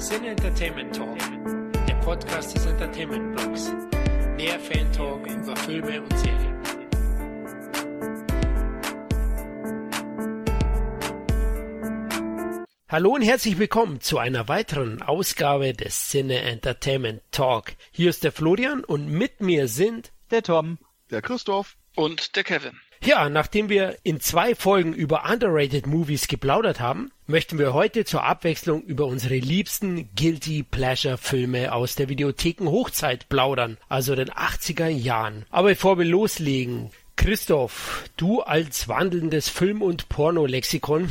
Sin Entertainment Talk, der Podcast des Entertainment Blogs. Mehr Fan Talk über Filme und Serien. Hallo und herzlich willkommen zu einer weiteren Ausgabe des Cine Entertainment Talk. Hier ist der Florian und mit mir sind der Tom, der Christoph und der Kevin. Ja, nachdem wir in zwei Folgen über underrated Movies geplaudert haben, möchten wir heute zur Abwechslung über unsere liebsten Guilty Pleasure Filme aus der Videotheken Hochzeit plaudern, also den 80er Jahren. Aber bevor wir loslegen, Christoph, du als wandelndes Film- und Porno-Lexikon,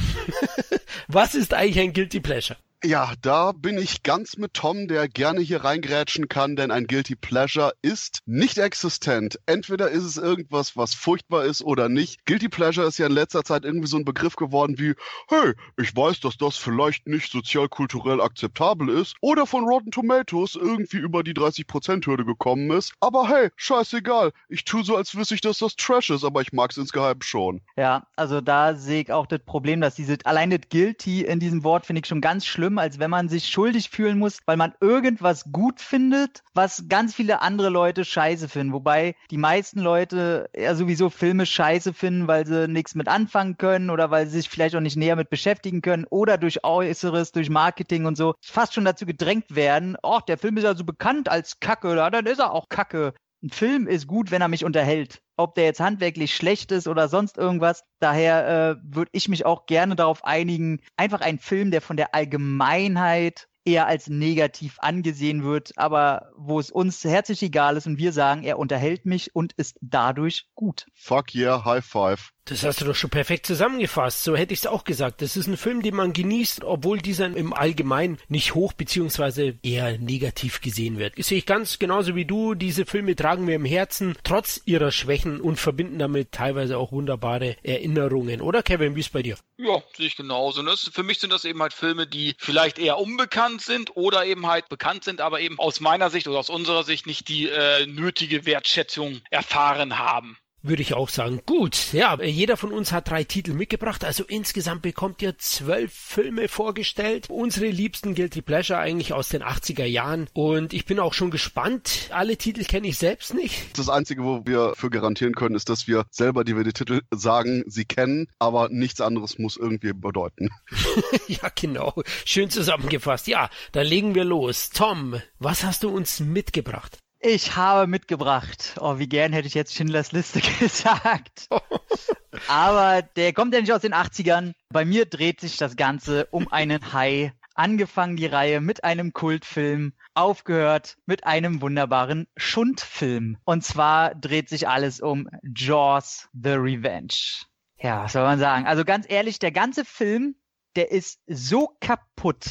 was ist eigentlich ein Guilty Pleasure? Ja, da bin ich ganz mit Tom, der gerne hier reingrätschen kann, denn ein Guilty Pleasure ist nicht existent. Entweder ist es irgendwas, was furchtbar ist oder nicht. Guilty Pleasure ist ja in letzter Zeit irgendwie so ein Begriff geworden wie, hey, ich weiß, dass das vielleicht nicht sozialkulturell akzeptabel ist oder von Rotten Tomatoes irgendwie über die 30%-Hürde gekommen ist. Aber hey, scheißegal. Ich tue so, als wüsste ich, dass das Trash ist, aber ich mag es insgeheim schon. Ja, also da sehe ich auch das Problem, dass diese, allein das Guilty in diesem Wort finde ich schon ganz schlimm schlimm, als wenn man sich schuldig fühlen muss, weil man irgendwas gut findet, was ganz viele andere Leute scheiße finden. Wobei die meisten Leute ja sowieso Filme scheiße finden, weil sie nichts mit anfangen können oder weil sie sich vielleicht auch nicht näher mit beschäftigen können oder durch Äußeres, durch Marketing und so fast schon dazu gedrängt werden, oh, der Film ist ja so bekannt als Kacke, oder dann ist er auch Kacke. Ein Film ist gut, wenn er mich unterhält ob der jetzt handwerklich schlecht ist oder sonst irgendwas. Daher äh, würde ich mich auch gerne darauf einigen, einfach ein Film, der von der Allgemeinheit eher als negativ angesehen wird, aber wo es uns herzlich egal ist und wir sagen, er unterhält mich und ist dadurch gut. Fuck yeah, high five. Das hast du doch schon perfekt zusammengefasst. So hätte ich es auch gesagt. Das ist ein Film, den man genießt, obwohl dieser im Allgemeinen nicht hoch beziehungsweise eher negativ gesehen wird. Das sehe ich ganz genauso wie du. Diese Filme tragen wir im Herzen, trotz ihrer Schwächen und verbinden damit teilweise auch wunderbare Erinnerungen. Oder Kevin, wie ist bei dir? Ja, sehe ich genauso. Ne? für mich sind das eben halt Filme, die vielleicht eher unbekannt sind oder eben halt bekannt sind, aber eben aus meiner Sicht oder aus unserer Sicht nicht die äh, nötige Wertschätzung erfahren haben. Würde ich auch sagen. Gut, ja, jeder von uns hat drei Titel mitgebracht, also insgesamt bekommt ihr zwölf Filme vorgestellt. Unsere liebsten Guilty Pleasure eigentlich aus den 80er Jahren. Und ich bin auch schon gespannt. Alle Titel kenne ich selbst nicht. Das Einzige, wo wir für garantieren können, ist, dass wir selber, die wir die Titel sagen, sie kennen, aber nichts anderes muss irgendwie bedeuten. ja, genau. Schön zusammengefasst. Ja, dann legen wir los. Tom, was hast du uns mitgebracht? Ich habe mitgebracht. Oh, wie gern hätte ich jetzt Schindlers Liste gesagt. Aber der kommt ja nicht aus den 80ern. Bei mir dreht sich das Ganze um einen Hai. Angefangen die Reihe mit einem Kultfilm, aufgehört mit einem wunderbaren Schundfilm. Und zwar dreht sich alles um Jaws the Revenge. Ja, was soll man sagen? Also ganz ehrlich, der ganze Film, der ist so kaputt.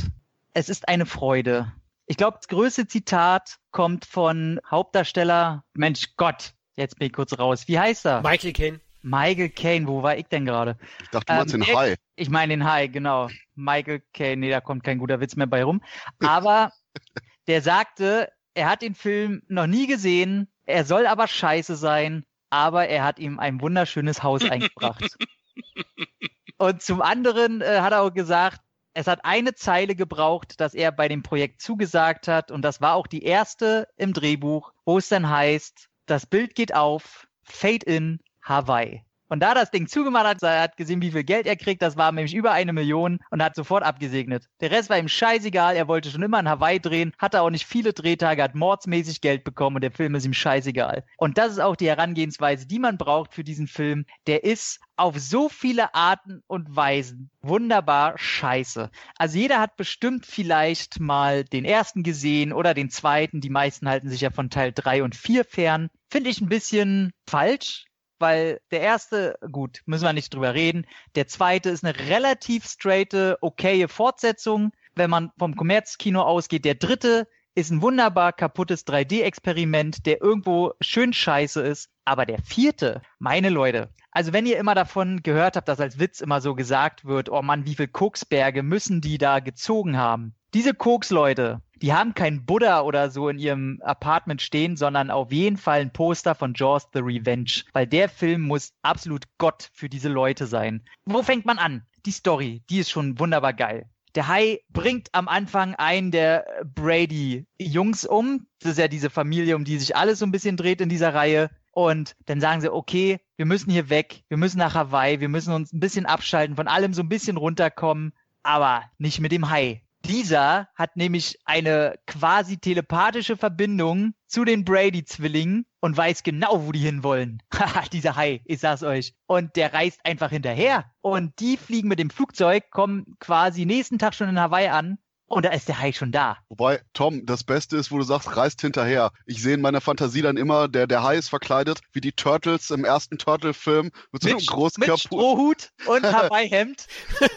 Es ist eine Freude. Ich glaube, das größte Zitat kommt von Hauptdarsteller, Mensch Gott, jetzt bin ich kurz raus. Wie heißt er? Michael Caine. Michael Caine, wo war ich denn gerade? Ich dachte, du meinst ähm, den Hai. Ich meine den Hai, genau. Michael Caine, nee, da kommt kein guter Witz mehr bei rum. Aber der sagte, er hat den Film noch nie gesehen, er soll aber scheiße sein, aber er hat ihm ein wunderschönes Haus eingebracht. Und zum anderen äh, hat er auch gesagt, es hat eine Zeile gebraucht, dass er bei dem Projekt zugesagt hat. Und das war auch die erste im Drehbuch, wo es dann heißt, das Bild geht auf, Fade in Hawaii. Und da das Ding zugemacht hat, er hat gesehen, wie viel Geld er kriegt. Das war nämlich über eine Million und hat sofort abgesegnet. Der Rest war ihm scheißegal. Er wollte schon immer in Hawaii drehen, hatte auch nicht viele Drehtage, hat mordsmäßig Geld bekommen und der Film ist ihm scheißegal. Und das ist auch die Herangehensweise, die man braucht für diesen Film. Der ist auf so viele Arten und Weisen wunderbar scheiße. Also jeder hat bestimmt vielleicht mal den ersten gesehen oder den zweiten. Die meisten halten sich ja von Teil drei und vier fern. Finde ich ein bisschen falsch, weil der erste, gut, müssen wir nicht drüber reden. Der zweite ist eine relativ straighte, okaye Fortsetzung, wenn man vom Kommerzkino ausgeht. Der dritte ist ein wunderbar kaputtes 3D-Experiment, der irgendwo schön scheiße ist. Aber der vierte, meine Leute, also wenn ihr immer davon gehört habt, dass als Witz immer so gesagt wird, oh Mann, wie viel Koksberge müssen die da gezogen haben? Diese Koksleute, die haben kein Buddha oder so in ihrem Apartment stehen, sondern auf jeden Fall ein Poster von Jaws the Revenge, weil der Film muss absolut Gott für diese Leute sein. Wo fängt man an? Die Story, die ist schon wunderbar geil. Der Hai bringt am Anfang einen der Brady-Jungs um. Das ist ja diese Familie, um die sich alles so ein bisschen dreht in dieser Reihe. Und dann sagen sie, okay, wir müssen hier weg, wir müssen nach Hawaii, wir müssen uns ein bisschen abschalten, von allem so ein bisschen runterkommen, aber nicht mit dem Hai. Dieser hat nämlich eine quasi telepathische Verbindung zu den Brady-Zwillingen und weiß genau, wo die hinwollen. Haha, dieser Hai, ich sag's euch. Und der reist einfach hinterher. Und die fliegen mit dem Flugzeug, kommen quasi nächsten Tag schon in Hawaii an und da ist der Hai schon da. Wobei, Tom, das Beste ist, wo du sagst, reist hinterher. Ich sehe in meiner Fantasie dann immer, der, der Hai ist verkleidet wie die Turtles im ersten Turtle-Film mit so einem großen mit Strohhut und Hawaii-Hemd.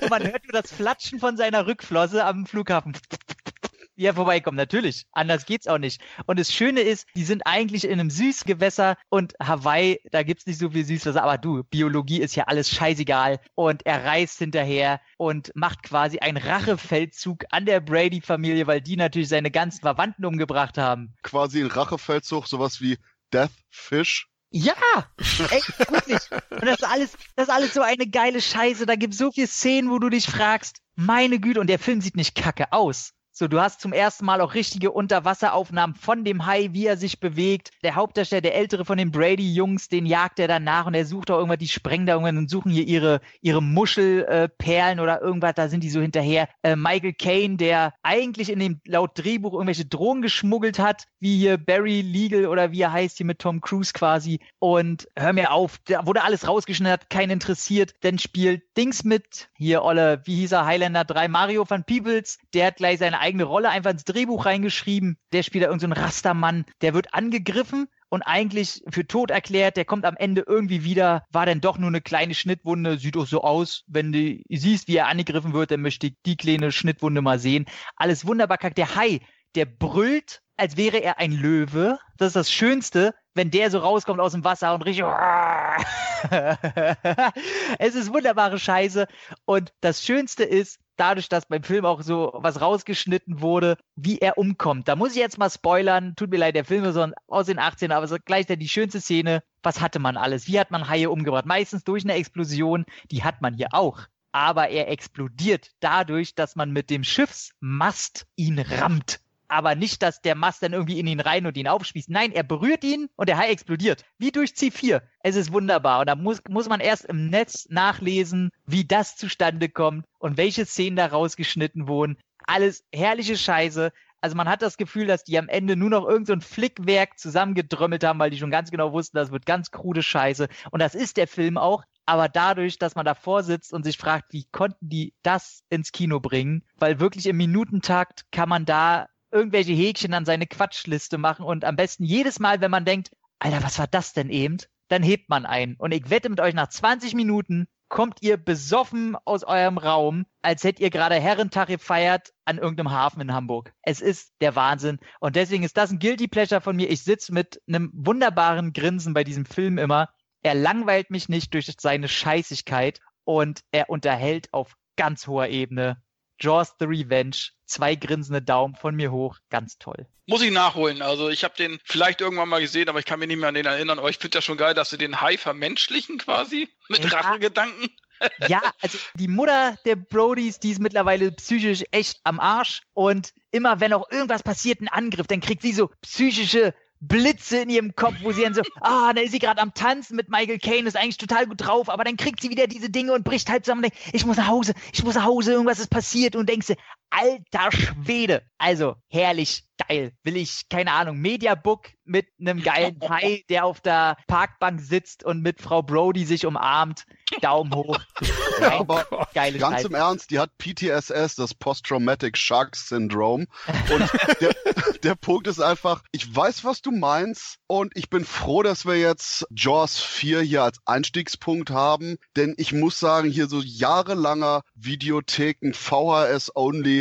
man hört nur das Flatschen von seiner Rückflosse am Flughafen ja vorbeikommen. Natürlich. Anders geht's auch nicht. Und das Schöne ist, die sind eigentlich in einem Süßgewässer und Hawaii, da gibt's nicht so viel Süßwasser. Aber du, Biologie ist ja alles scheißegal. Und er reist hinterher und macht quasi einen Rachefeldzug an der Brady-Familie, weil die natürlich seine ganzen Verwandten umgebracht haben. Quasi ein Rachefeldzug, sowas wie Death Fish. Ja, echt wirklich. Und das ist alles, das ist alles so eine geile Scheiße. Da gibt's so viele Szenen, wo du dich fragst, meine Güte, und der Film sieht nicht kacke aus. So, du hast zum ersten Mal auch richtige Unterwasseraufnahmen von dem Hai, wie er sich bewegt. Der Hauptdarsteller, der ältere von den Brady-Jungs, den jagt er danach und er sucht auch irgendwann, die sprengen da irgendwann und suchen hier ihre, ihre Muschelperlen äh, oder irgendwas, da sind die so hinterher. Äh, Michael Caine, der eigentlich in dem laut Drehbuch irgendwelche Drogen geschmuggelt hat, wie hier Barry Legal oder wie er heißt, hier mit Tom Cruise quasi. Und hör mir auf, da wurde alles rausgeschnitten, hat keinen interessiert. Dann spielt Dings mit, hier Olle, wie hieß er, Highlander 3, Mario van Peebles, der hat gleich seine eigene Rolle einfach ins Drehbuch reingeschrieben. Der spielt da irgendeinen so Rastermann, der wird angegriffen und eigentlich für tot erklärt, der kommt am Ende irgendwie wieder, war dann doch nur eine kleine Schnittwunde, sieht auch so aus, wenn du siehst, wie er angegriffen wird, dann möchte ich die kleine Schnittwunde mal sehen. Alles wunderbar kackt. Der Hai, der brüllt, als wäre er ein Löwe. Das ist das Schönste, wenn der so rauskommt aus dem Wasser und richtig. es ist wunderbare Scheiße. Und das Schönste ist, dadurch, dass beim Film auch so was rausgeschnitten wurde, wie er umkommt. Da muss ich jetzt mal spoilern. Tut mir leid, der Film ist aus den 18, aber so gleich die schönste Szene. Was hatte man alles? Wie hat man Haie umgebracht? Meistens durch eine Explosion. Die hat man hier auch. Aber er explodiert dadurch, dass man mit dem Schiffsmast ihn rammt aber nicht, dass der Mast dann irgendwie in ihn rein und ihn aufspießt. Nein, er berührt ihn und der Hai explodiert. Wie durch C4. Es ist wunderbar. Und da muss, muss man erst im Netz nachlesen, wie das zustande kommt und welche Szenen da rausgeschnitten wurden. Alles herrliche Scheiße. Also man hat das Gefühl, dass die am Ende nur noch irgendein so Flickwerk zusammengedrömmelt haben, weil die schon ganz genau wussten, das wird ganz krude Scheiße. Und das ist der Film auch. Aber dadurch, dass man davor sitzt und sich fragt, wie konnten die das ins Kino bringen? Weil wirklich im Minutentakt kann man da irgendwelche Häkchen an seine Quatschliste machen und am besten jedes Mal, wenn man denkt, Alter, was war das denn eben? Dann hebt man ein. Und ich wette mit euch, nach 20 Minuten kommt ihr besoffen aus eurem Raum, als hättet ihr gerade Herrentag gefeiert an irgendeinem Hafen in Hamburg. Es ist der Wahnsinn. Und deswegen ist das ein Guilty Pleasure von mir. Ich sitze mit einem wunderbaren Grinsen bei diesem Film immer. Er langweilt mich nicht durch seine Scheißigkeit und er unterhält auf ganz hoher Ebene. Jaws the Revenge zwei grinsende Daumen von mir hoch. Ganz toll. Muss ich nachholen. Also ich habe den vielleicht irgendwann mal gesehen, aber ich kann mich nicht mehr an den erinnern. Aber ich finde das schon geil, dass sie den Hai vermenschlichen quasi mit ja. Rachegedanken. Ja, also die Mutter der Brodies, die ist mittlerweile psychisch echt am Arsch. Und immer wenn auch irgendwas passiert, ein Angriff, dann kriegt sie so psychische Blitze in ihrem Kopf, wo sie dann so, ah, da ist sie gerade am Tanzen mit Michael Caine, ist eigentlich total gut drauf, aber dann kriegt sie wieder diese Dinge und bricht halt zusammen und denkt, ich muss nach Hause, ich muss nach Hause, irgendwas ist passiert und denkst alter Schwede. Also, herrlich, geil. Will ich, keine Ahnung, Mediabook mit einem geilen Hai, der auf der Parkbank sitzt und mit Frau Brody sich umarmt. Daumen hoch. Ja, aber Geile ganz Scheiße. im Ernst, die hat PTSS, das Post-Traumatic Shark Syndrome. Und der, der Punkt ist einfach, ich weiß, was du meinst und ich bin froh, dass wir jetzt Jaws 4 hier als Einstiegspunkt haben, denn ich muss sagen, hier so jahrelanger Videotheken, VHS-only,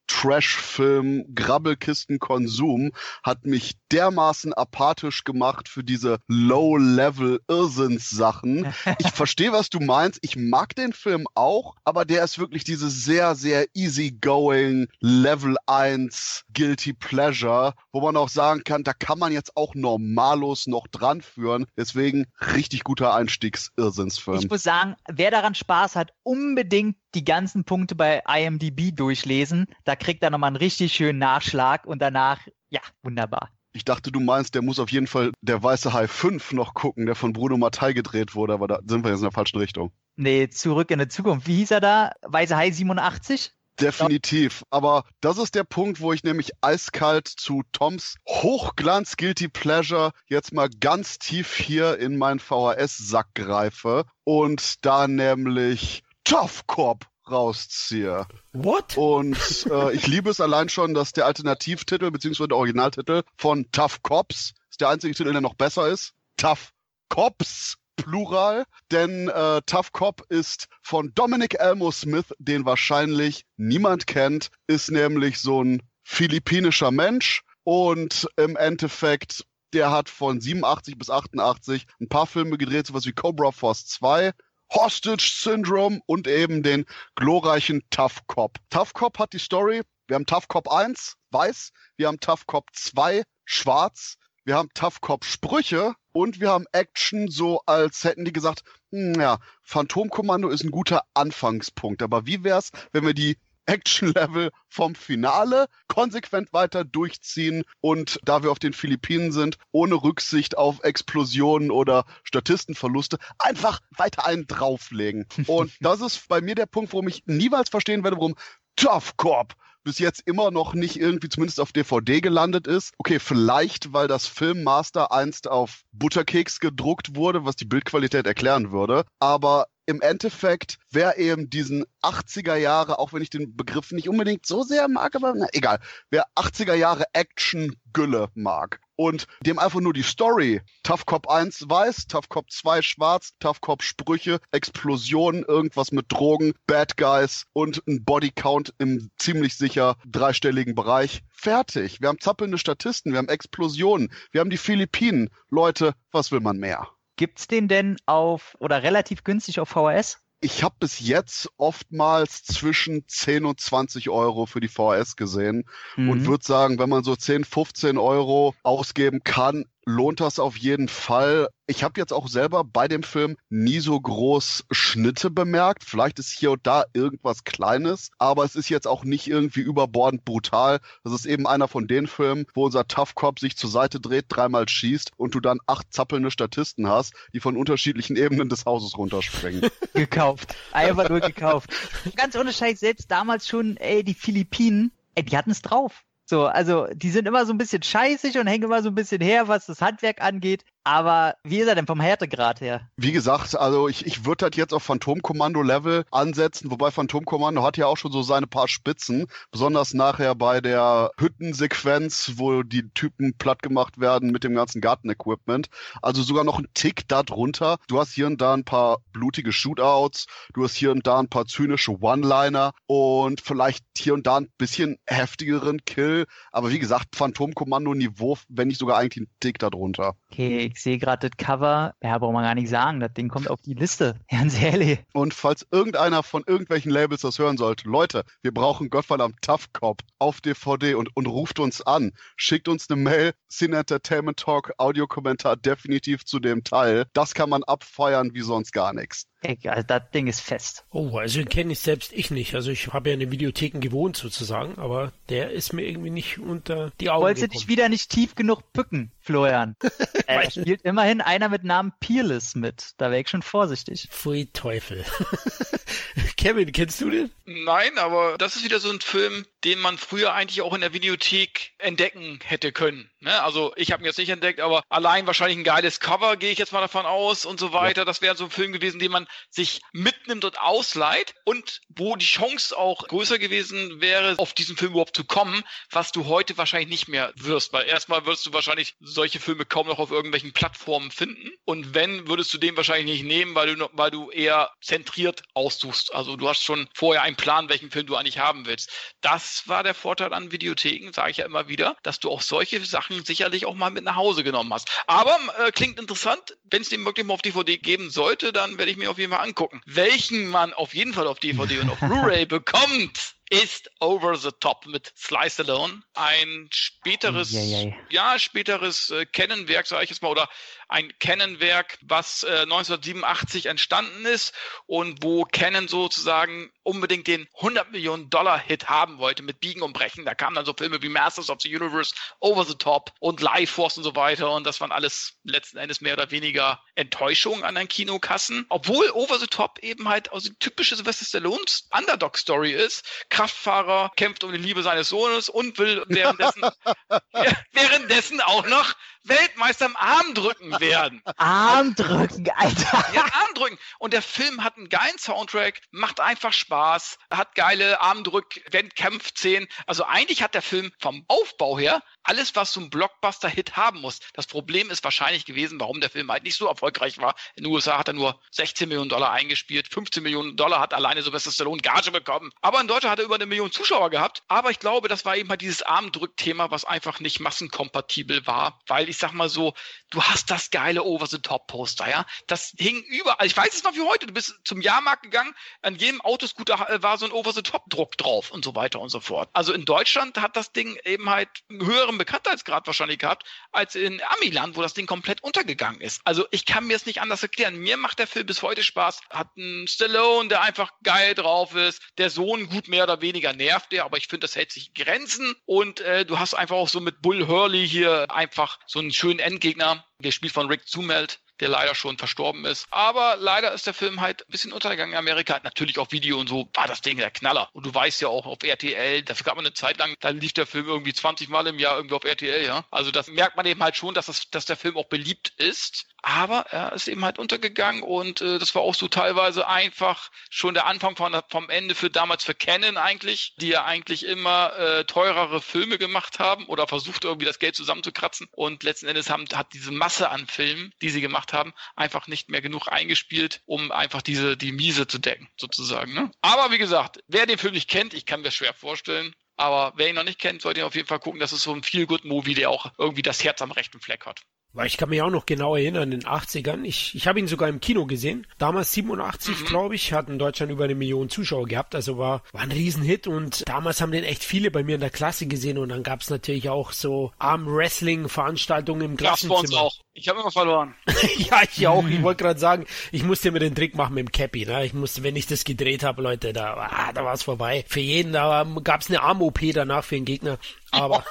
Trash-Film, Grabbelkisten-Konsum hat mich dermaßen apathisch gemacht für diese Low-Level-Irrsinns-Sachen. Ich verstehe, was du meinst. Ich mag den Film auch, aber der ist wirklich dieses sehr, sehr easy-going Level 1 Guilty Pleasure, wo man auch sagen kann, da kann man jetzt auch normalos noch dran führen. Deswegen richtig guter Einstiegs-Irrsinnsfilm. Ich muss sagen, wer daran Spaß hat, unbedingt die ganzen Punkte bei IMDb durchlesen. Da kriegt er nochmal einen richtig schönen Nachschlag und danach, ja, wunderbar. Ich dachte, du meinst, der muss auf jeden Fall der Weiße Hai 5 noch gucken, der von Bruno Mattei gedreht wurde, aber da sind wir jetzt in der falschen Richtung. Nee, zurück in die Zukunft. Wie hieß er da? Weiße Hai 87? Definitiv. Aber das ist der Punkt, wo ich nämlich eiskalt zu Toms Hochglanz Guilty Pleasure jetzt mal ganz tief hier in meinen VHS-Sack greife und da nämlich Tough Cop rausziehe. What? Und äh, ich liebe es allein schon, dass der Alternativtitel bzw. der Originaltitel von Tough Cops ist der einzige Titel, der noch besser ist. Tough Cops. Plural, denn äh, Tough Cop ist von Dominic Elmo Smith, den wahrscheinlich niemand kennt, ist nämlich so ein philippinischer Mensch und im Endeffekt, der hat von 87 bis 88 ein paar Filme gedreht, sowas wie Cobra Force 2, Hostage Syndrome und eben den glorreichen Tough Cop. Tough Cop hat die Story, wir haben Tough Cop 1, weiß, wir haben Tough Cop 2, schwarz, wir haben Tough Cop Sprüche und wir haben Action so, als hätten die gesagt, hm, ja, Phantomkommando ist ein guter Anfangspunkt. Aber wie wär's, wenn wir die Action-Level vom Finale konsequent weiter durchziehen und da wir auf den Philippinen sind, ohne Rücksicht auf Explosionen oder Statistenverluste, einfach weiter einen drauflegen. Und das ist bei mir der Punkt, warum ich niemals verstehen werde, warum Tough Corp bis jetzt immer noch nicht irgendwie zumindest auf DVD gelandet ist. Okay, vielleicht, weil das Filmmaster einst auf Butterkeks gedruckt wurde, was die Bildqualität erklären würde. Aber im Endeffekt, wer eben diesen 80er Jahre, auch wenn ich den Begriff nicht unbedingt so sehr mag, aber na, egal, wer 80er Jahre Action-Gülle mag und dem einfach nur die Story, Tough Cop 1 weiß, Tough Cop 2 schwarz, Tough Cop Sprüche, Explosionen, irgendwas mit Drogen, Bad Guys und ein Bodycount im ziemlich sicher dreistelligen Bereich. Fertig. Wir haben zappelnde Statisten, wir haben Explosionen, wir haben die Philippinen. Leute, was will man mehr? Gibt's den denn auf oder relativ günstig auf VHS? Ich habe bis jetzt oftmals zwischen 10 und 20 Euro für die VHS gesehen Mhm. und würde sagen, wenn man so 10, 15 Euro ausgeben kann, lohnt das auf jeden Fall. Ich habe jetzt auch selber bei dem Film nie so groß Schnitte bemerkt. Vielleicht ist hier und da irgendwas Kleines, aber es ist jetzt auch nicht irgendwie überbordend brutal. Das ist eben einer von den Filmen, wo unser Tough Cop sich zur Seite dreht, dreimal schießt und du dann acht zappelnde Statisten hast, die von unterschiedlichen Ebenen des Hauses runterspringen. gekauft. Einfach nur gekauft. Ganz ohne Scheiß, selbst damals schon, ey, die Philippinen, ey, die hatten es drauf. So, also die sind immer so ein bisschen scheißig und hängen immer so ein bisschen her, was das Handwerk angeht. Aber wie ist er denn vom Härtegrad her? Wie gesagt, also ich, ich würde das jetzt auf Phantomkommando-Level ansetzen, wobei Phantomkommando hat ja auch schon so seine paar Spitzen, besonders nachher bei der Hüttensequenz, wo die Typen platt gemacht werden mit dem ganzen Gartenequipment. Also sogar noch ein Tick da drunter. Du hast hier und da ein paar blutige Shootouts, du hast hier und da ein paar zynische One-Liner und vielleicht hier und da ein bisschen heftigeren Kill. Aber wie gesagt, Phantomkommando-Niveau, wenn nicht sogar eigentlich ein Tick da drunter. Okay, ich sehe gerade das Cover. Ja, braucht man gar nicht sagen. Das Ding kommt auf die Liste. Ganz ehrlich. Und falls irgendeiner von irgendwelchen Labels das hören sollte, Leute, wir brauchen Gottverdammt Tough Cop auf DVD und, und ruft uns an. Schickt uns eine Mail, Sin Entertainment Talk, Audiokommentar definitiv zu dem Teil. Das kann man abfeiern wie sonst gar nichts. Also das Ding ist fest. Oh, also kenne ich selbst ich nicht. Also ich habe ja in den Videotheken gewohnt sozusagen, aber der ist mir irgendwie nicht unter die Augen Wolltest du gekommen. dich wieder nicht tief genug bücken, Florian? äh, spielt immerhin einer mit Namen Peerless mit. Da wäre ich schon vorsichtig. Pfui Teufel. Kevin, kennst du den? Nein, aber das ist wieder so ein Film, den man früher eigentlich auch in der Videothek entdecken hätte können. Ne? Also ich habe ihn jetzt nicht entdeckt, aber allein wahrscheinlich ein geiles Cover, gehe ich jetzt mal davon aus und so weiter. Das wäre so ein Film gewesen, den man sich mitnimmt und ausleiht und wo die Chance auch größer gewesen wäre, auf diesen Film überhaupt zu kommen, was du heute wahrscheinlich nicht mehr wirst. Weil erstmal wirst du wahrscheinlich solche Filme kaum noch auf irgendwelchen Plattformen finden. Und wenn, würdest du den wahrscheinlich nicht nehmen, weil du, weil du eher zentriert aussuchst. Also du hast schon vorher einen Plan, welchen Film du eigentlich haben willst. Das war der Vorteil an Videotheken, sage ich ja immer wieder, dass du auch solche Sachen sicherlich auch mal mit nach Hause genommen hast. Aber äh, klingt interessant. Wenn es den wirklich mal auf DVD geben sollte, dann werde ich mir auf jeden Fall angucken. Welchen man auf jeden Fall auf DVD und auf Blu-ray bekommt, ist Over the Top mit Slice Alone. Ein späteres, Eieiei. ja, späteres äh, Kennenwerk, sage ich jetzt mal, oder ein Kennenwerk, was äh, 1987 entstanden ist und wo Canon sozusagen unbedingt den 100 Millionen Dollar Hit haben wollte mit Biegen und Brechen. Da kamen dann so Filme wie Masters of the Universe, Over the Top und Life Force und so weiter und das waren alles letzten Endes mehr oder weniger Enttäuschungen an den Kinokassen. Obwohl Over the Top eben halt also die typische Sylvester Stallones Underdog-Story ist. Kraftfahrer kämpft um die Liebe seines Sohnes und will währenddessen, währenddessen auch noch Weltmeister im Armdrücken werden. Armdrücken, Alter. Ja, Armdrücken. Und der Film hat einen geilen Soundtrack, macht einfach Spaß, hat geile Armdrück-Wettkampfszenen. Also eigentlich hat der Film vom Aufbau her alles, was so ein Blockbuster-Hit haben muss. Das Problem ist wahrscheinlich gewesen, warum der Film halt nicht so erfolgreich war. In den USA hat er nur 16 Millionen Dollar eingespielt, 15 Millionen Dollar hat alleine Sylvester Stallone Gage bekommen. Aber in Deutschland hat er über eine Million Zuschauer gehabt. Aber ich glaube, das war eben halt dieses Armdrück-Thema, was einfach nicht massenkompatibel war, weil ich sag mal so, du hast das geile Over-the-Top-Poster, ja. Das hing überall. Ich weiß es noch wie heute. Du bist zum Jahrmarkt gegangen, an jedem Autoscooter äh, war so ein Over-the-Top-Druck drauf und so weiter und so fort. Also in Deutschland hat das Ding eben halt einen höheren Bekanntheitsgrad wahrscheinlich gehabt, als in Amiland, wo das Ding komplett untergegangen ist. Also ich kann mir es nicht anders erklären. Mir macht der Film bis heute Spaß. Hat einen Stallone, der einfach geil drauf ist. Der Sohn gut mehr oder weniger nervt der, aber ich finde, das hält sich Grenzen. Und äh, du hast einfach auch so mit Bull Hurley hier einfach so einen schönen Endgegner, gespielt von Rick Zumelt der leider schon verstorben ist. Aber leider ist der Film halt ein bisschen untergegangen in Amerika. Natürlich auf Video und so war das Ding der Knaller. Und du weißt ja auch auf RTL, dafür gab man eine Zeit lang, da lief der Film irgendwie 20 Mal im Jahr irgendwie auf RTL, ja. Also das merkt man eben halt schon, dass, das, dass der Film auch beliebt ist. Aber er ist eben halt untergegangen und äh, das war auch so teilweise einfach schon der Anfang von, vom Ende für damals für Canon eigentlich, die ja eigentlich immer äh, teurere Filme gemacht haben oder versucht irgendwie das Geld zusammenzukratzen und letzten Endes haben, hat diese Masse an Filmen, die sie gemacht haben, einfach nicht mehr genug eingespielt, um einfach diese die Miese zu decken sozusagen. Ne? Aber wie gesagt, wer den Film nicht kennt, ich kann mir schwer vorstellen, aber wer ihn noch nicht kennt, sollte ihn auf jeden Fall gucken. Das ist so ein Feel-Good-Movie, der auch irgendwie das Herz am rechten Fleck hat. Weil ich kann mich auch noch genau erinnern, in den 80ern. Ich, ich habe ihn sogar im Kino gesehen. Damals 87, Mhm. glaube ich, hat in Deutschland über eine Million Zuschauer gehabt. Also war, war ein Riesenhit und damals haben den echt viele bei mir in der Klasse gesehen und dann gab's natürlich auch so Arm-Wrestling-Veranstaltungen im Das bei uns Klassenzimmer. auch. Ich habe immer verloren. ja, ich auch. Ich wollte gerade sagen, ich musste mir den Trick machen mit dem Cappy. Ne? Ich musste, wenn ich das gedreht habe, Leute, da, ah, da war es vorbei. Für jeden, da gab's eine Arm-OP danach für den Gegner. Aber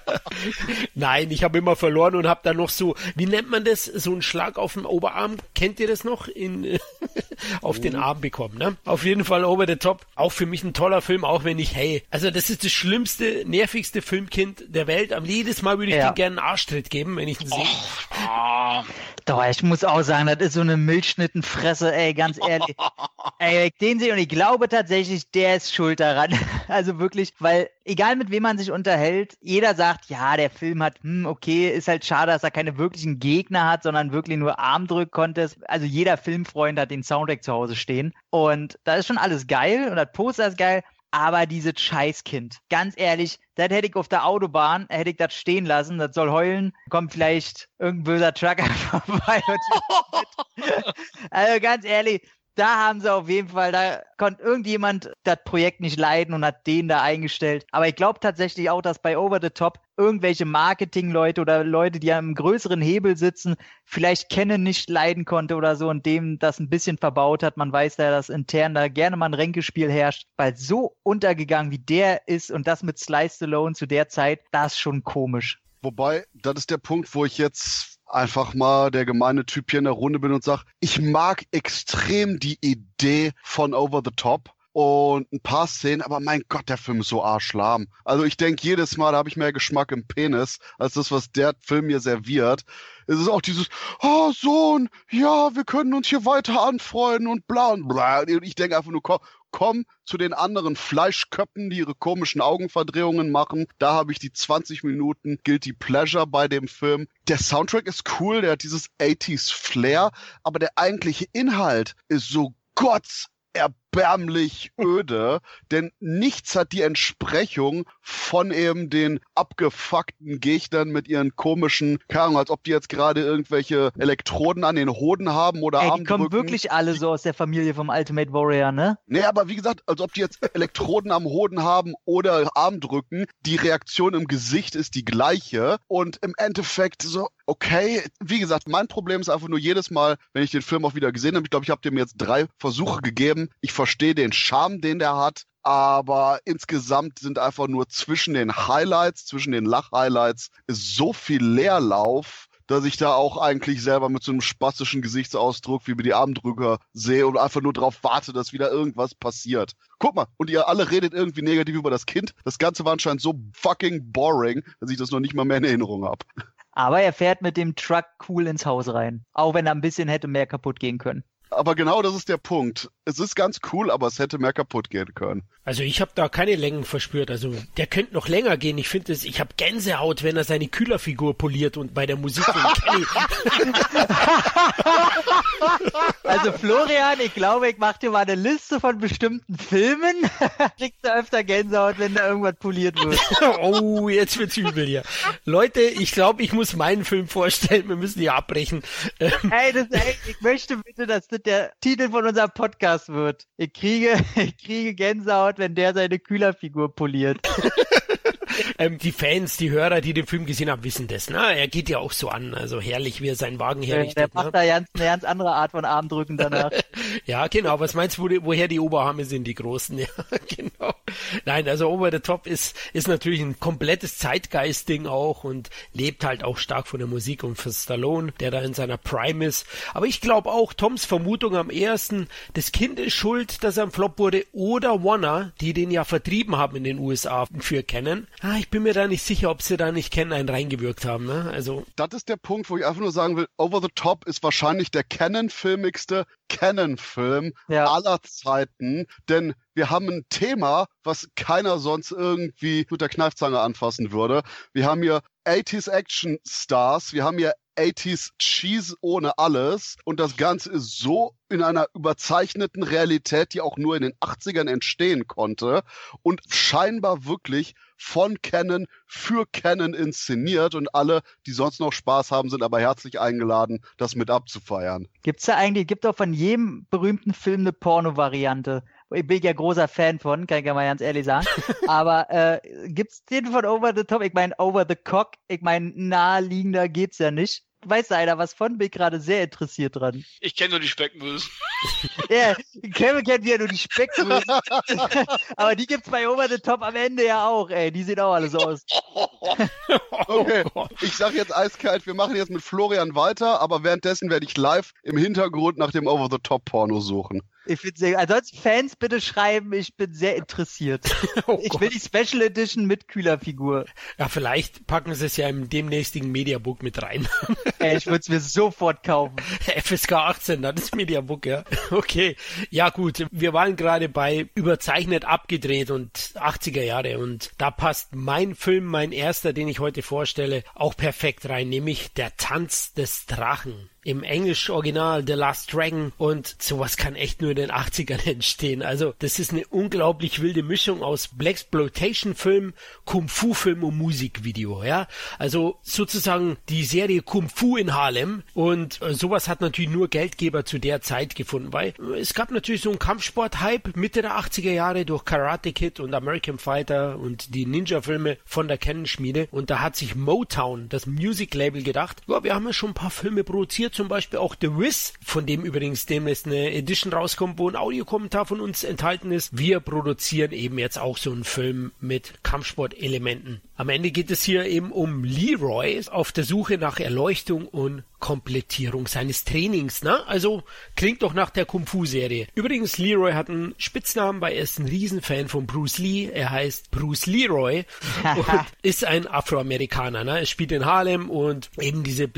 nein, ich habe immer verloren und habe dann noch so, wie nennt man das, so einen Schlag auf den Oberarm. Kennt ihr das noch? In auf den Arm bekommen. Ne? Auf jeden Fall Over the Top. Auch für mich ein toller Film, auch wenn ich, hey, also das ist das schlimmste, nervigste Filmkind der Welt. Am jedes Mal würde ich Ja. dem gerne einen Arschtritt geben, wenn ich ihn sehe. Ah, Doch, ich muss auch sagen, das ist so eine Milchschnittenfresse, ey, ganz ehrlich. ey, ich den sehe und ich glaube tatsächlich, der ist schuld daran. Also wirklich, weil egal mit wem man sich unterhält, jeder sagt, ja, der Film hat, hm, okay, ist halt schade, dass er keine wirklichen Gegner hat, sondern wirklich nur Armdrück-Contest. Also jeder Filmfreund hat den Soundtrack zu Hause stehen. Und da ist schon alles geil und das Poster ist geil. Aber dieses Scheißkind, ganz ehrlich, das hätte ich auf der Autobahn, hätte ich das stehen lassen, das soll heulen, kommt vielleicht irgendein böser Trucker vorbei. Und also ganz ehrlich, da haben sie auf jeden Fall, da konnte irgendjemand das Projekt nicht leiden und hat den da eingestellt. Aber ich glaube tatsächlich auch, dass bei Over the Top irgendwelche Marketingleute oder Leute, die am größeren Hebel sitzen, vielleicht kennen nicht leiden konnte oder so und dem das ein bisschen verbaut hat. Man weiß ja, dass intern da gerne mal ein Ränkespiel herrscht, weil so untergegangen wie der ist und das mit Slice Stallone zu der Zeit, das ist schon komisch. Wobei, das ist der Punkt, wo ich jetzt einfach mal der gemeine Typ hier in der Runde bin und sage, ich mag extrem die Idee von Over the Top und ein paar Szenen, aber mein Gott, der Film ist so arschlahm. Also ich denke jedes Mal, habe ich mehr Geschmack im Penis, als das, was der Film mir serviert. Es ist auch dieses, oh Sohn, ja, wir können uns hier weiter anfreunden und bla und bla. Und ich denke einfach nur, komm, komm zu den anderen Fleischköppen, die ihre komischen Augenverdrehungen machen. Da habe ich die 20 Minuten Guilty Pleasure bei dem Film. Der Soundtrack ist cool, der hat dieses 80s Flair, aber der eigentliche Inhalt ist so Gotts erbärmlich öde, denn nichts hat die Entsprechung von eben den abgefuckten Gegnern mit ihren komischen, Ahnung, als ob die jetzt gerade irgendwelche Elektroden an den Hoden haben oder Ey, die Armdrücken. kommen wirklich alle so aus der Familie vom Ultimate Warrior, ne? Nee, aber wie gesagt, als ob die jetzt Elektroden am Hoden haben oder Armdrücken, die Reaktion im Gesicht ist die gleiche und im Endeffekt so, okay, wie gesagt, mein Problem ist einfach nur jedes Mal, wenn ich den Film auch wieder gesehen habe, ich glaube, ich habe dem jetzt drei Versuche gegeben, ich verstehe den Charme, den der hat, aber insgesamt sind einfach nur zwischen den Highlights, zwischen den Lach-Highlights so viel Leerlauf, dass ich da auch eigentlich selber mit so einem spastischen Gesichtsausdruck wie mit die Armdrücker sehe und einfach nur darauf warte, dass wieder irgendwas passiert. Guck mal, und ihr alle redet irgendwie negativ über das Kind. Das Ganze war anscheinend so fucking boring, dass ich das noch nicht mal mehr in Erinnerung habe. Aber er fährt mit dem Truck cool ins Haus rein. Auch wenn er ein bisschen hätte mehr kaputt gehen können. Aber genau das ist der Punkt. Es ist ganz cool, aber es hätte mehr kaputt gehen können. Also ich habe da keine Längen verspürt. Also der könnte noch länger gehen. Ich finde es, ich habe Gänsehaut, wenn er seine Kühlerfigur poliert und bei der Musik. Also Florian, ich glaube, ich mache dir mal eine Liste von bestimmten Filmen. Kriegst du öfter Gänsehaut, wenn da irgendwas poliert wird. oh, jetzt wird's übel hier. Leute, ich glaube, ich muss meinen Film vorstellen. Wir müssen hier abbrechen. Hey, das, ey, ich möchte bitte, dass das der Titel von unserem Podcast wird. Ich kriege, ich kriege Gänsehaut, wenn der seine Kühlerfigur poliert. ähm, die Fans, die Hörer, die den Film gesehen haben, wissen das. Ne? Er geht ja auch so an. Also herrlich, wie er seinen Wagen herrichtet. der ne? macht da ganz, eine ganz andere Art von Armdrücken danach. Ja, genau. Was meinst du, woher die Oberarme sind, die großen? Ja, genau. Nein, also Over the Top ist, ist natürlich ein komplettes Zeitgeist-Ding auch und lebt halt auch stark von der Musik und von Stallone, der da in seiner Prime ist. Aber ich glaube auch, Toms Vermutung am ersten, das Kind ist schuld, dass er ein Flop wurde oder Warner, die den ja vertrieben haben in den USA für Canon. Ah, ich bin mir da nicht sicher, ob sie da nicht Canon einen reingewirkt haben. Ne? Also Das ist der Punkt, wo ich einfach nur sagen will, Over the Top ist wahrscheinlich der Canon-filmigste Canon-Film Ja. aller Zeiten, denn wir haben ein Thema, was keiner sonst irgendwie mit der Kneifzange anfassen würde. Wir haben hier 80s Action Stars, wir haben hier 80s Cheese ohne alles und das Ganze ist so in einer überzeichneten Realität, die auch nur in den 80ern entstehen konnte und scheinbar wirklich von Canon für Canon inszeniert und alle, die sonst noch Spaß haben, sind aber herzlich eingeladen, das mit abzufeiern. Gibt's da eigentlich, gibt auch von jedem berühmten Film eine Porno-Variante? Ich bin ja großer Fan von, kann ich ja mal ganz ehrlich sagen. Aber äh, gibt's den von Over the Top? Ich meine, Over the Cock, ich meine, naheliegender geht's ja nicht. Weiß da einer was von? Bin ich gerade sehr interessiert dran. Ich kenne nur die Speckmösen. Ja, Kevin kennt ja nur die Speckmösen. Aber die gibt's bei Over the Top am Ende ja auch, ey. Die sehen auch alle so aus. Okay, ich sage jetzt eiskalt, wir machen jetzt mit Florian weiter, aber währenddessen werde ich live im Hintergrund nach dem Over-the-Top-Porno suchen. Ich finde sehr, ansonsten Fans bitte schreiben, ich bin sehr interessiert. Oh Ich will die Special Edition mit Kühlerfigur. Ja, vielleicht packen sie es ja im demnächstigen Mediabook mit rein. Ey, ich würde es mir sofort kaufen. FSK 18, das ist Mediabook, ja. Okay. Ja, gut. Wir waren gerade bei überzeichnet abgedreht und 80er Jahre und da passt mein Film, mein erster, den ich heute vorstelle, auch perfekt rein, nämlich Der Tanz des Drachen. Im Englisch-Original The Last Dragon und sowas kann echt nur in den 80ern entstehen. Also, das ist eine unglaublich wilde Mischung aus Blaxploitation-Film, Kung-Fu-Film und Musikvideo, ja. Also, sozusagen die Serie Kung-Fu in Harlem und äh, sowas hat natürlich nur Geldgeber zu der Zeit gefunden, weil äh, es gab natürlich so einen Kampfsport-Hype Mitte der 80er Jahre durch Karate Kid und American Fighter und die Ninja-Filme von der Canon-Schmiede und da hat sich Motown, das Music-Label, gedacht, ja, wir haben ja schon ein paar Filme produziert, zum Beispiel auch The Wiz, von dem übrigens demnächst eine Edition rauskommt, wo ein Audiokommentar von uns enthalten ist. Wir produzieren eben jetzt auch so einen Film mit Kampfsportelementen. Am Ende geht es hier eben um Leroy auf der Suche nach Erleuchtung und Komplettierung seines Trainings, ne? Also klingt doch nach der Kung Fu Serie. Übrigens, Leroy hat einen Spitznamen, weil er ist ein Riesenfan von Bruce Lee. Er heißt Bruce Leroy und ist ein Afroamerikaner, ne? Er spielt in Harlem und eben diese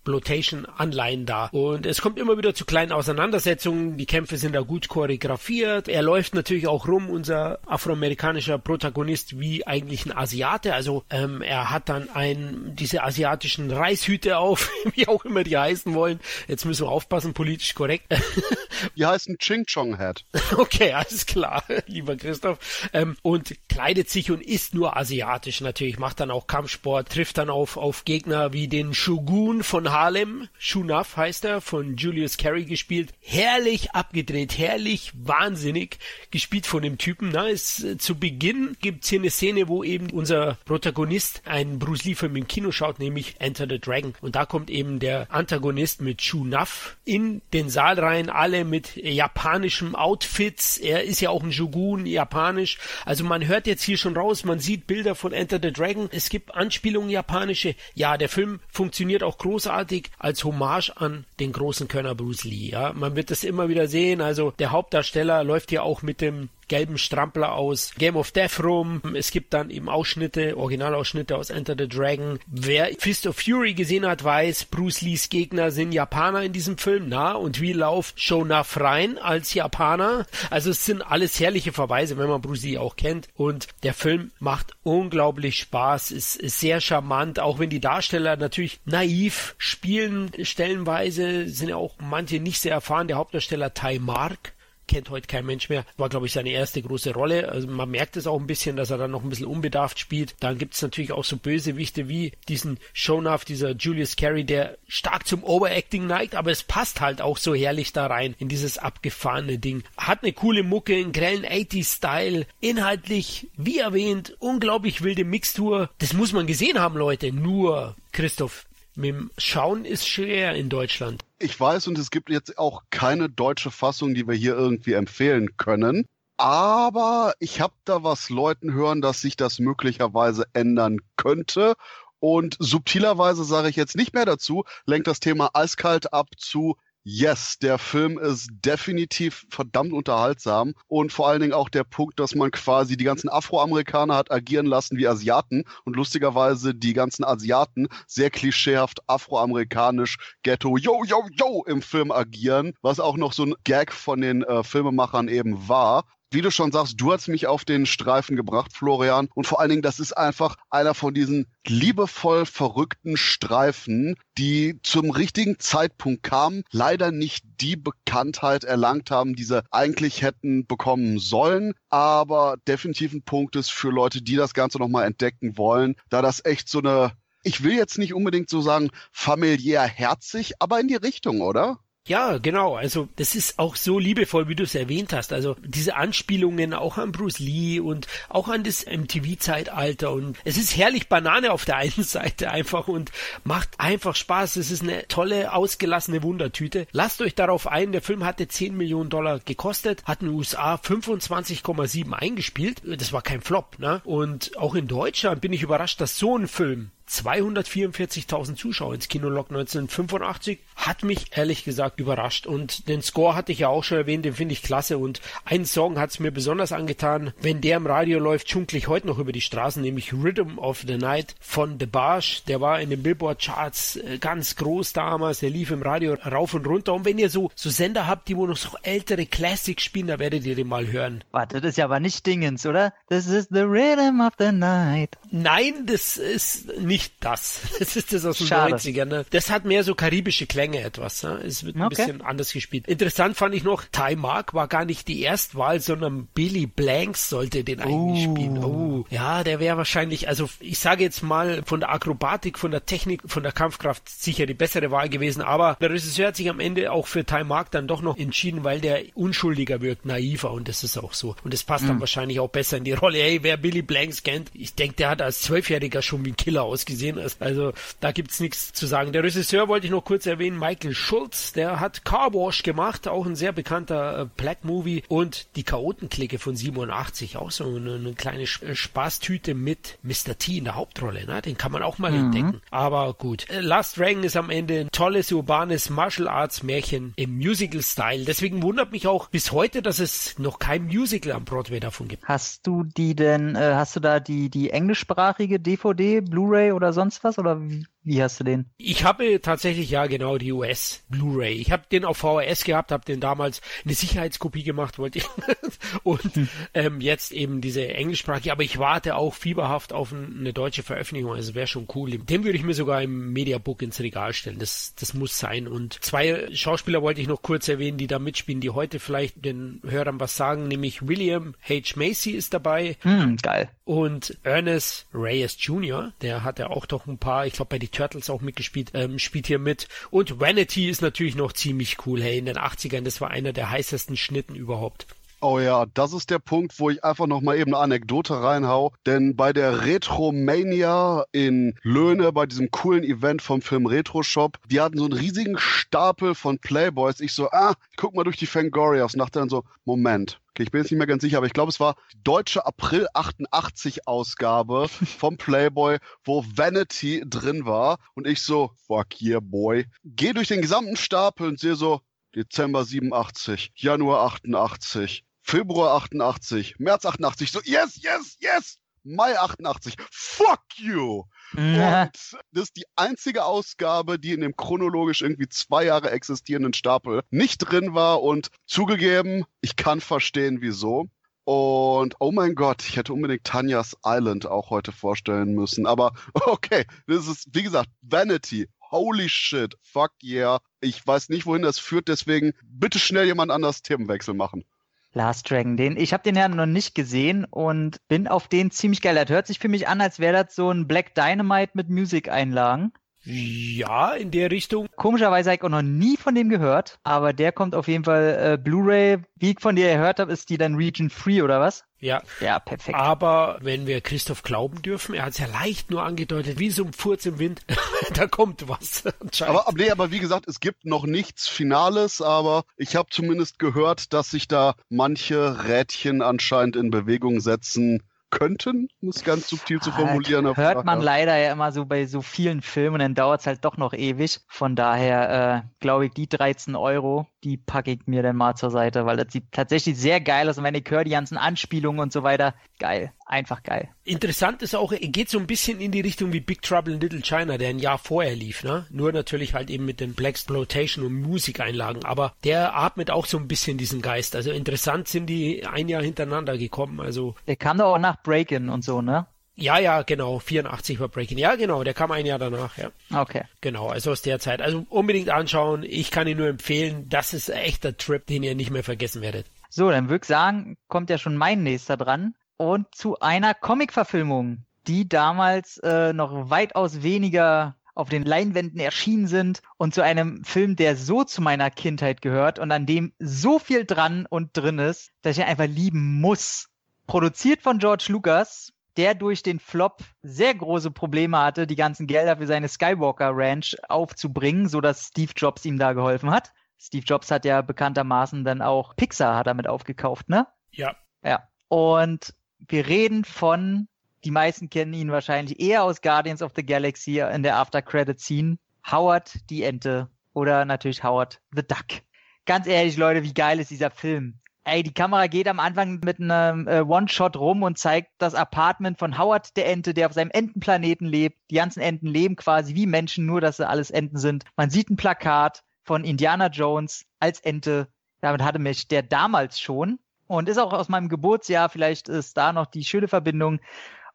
Exploitation-Anleihen da. Und es kommt immer wieder zu kleinen Auseinandersetzungen. Die Kämpfe sind da gut choreografiert. Er läuft natürlich auch rum, unser afroamerikanischer Protagonist, wie eigentlich ein Asiate. Also ähm, er hat dann ein, diese asiatischen Reishüte auf, wie auch immer die heißen wollen. Jetzt müssen wir aufpassen, politisch korrekt. die heißen Ching Chong Head. Okay, alles klar, lieber Christoph. Ähm, und kleidet sich und ist nur asiatisch natürlich, macht dann auch Kampfsport, trifft dann auf, auf Gegner wie den Shogun von Harlem, Shunaf heißt er, von Julius Carey gespielt. Herrlich abgedreht, herrlich wahnsinnig gespielt von dem Typen. Na, ist, äh, zu Beginn gibt's hier eine Szene, wo eben unser Protagonist einen Bruce Lee Film im Kino schaut, nämlich Enter the Dragon. Und da kommt eben der Antagonist mit Shunaf in den Saal rein, alle mit japanischem Outfits. Er ist ja auch ein Shogun, japanisch. Also man hört jetzt hier schon raus, man sieht Bilder von Enter the Dragon. Es gibt Anspielungen japanische. Ja, der Film funktioniert auch großartig als Hommage an den großen Könner Bruce Lee. Ja, man wird das immer wieder sehen. Also der Hauptdarsteller läuft ja auch mit dem gelben Strampler aus Game of Death rum. Es gibt dann eben Ausschnitte, Originalausschnitte aus Enter the Dragon. Wer Fist of Fury gesehen hat, weiß, Bruce Lees Gegner sind Japaner in diesem Film. Na, und wie lauft Shonaf rein als Japaner? Also es sind alles herrliche Verweise, wenn man Bruce Lee auch kennt. Und der Film macht unglaublich Spaß, ist, ist sehr charmant, auch wenn die Darsteller natürlich naiv spielen, stellenweise sind ja auch manche nicht sehr erfahren. Der Hauptdarsteller Tai Mark kennt heute kein Mensch mehr. War, glaube ich, seine erste große Rolle. Also man merkt es auch ein bisschen, dass er dann noch ein bisschen unbedarft spielt. Dann gibt es natürlich auch so Bösewichte wie diesen Shonaf, dieser Julius Carey, der stark zum Overacting neigt, aber es passt halt auch so herrlich da rein in dieses abgefahrene Ding. Hat eine coole Mucke, einen grellen 80s-Style, inhaltlich, wie erwähnt, unglaublich wilde Mixtur. Das muss man gesehen haben, Leute. Nur, Christoph, mit dem Schauen ist schwer in Deutschland. Ich weiß, und es gibt jetzt auch keine deutsche Fassung, die wir hier irgendwie empfehlen können. Aber ich habe da was Leuten hören, dass sich das möglicherweise ändern könnte. Und subtilerweise sage ich jetzt nicht mehr dazu, lenkt das Thema eiskalt ab zu Yes, der Film ist definitiv verdammt unterhaltsam und vor allen Dingen auch der Punkt, dass man quasi die ganzen Afroamerikaner hat agieren lassen wie Asiaten und lustigerweise die ganzen Asiaten sehr klischeehaft afroamerikanisch Ghetto yo yo yo im Film agieren, was auch noch so ein Gag von den äh, Filmemachern eben war wie du schon sagst, du hast mich auf den Streifen gebracht, Florian. Und vor allen Dingen, das ist einfach einer von diesen liebevoll verrückten Streifen, die zum richtigen Zeitpunkt kamen, leider nicht die Bekanntheit erlangt haben, die sie eigentlich hätten bekommen sollen, aber definitiv ein Punkt ist für Leute, die das Ganze nochmal entdecken wollen, da das echt so eine ich will jetzt nicht unbedingt so sagen familiär herzig, aber in die Richtung, oder? Ja, genau. Also das ist auch so liebevoll, wie du es erwähnt hast. Also diese Anspielungen auch an Bruce Lee und auch an das MTV-Zeitalter. Und es ist herrlich Banane auf der einen Seite einfach und macht einfach Spaß. Es ist eine tolle, ausgelassene Wundertüte. Lasst euch darauf ein, der Film hatte 10 Millionen Dollar gekostet, hat in den USA 25,7 eingespielt. Das war kein Flop. Ne? Und auch in Deutschland bin ich überrascht, dass so ein Film 244.000 Zuschauer ins Kino lockt 1985 hat mich ehrlich gesagt überrascht und den Score hatte ich ja auch schon erwähnt, den finde ich klasse und einen Song hat es mir besonders angetan, wenn der im Radio läuft, schunkle ich heute noch über die Straßen, nämlich Rhythm of the Night von The Barge, der war in den Billboard Charts äh, ganz groß damals, der lief im Radio rauf und runter und wenn ihr so, so Sender habt, die wo noch so ältere Classics spielen, da werdet ihr den mal hören. Warte, das ist ja aber nicht Dingens, oder? This is the Rhythm of the Night. Nein, das ist nicht nicht das. Das ist das aus den Schade. 90ern. Ne? Das hat mehr so karibische Klänge etwas. Ne? Es wird ein okay. bisschen anders gespielt. Interessant fand ich noch, Ty Mark war gar nicht die Erstwahl, sondern Billy Blanks sollte den eigentlich uh. spielen. Oh. Ja, der wäre wahrscheinlich, also ich sage jetzt mal von der Akrobatik, von der Technik, von der Kampfkraft sicher die bessere Wahl gewesen, aber der Regisseur hat sich am Ende auch für Ty Mark dann doch noch entschieden, weil der unschuldiger wirkt, naiver und das ist auch so. Und das passt mhm. dann wahrscheinlich auch besser in die Rolle. Hey, wer Billy Blanks kennt, ich denke, der hat als Zwölfjähriger schon wie ein Killer ausgesehen gesehen ist. Also da gibt's nichts zu sagen. Der Regisseur wollte ich noch kurz erwähnen, Michael Schulz, der hat Car Wash gemacht, auch ein sehr bekannter äh, Black Movie und die Chaotenklicke von 87, auch so eine, eine kleine äh, Spaßtüte mit Mr. T in der Hauptrolle. Ne? Den kann man auch mal mhm. entdecken. Aber gut. Äh, Last Dragon ist am Ende ein tolles urbanes Martial Arts Märchen im Musical-Style. Deswegen wundert mich auch bis heute, dass es noch kein Musical am Broadway davon gibt. Hast du die denn, äh, hast du da die, die englischsprachige DVD, Blu-ray oder sonst was? Oder wie? Wie hast du den? Ich habe tatsächlich ja genau die US Blu-ray. Ich habe den auf VHS gehabt, habe den damals eine Sicherheitskopie gemacht, wollte ich. und hm. ähm, jetzt eben diese englischsprachige. Aber ich warte auch fieberhaft auf eine deutsche Veröffentlichung. Also wäre schon cool. Den würde ich mir sogar im Mediabook ins Regal stellen. Das, das muss sein. Und zwei Schauspieler wollte ich noch kurz erwähnen, die da mitspielen, die heute vielleicht den Hörern was sagen. Nämlich William H. Macy ist dabei. Hm, geil. Und Ernest Reyes Jr., der hat ja auch doch ein paar, ich glaube bei die Turtles auch mitgespielt, ähm, spielt hier mit. Und Vanity ist natürlich noch ziemlich cool. Hey, in den 80ern, das war einer der heißesten Schnitten überhaupt. Oh ja, das ist der Punkt, wo ich einfach noch mal eben eine Anekdote reinhau. Denn bei der Retromania in Löhne, bei diesem coolen Event vom Film Retro Shop, die hatten so einen riesigen Stapel von Playboys. Ich so, ah, ich guck mal durch die Fangorias. Und dachte dann so, Moment. Okay, ich bin jetzt nicht mehr ganz sicher, aber ich glaube, es war die deutsche April 88 Ausgabe vom Playboy, wo Vanity drin war. Und ich so, fuck yeah, boy. Geh durch den gesamten Stapel und sehe so, Dezember 87, Januar 88, Februar 88, März 88, so yes, yes, yes, Mai 88, fuck you. Ja. Und das ist die einzige Ausgabe, die in dem chronologisch irgendwie zwei Jahre existierenden Stapel nicht drin war und zugegeben, ich kann verstehen, wieso. Und oh mein Gott, ich hätte unbedingt Tanya's Island auch heute vorstellen müssen. Aber okay, das ist, wie gesagt, Vanity. Holy shit, fuck yeah. Ich weiß nicht, wohin das führt, deswegen bitte schnell jemand anders Themenwechsel machen. Last Dragon, den, ich habe den ja noch nicht gesehen und bin auf den ziemlich geil. Das hört sich für mich an, als wäre das so ein Black Dynamite mit Musikeinlagen. Ja, in der Richtung. Komischerweise habe ich auch noch nie von dem gehört, aber der kommt auf jeden Fall äh, Blu-ray. Wie ich von dir gehört habe, ist die dann Region Free oder was? Ja. Ja, perfekt. Aber wenn wir Christoph glauben dürfen, er hat es ja leicht nur angedeutet, wie so ein Furz im Wind, da kommt was. aber, aber, nee, aber wie gesagt, es gibt noch nichts Finales, aber ich habe zumindest gehört, dass sich da manche Rädchen anscheinend in Bewegung setzen, könnten, um es ganz subtil zu formulieren. Halt, hört man leider ja immer so bei so vielen Filmen, dann dauert es halt doch noch ewig. Von daher äh, glaube ich, die 13 Euro, die packe ich mir dann mal zur Seite, weil das sieht tatsächlich sehr geil aus und wenn ich höre die ganzen Anspielungen und so weiter, geil, einfach geil. Interessant ist auch, er geht so ein bisschen in die Richtung wie Big Trouble in Little China, der ein Jahr vorher lief, ne? Nur natürlich halt eben mit den Black Exploitation und Musikeinlagen, aber der atmet auch so ein bisschen diesen Geist. Also interessant sind die ein Jahr hintereinander gekommen, also. Der kam doch auch nach Break-In und so, ne? Ja, ja, genau. 84 war Breaking. Ja, genau. Der kam ein Jahr danach, ja. Okay. Genau, also aus der Zeit. Also unbedingt anschauen. Ich kann ihn nur empfehlen. Das ist ein echter Trip, den ihr nicht mehr vergessen werdet. So, dann würde ich sagen, kommt ja schon mein nächster dran. Und zu einer Comic-Verfilmung, die damals äh, noch weitaus weniger auf den Leinwänden erschienen sind und zu einem Film, der so zu meiner Kindheit gehört und an dem so viel dran und drin ist, dass ich ihn einfach lieben muss. Produziert von George Lucas, der durch den Flop sehr große Probleme hatte, die ganzen Gelder für seine Skywalker Ranch aufzubringen, so dass Steve Jobs ihm da geholfen hat. Steve Jobs hat ja bekanntermaßen dann auch Pixar hat damit aufgekauft, ne? Ja. Ja. Und wir reden von, die meisten kennen ihn wahrscheinlich eher aus Guardians of the Galaxy in der After Credit Scene, Howard die Ente oder natürlich Howard the Duck. Ganz ehrlich, Leute, wie geil ist dieser Film? Ey, die Kamera geht am Anfang mit einem äh, One-Shot rum und zeigt das Apartment von Howard der Ente, der auf seinem Entenplaneten lebt. Die ganzen Enten leben quasi wie Menschen, nur dass sie alles Enten sind. Man sieht ein Plakat von Indiana Jones als Ente. Damit hatte mich der damals schon und ist auch aus meinem Geburtsjahr. Vielleicht ist da noch die schöne Verbindung.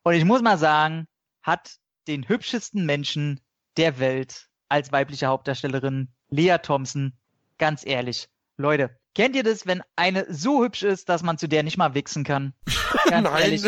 Und ich muss mal sagen, hat den hübschesten Menschen der Welt als weibliche Hauptdarstellerin Lea Thompson. Ganz ehrlich, Leute, Kennt ihr das, wenn eine so hübsch ist, dass man zu der nicht mal wichsen kann? Ganz Nein. Ehrlich.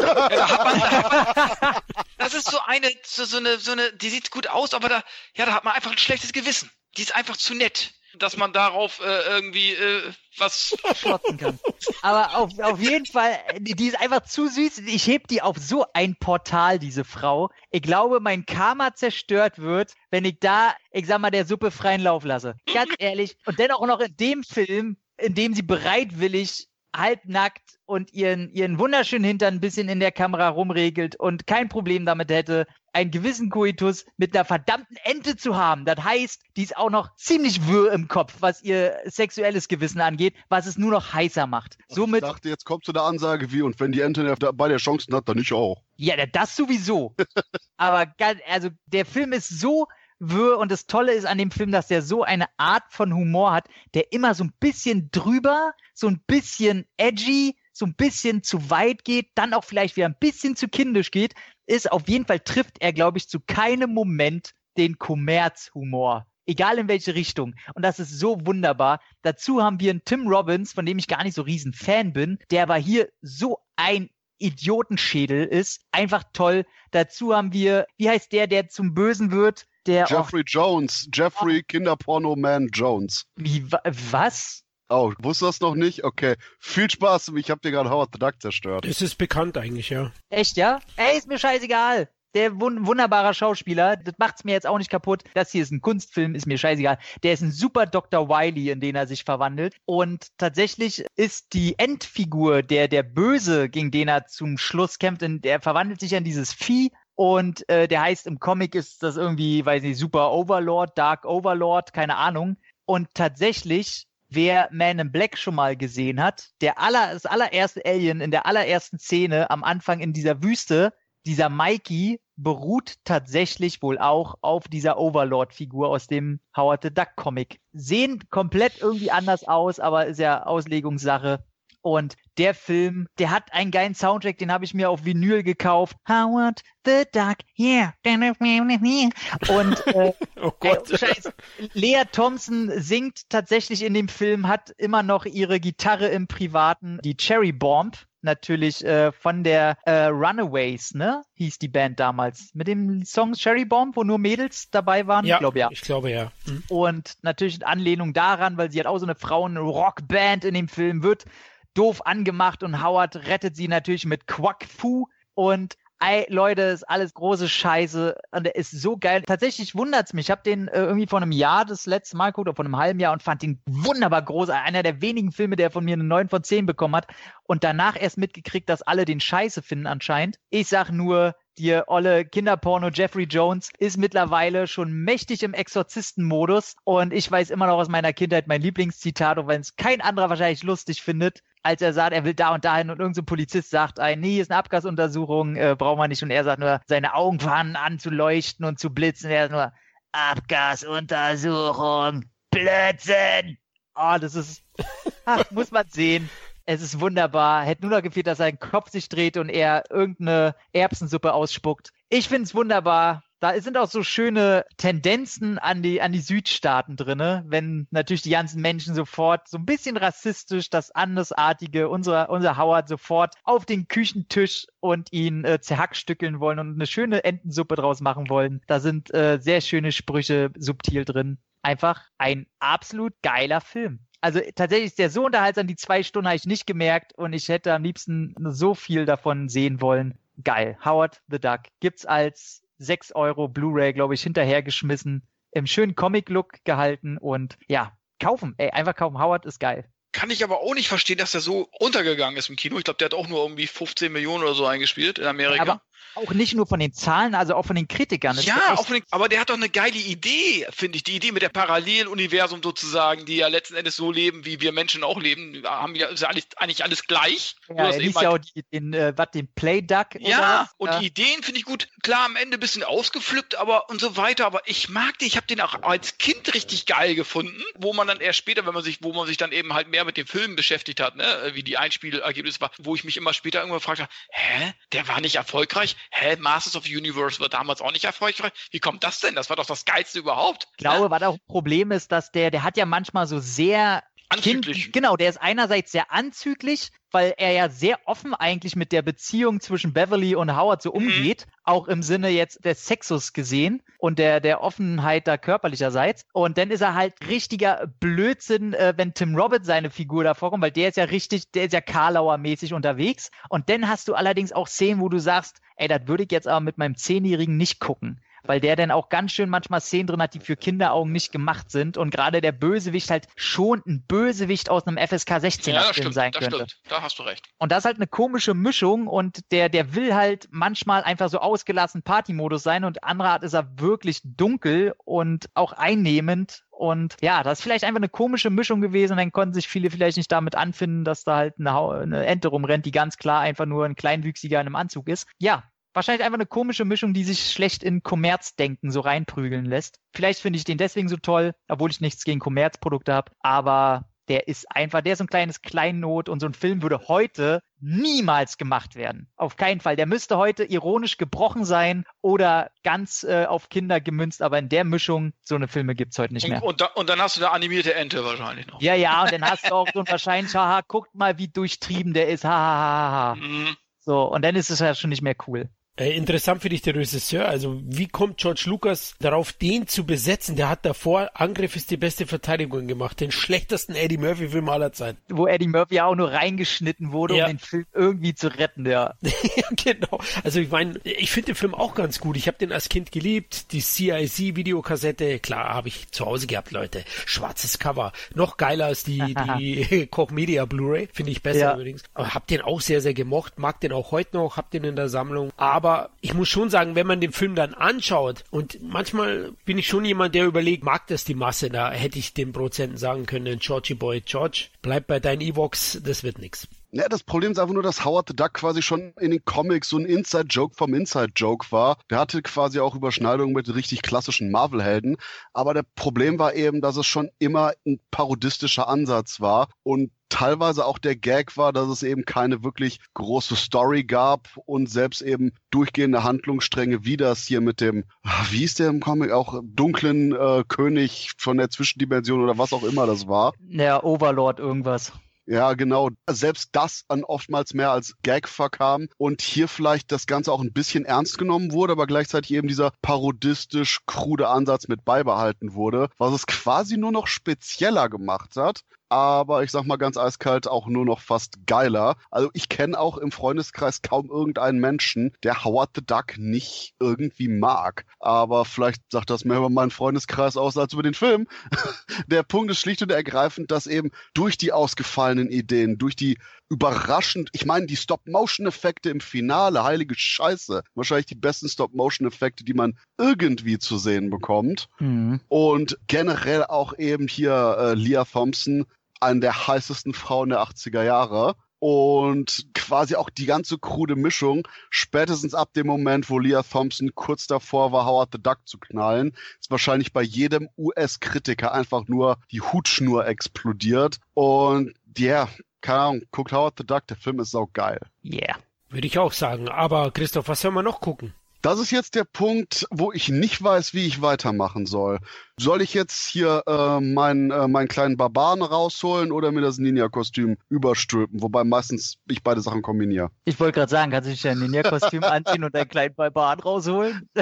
Ja, das ist so eine, so, so, eine, so eine, die sieht gut aus, aber da, ja, da hat man einfach ein schlechtes Gewissen. Die ist einfach zu nett dass man darauf äh, irgendwie äh, was schlotzen kann. Aber auf, auf jeden Fall, die ist einfach zu süß. Ich heb die auf so ein Portal, diese Frau. Ich glaube, mein Karma zerstört wird, wenn ich da, ich sag mal, der Suppe freien Lauf lasse. Ganz ehrlich. Und dennoch noch in dem Film, in dem sie bereitwillig halbnackt und ihren, ihren wunderschönen Hintern ein bisschen in der Kamera rumregelt und kein Problem damit hätte, einen gewissen Koitus mit einer verdammten Ente zu haben. Das heißt, die ist auch noch ziemlich wirr im Kopf, was ihr sexuelles Gewissen angeht, was es nur noch heißer macht. Somit, Ich dachte, jetzt kommt so eine Ansage wie, und wenn die Ente bei der Chancen hat, dann ich auch. ja, das sowieso. Aber also der Film ist so wirr und das Tolle ist an dem Film, dass der so eine Art von Humor hat, der immer so ein bisschen drüber, so ein bisschen edgy, so ein bisschen zu weit geht, dann auch vielleicht wieder ein bisschen zu kindisch geht, ist auf jeden Fall trifft er, glaube ich, zu keinem Moment den Kommerzhumor. Egal in welche Richtung. Und das ist so wunderbar. Dazu haben wir einen Tim Robbins, von dem ich gar nicht so riesen Fan bin, der aber hier so ein Idiotenschädel ist. Einfach toll. Dazu haben wir, wie heißt der, der zum Bösen wird? Der Jeffrey Jones. Jeffrey Kinderporno-Man Jones. Wie, wa- was? Oh, wusstest du das noch nicht? Okay. Viel Spaß. Ich habe dir gerade Howard the Duck zerstört. Das ist bekannt eigentlich, ja. Echt, ja? Ey, ist mir scheißegal. Der wun wunderbarer Schauspieler, das macht's mir jetzt auch nicht kaputt. Das hier ist ein Kunstfilm, ist mir scheißegal. Der ist ein super Dr. Wiley, in den er sich verwandelt. Und tatsächlich ist die Endfigur, der, der Böse, gegen den er zum Schluss kämpft, in, der verwandelt sich in dieses Vieh. Und äh, der heißt im Comic ist das irgendwie, weiß nicht, Super Overlord, Dark Overlord, keine Ahnung. Und tatsächlich Wer Man in Black schon mal gesehen hat, der aller, das allererste Alien in der allerersten Szene am Anfang in dieser Wüste, dieser Mikey beruht tatsächlich wohl auch auf dieser Overlord-Figur aus dem Howard the Duck Comic. Sehen komplett irgendwie anders aus, aber ist ja Auslegungssache. Und der Film, der hat einen geilen Soundtrack, den habe ich mir auf Vinyl gekauft. Howard the Duck, yeah. Und äh, Oh Gott. ohne Scheiß. Lea Thompson singt tatsächlich in dem Film, hat immer noch ihre Gitarre im Privaten, die Cherry Bomb, natürlich äh, von der äh, Runaways, ne? Hieß die Band damals. Mit dem Song Cherry Bomb, wo nur Mädels dabei waren? ja, Ich glaube ja. Ich glaube ja. Hm. Und natürlich in Anlehnung daran, weil sie hat auch so eine Frauen-Rockband in dem Film, wird doof angemacht und Howard rettet sie natürlich mit Quack Fu und Ey, Leute, ist alles große Scheiße und der ist so geil. Tatsächlich wundert's mich. Ich habe den äh, irgendwie vor einem Jahr das letzte Mal geguckt oder vor einem halben Jahr und fand den wunderbar groß. Einer der wenigen Filme, der von mir eine 9 von 10 bekommen hat und danach erst mitgekriegt, dass alle den Scheiße finden anscheinend. Ich sag nur, dir olle Kinderporno Jeffrey Jones ist mittlerweile schon mächtig im Exorzistenmodus. Und ich weiß immer noch aus meiner Kindheit mein Lieblingszitat, auch wenn es kein anderer wahrscheinlich lustig findet, als er sagt, er will da und dahin. Und irgendein so Polizist sagt ein, nee, ist eine Abgasuntersuchung, äh, braucht man nicht. Und er sagt nur, seine Augen fangen an zu leuchten und zu blitzen, er sagt nur, Abgasuntersuchung, Blödsinn. Oh, das ist, ach, muss man sehen. Es ist wunderbar. Hätte nur noch gefehlt, dass sein Kopf sich dreht und er irgendeine Erbsensuppe ausspuckt. Ich finde es wunderbar. Da sind auch so schöne Tendenzen an die, an die Südstaaten drinne, wenn natürlich die ganzen Menschen sofort so ein bisschen rassistisch das Andersartige, unser, unser Howard sofort auf den Küchentisch und ihn äh, zerhackstückeln wollen und eine schöne Entensuppe draus machen wollen. Da sind äh, sehr schöne Sprüche subtil drin. Einfach ein absolut geiler Film. Also tatsächlich ist der so unterhaltsam, die zwei Stunden habe ich nicht gemerkt und ich hätte am liebsten so viel davon sehen wollen. Geil. Howard the Duck gibt's als 6 Euro Blu-ray, glaube ich, hinterhergeschmissen, im schönen Comic-Look gehalten und ja, kaufen. Ey, einfach kaufen. Howard ist geil. Kann ich aber auch nicht verstehen, dass der so untergegangen ist im Kino. Ich glaube, der hat auch nur irgendwie 15 Millionen oder so eingespielt in Amerika. Aber auch nicht nur von den Zahlen, also auch von den Kritikern. Das ja, den, aber der hat doch eine geile Idee, finde ich. Die Idee mit der Paralleluniversum sozusagen, die ja letzten Endes so leben, wie wir Menschen auch leben. Haben ja ist ja alles, eigentlich alles gleich. Ja, er liest ja auch die, den, äh, was, den Play Duck oder ja, und Ja. die Ideen finde ich gut. Klar, am Ende ein bisschen ausgepflückt, aber und so weiter. Aber ich mag den, ich habe den auch als Kind richtig geil gefunden, wo man dann erst später, wenn man sich, wo man sich dann eben halt mehr mit dem Film beschäftigt hat, ne, wie die Einspielergebnisse war, wo ich mich immer später irgendwann gefragt habe, hä, der war nicht erfolgreich? Hä, Masters of the Universe war damals auch nicht erfolgreich? Wie kommt das denn? Das war doch das Geilste überhaupt. Ich glaube, was auch ein Problem ist, dass der, der hat ja manchmal so sehr Anzüglich. Kind, genau, der ist einerseits sehr anzüglich, weil er ja sehr offen eigentlich mit der Beziehung zwischen Beverly und Howard so Mhm. umgeht, auch im Sinne jetzt des Sexus gesehen und der, der Offenheit da körperlicherseits. Und dann ist er halt richtiger Blödsinn, äh, wenn Tim Robbins seine Figur da vorkommt, weil der ist ja richtig, der ist ja Karlauer-mäßig unterwegs. Und dann hast du allerdings auch Szenen, wo du sagst, ey, das würde ich jetzt aber mit meinem Zehnjährigen nicht gucken. Weil der dann auch ganz schön manchmal Szenen drin hat, die für Kinderaugen nicht gemacht sind und gerade der Bösewicht halt schon ein Bösewicht aus einem FSK 16 Ja, das Film stimmt, sein das könnte. stimmt. Da hast du recht. Und das ist halt eine komische Mischung und der, der will halt manchmal einfach so ausgelassen Partymodus sein und andere Art ist er wirklich dunkel und auch einnehmend. Und ja, das ist vielleicht einfach eine komische Mischung gewesen und dann konnten sich viele vielleicht nicht damit anfinden, dass da halt eine, Hau- eine Ente rumrennt, die ganz klar einfach nur ein Kleinwüchsiger in einem Anzug ist. Ja, wahrscheinlich einfach eine komische Mischung, die sich schlecht in Kommerzdenken so reinprügeln lässt. Vielleicht finde ich den deswegen so toll, obwohl ich nichts gegen Kommerzprodukte habe, aber der ist einfach, der ist so ein kleines Kleinnot und so ein Film würde heute niemals gemacht werden. Auf keinen Fall. Der müsste heute ironisch gebrochen sein oder ganz äh, auf Kinder gemünzt, aber in der Mischung, so eine Filme gibt's heute nicht mehr. und, da, und dann hast du eine animierte Ente wahrscheinlich noch. Ja, ja, und dann hast du auch so ein wahrscheinlich, haha, guckt mal, wie durchtrieben der ist, haha, ha, ha, ha. Mhm. So, und dann ist es ja schon nicht mehr cool. Äh, interessant finde ich der Regisseur. Also wie kommt George Lucas darauf, den zu besetzen? Der hat davor Angriff ist die beste Verteidigung gemacht, den schlechtesten Eddie Murphy Film aller Zeiten. Wo Eddie Murphy auch nur reingeschnitten wurde, Ja. um den Film irgendwie zu retten, ja. ja, genau. Also ich meine, ich finde den Film auch ganz gut. Ich habe den als Kind geliebt. Die CIC-Videokassette, klar, habe ich zu Hause gehabt, Leute. Schwarzes Cover. Noch geiler als die, die Koch Media Blu-ray. Finde ich besser Ja. übrigens. Aber hab den auch sehr, sehr gemocht. Mag den auch heute noch. Hab den in der Sammlung. Aber ich muss schon sagen, wenn man den Film dann anschaut und manchmal bin ich schon jemand, der überlegt, mag das die Masse? Da hätte ich den Prozenten sagen können, Georgie Boy, George, bleib bei deinen Evox, das wird nix. Ja, das Problem ist einfach nur, dass Howard the Duck quasi schon in den Comics so ein Inside-Joke vom Inside-Joke war. Der hatte quasi auch Überschneidungen mit richtig klassischen Marvel-Helden. Aber der Problem war eben, dass es schon immer ein parodistischer Ansatz war und teilweise auch der Gag war, dass es eben keine wirklich große Story gab und selbst eben durchgehende Handlungsstränge, wie das hier mit dem, ah, wie ist der im Comic, auch dunklen äh, König von der Zwischendimension oder was auch immer das war. Der Overlord irgendwas. Ja, genau. Selbst das an oftmals mehr als Gag verkam und hier vielleicht das Ganze auch ein bisschen ernst genommen wurde, aber gleichzeitig eben dieser parodistisch krude Ansatz mit beibehalten wurde, was es quasi nur noch spezieller gemacht hat. Aber ich sag mal ganz eiskalt auch nur noch fast geiler. Also ich kenne auch im Freundeskreis kaum irgendeinen Menschen, der Howard the Duck nicht irgendwie mag. Aber vielleicht sagt das mehr über meinen Freundeskreis aus als über den Film. Der Punkt ist schlicht und ergreifend, dass eben durch die ausgefallenen Ideen, durch die überraschend, ich meine, die Stop-Motion-Effekte im Finale, heilige Scheiße, wahrscheinlich die besten Stop-Motion-Effekte, die man irgendwie zu sehen bekommt. Mhm. Und generell auch eben hier äh, Leah Thompson, eine der heißesten Frauen der 80er Jahre. Und quasi auch die ganze krude Mischung, spätestens ab dem Moment, wo Leah Thompson kurz davor war, Howard the Duck zu knallen, ist wahrscheinlich bei jedem US-Kritiker einfach nur die Hutschnur explodiert. Und ja, keine Ahnung, guckt Howard the Duck, der Film ist saugeil. Yeah. Würde ich auch sagen. Aber Christoph, was soll man noch gucken? Das ist jetzt der Punkt, wo ich nicht weiß, wie ich weitermachen soll. Soll ich jetzt hier äh, meinen, äh, meinen kleinen Barbaren rausholen oder mir das Ninja-Kostüm überstülpen? Wobei meistens ich beide Sachen kombiniere. Ich wollte gerade sagen, kannst du dich dein Ninja-Kostüm anziehen und deinen kleinen Barbaren rausholen?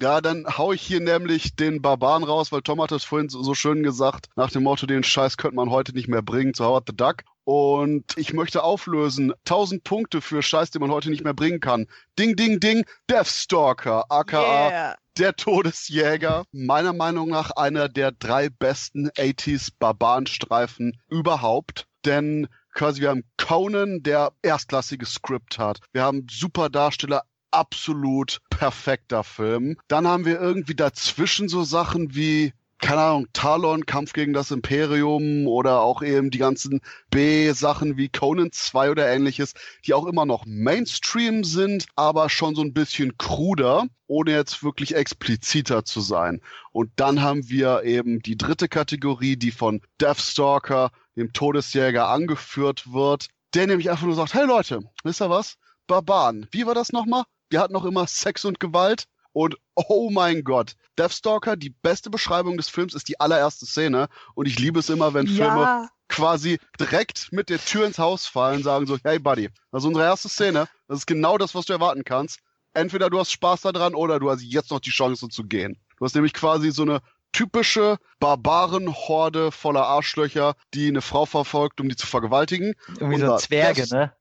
Ja, dann hau ich hier nämlich den Barbaren raus, weil Tom hat es vorhin so, so schön gesagt, nach dem Motto, den Scheiß könnte man heute nicht mehr bringen zu Howard the Duck. Und ich möchte auflösen, 1000 Punkte für Scheiß, den man heute nicht mehr bringen kann. Ding, ding, ding, Deathstalker, aka Yeah. Der Todesjäger. Meiner Meinung nach einer der drei besten 80s Barbarenstreifen überhaupt. Denn quasi wir haben Conan, der erstklassiges Skript hat. Wir haben super Darsteller, absolut perfekter Film. Dann haben wir irgendwie dazwischen so Sachen wie keine Ahnung, Talon, Kampf gegen das Imperium oder auch eben die ganzen B-Sachen wie Conan 2 oder ähnliches, die auch immer noch Mainstream sind, aber schon so ein bisschen kruder, ohne jetzt wirklich expliziter zu sein. Und dann haben wir eben die dritte Kategorie, die von Deathstalker, dem Todesjäger, angeführt wird, der nämlich einfach nur sagt, hey Leute, wisst ihr was? Barbaren, wie war das nochmal? Wir hatten noch immer Sex und Gewalt. Und oh mein Gott, Deathstalker, die beste Beschreibung des Films ist die allererste Szene. Und ich liebe es immer, wenn Filme Ja. quasi direkt mit der Tür ins Haus fallen, sagen so, hey Buddy, das ist unsere erste Szene. Das ist genau das, was du erwarten kannst. Entweder du hast Spaß daran oder du hast jetzt noch die Chance zu gehen. Du hast nämlich quasi so eine typische Barbarenhorde voller Arschlöcher, die eine Frau verfolgt, um die zu vergewaltigen. Irgendwie so Zwerge, ne?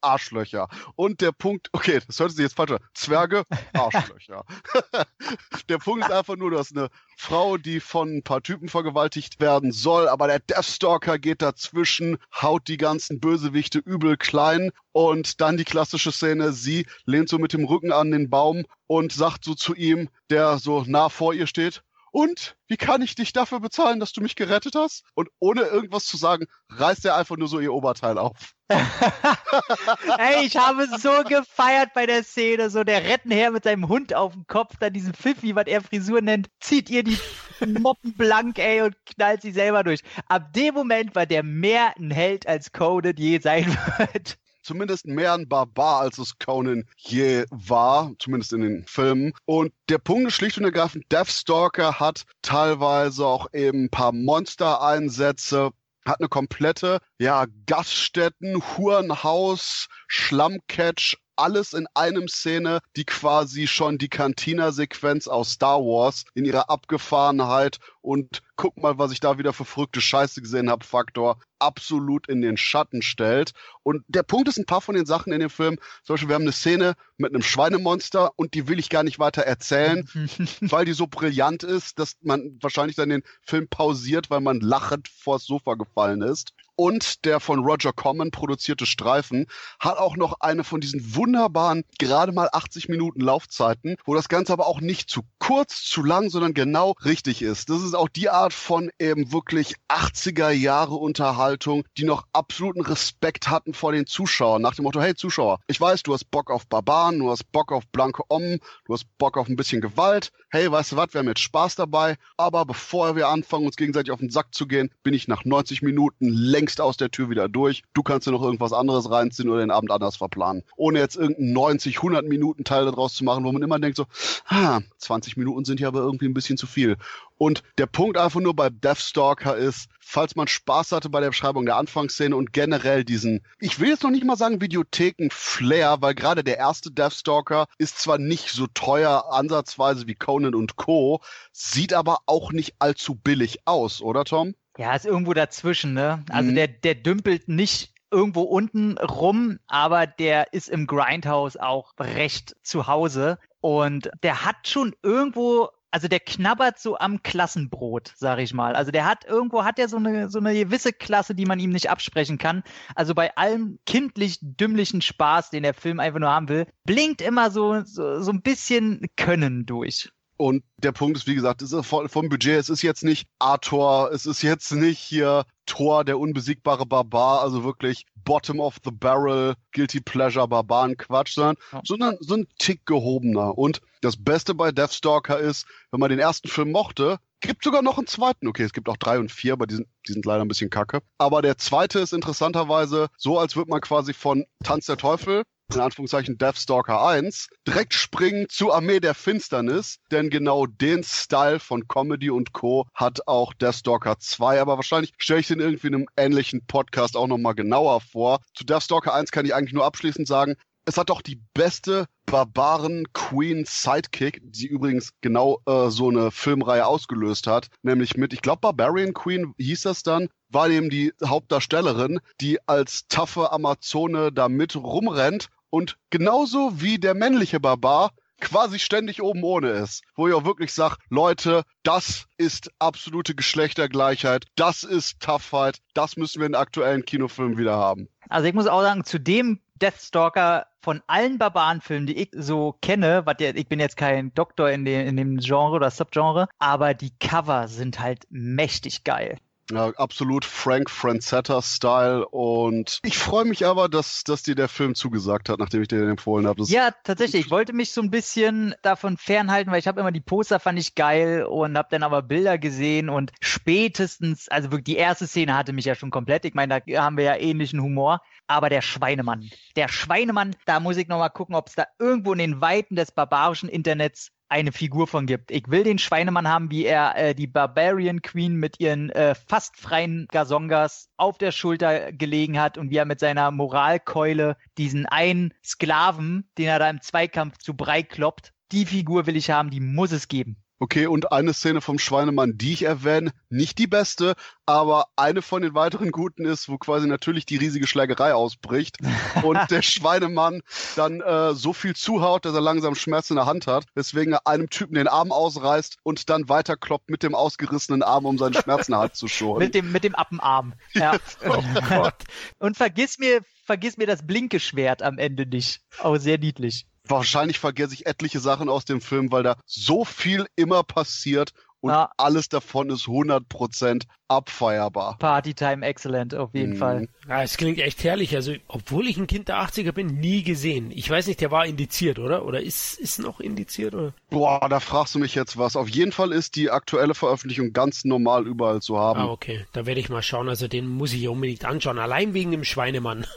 Arschlöcher. Und der Punkt, okay, das hört sich jetzt falsch an. Zwerge, Arschlöcher. der Punkt ist einfach nur, dass eine Frau, die von ein paar Typen vergewaltigt werden soll, aber der Deathstalker geht dazwischen, haut die ganzen Bösewichte übel klein und dann die klassische Szene, sie lehnt so mit dem Rücken an den Baum und sagt so zu ihm, der so nah vor ihr steht, und wie kann ich dich dafür bezahlen, dass du mich gerettet hast? Und ohne irgendwas zu sagen, reißt er einfach nur so ihr Oberteil auf. Ey, ich habe so gefeiert bei der Szene, so der Rettenherr mit seinem Hund auf dem Kopf, dann diesen Pfiffi, was er Frisur nennt, zieht ihr die Moppen blank, ey, und knallt sie selber durch. Ab dem Moment war der mehr ein Held als Coded je sein wird zumindest mehr ein Barbar, als es Conan je war, zumindest in den Filmen. Und der Punkt ist schlicht und ergreifend, Deathstalker hat teilweise auch eben ein paar Monstereinsätze, hat eine komplette, ja, Gaststätten, Hurenhaus, Schlammcatch, alles in einem Szene, die quasi schon die Cantina-Sequenz aus Star Wars in ihrer Abgefahrenheit und guck mal, was ich da wieder für verrückte Scheiße gesehen habe, Faktor absolut in den Schatten stellt. Und der Punkt ist, ein paar von den Sachen in dem Film, zum Beispiel, wir haben eine Szene mit einem Schweinemonster und die will ich gar nicht weiter erzählen, weil die so brillant ist, dass man wahrscheinlich dann den Film pausiert, weil man lachend vors Sofa gefallen ist und der von Roger Corman produzierte Streifen hat auch noch eine von diesen wunderbaren, gerade mal 80 Minuten Laufzeiten, wo das Ganze aber auch nicht zu kurz, zu lang, sondern genau richtig ist. Das ist auch die Art von eben wirklich 80er Jahre Unterhaltung, die noch absoluten Respekt hatten vor den Zuschauern. Nach dem Motto, hey Zuschauer, ich weiß, du hast Bock auf Barbaren, du hast Bock auf blanke Om, du hast Bock auf ein bisschen Gewalt. Hey, weißt du was, wir haben jetzt Spaß dabei. Aber bevor wir anfangen, uns gegenseitig auf den Sack zu gehen, bin ich nach 90 Minuten längst längst aus der Tür wieder durch. Du kannst dir noch irgendwas anderes reinziehen oder den Abend anders verplanen. Ohne jetzt irgendeinen 90, 100 Minuten Teil daraus zu machen, wo man immer denkt so, ah, 20 Minuten sind ja aber irgendwie ein bisschen zu viel. Und der Punkt einfach nur bei Deathstalker ist, falls man Spaß hatte bei der Beschreibung der Anfangsszene und generell diesen, ich will jetzt noch nicht mal sagen Videotheken-Flair, weil gerade der erste Deathstalker ist zwar nicht so teuer ansatzweise wie Conan und Co., sieht aber auch nicht allzu billig aus, oder Tom? Ja, ist irgendwo dazwischen, ne? Also mhm. der, der dümpelt nicht irgendwo unten rum, aber der ist im Grindhouse auch recht zu Hause. Und der hat schon irgendwo, also der knabbert so am Klassenbrot, sag ich mal. Also der hat irgendwo, hat er so eine, so eine gewisse Klasse, die man ihm nicht absprechen kann. Also bei allem kindlich dümmlichen Spaß, den der Film einfach nur haben will, blinkt immer so, so, so ein bisschen Können durch. Und der Punkt ist, wie gesagt, es ist vom Budget, es ist jetzt nicht Arthur, es ist jetzt nicht hier Thor, der unbesiegbare Barbar, also wirklich Bottom of the Barrel, Guilty Pleasure Barbaren-Quatsch, sondern, ja. sondern so ein Tick gehobener. Und das Beste bei Deathstalker ist, wenn man den ersten Film mochte, gibt sogar noch einen zweiten. Okay, es gibt auch drei und vier, aber die sind, die sind leider ein bisschen kacke. Aber der zweite ist interessanterweise so, als würde man quasi von Tanz der Teufel in Anführungszeichen Deathstalker 1, direkt springen zu Armee der Finsternis, denn genau den Style von Comedy und Co. hat auch Deathstalker 2, aber wahrscheinlich stelle ich den irgendwie in einem ähnlichen Podcast auch nochmal genauer vor. Zu Deathstalker 1 kann ich eigentlich nur abschließend sagen, es hat doch die beste Barbaren Queen Sidekick, die übrigens genau äh, so eine Filmreihe ausgelöst hat, nämlich mit, ich glaube, Barbarian Queen hieß das dann, war eben die Hauptdarstellerin, die als taffe Amazone da mit rumrennt und genauso wie der männliche Barbar quasi ständig oben ohne ist. Wo ich auch wirklich sage, Leute, das ist absolute Geschlechtergleichheit, das ist Toughheit, das müssen wir in aktuellen Kinofilmen wieder haben. Also ich muss auch sagen, zu dem Deathstalker von allen Barbarenfilmen, die ich so kenne, was ich bin jetzt kein Doktor in dem, in dem Genre oder Subgenre, aber die Cover sind halt mächtig geil. Ja, absolut Frank Francetta-Style. Und ich freue mich aber, dass, dass dir der Film zugesagt hat, nachdem ich dir den empfohlen habe. Ja, tatsächlich. Ich wollte mich so ein bisschen davon fernhalten, weil ich habe immer die Poster fand ich geil und habe dann aber Bilder gesehen und spätestens, also wirklich die erste Szene hatte mich ja schon komplett. Ich meine, da haben wir ja ähnlichen Humor. Aber der Schweinemann, der Schweinemann, da muss ich nochmal gucken, ob es da irgendwo in den Weiten des barbarischen Internets eine Figur von gibt. Ich will den Schweinemann haben, wie er äh, die Barbarian Queen mit ihren äh, fast freien Gazongas auf der Schulter gelegen hat und wie er mit seiner Moralkeule diesen einen Sklaven, den er da im Zweikampf zu Brei kloppt, die Figur will ich haben, die muss es geben. Okay, und eine Szene vom Schweinemann, die ich erwähne, nicht die beste, aber eine von den weiteren guten ist, wo quasi natürlich die riesige Schlägerei ausbricht und der Schweinemann dann äh, so viel zuhaut, dass er langsam Schmerz in der Hand hat, weswegen er einem Typen den Arm ausreißt und dann weiterkloppt mit dem ausgerissenen Arm, um seinen Schmerz in der Hand zu schonen. mit dem, mit dem Appenarm. Ja. Oh. Und vergiss mir, vergiss mir das Blinkeschwert am Ende nicht. Auch sehr niedlich. Wahrscheinlich vergesse ich etliche Sachen aus dem Film, weil da so viel immer passiert und Ja. alles davon ist 100% abfeierbar. Partytime excellent, auf jeden Mhm. Fall. Ja, es klingt echt herrlich. Also, obwohl ich ein Kind der 80er bin, nie gesehen. Ich weiß nicht, der war indiziert, oder? Oder ist, ist noch indiziert, oder? Boah, da fragst du mich jetzt was. Auf jeden Fall ist die aktuelle Veröffentlichung ganz normal überall zu haben. Ah, okay. Da werde ich mal schauen. Also, den muss ich unbedingt anschauen. Allein wegen dem Schweinemann.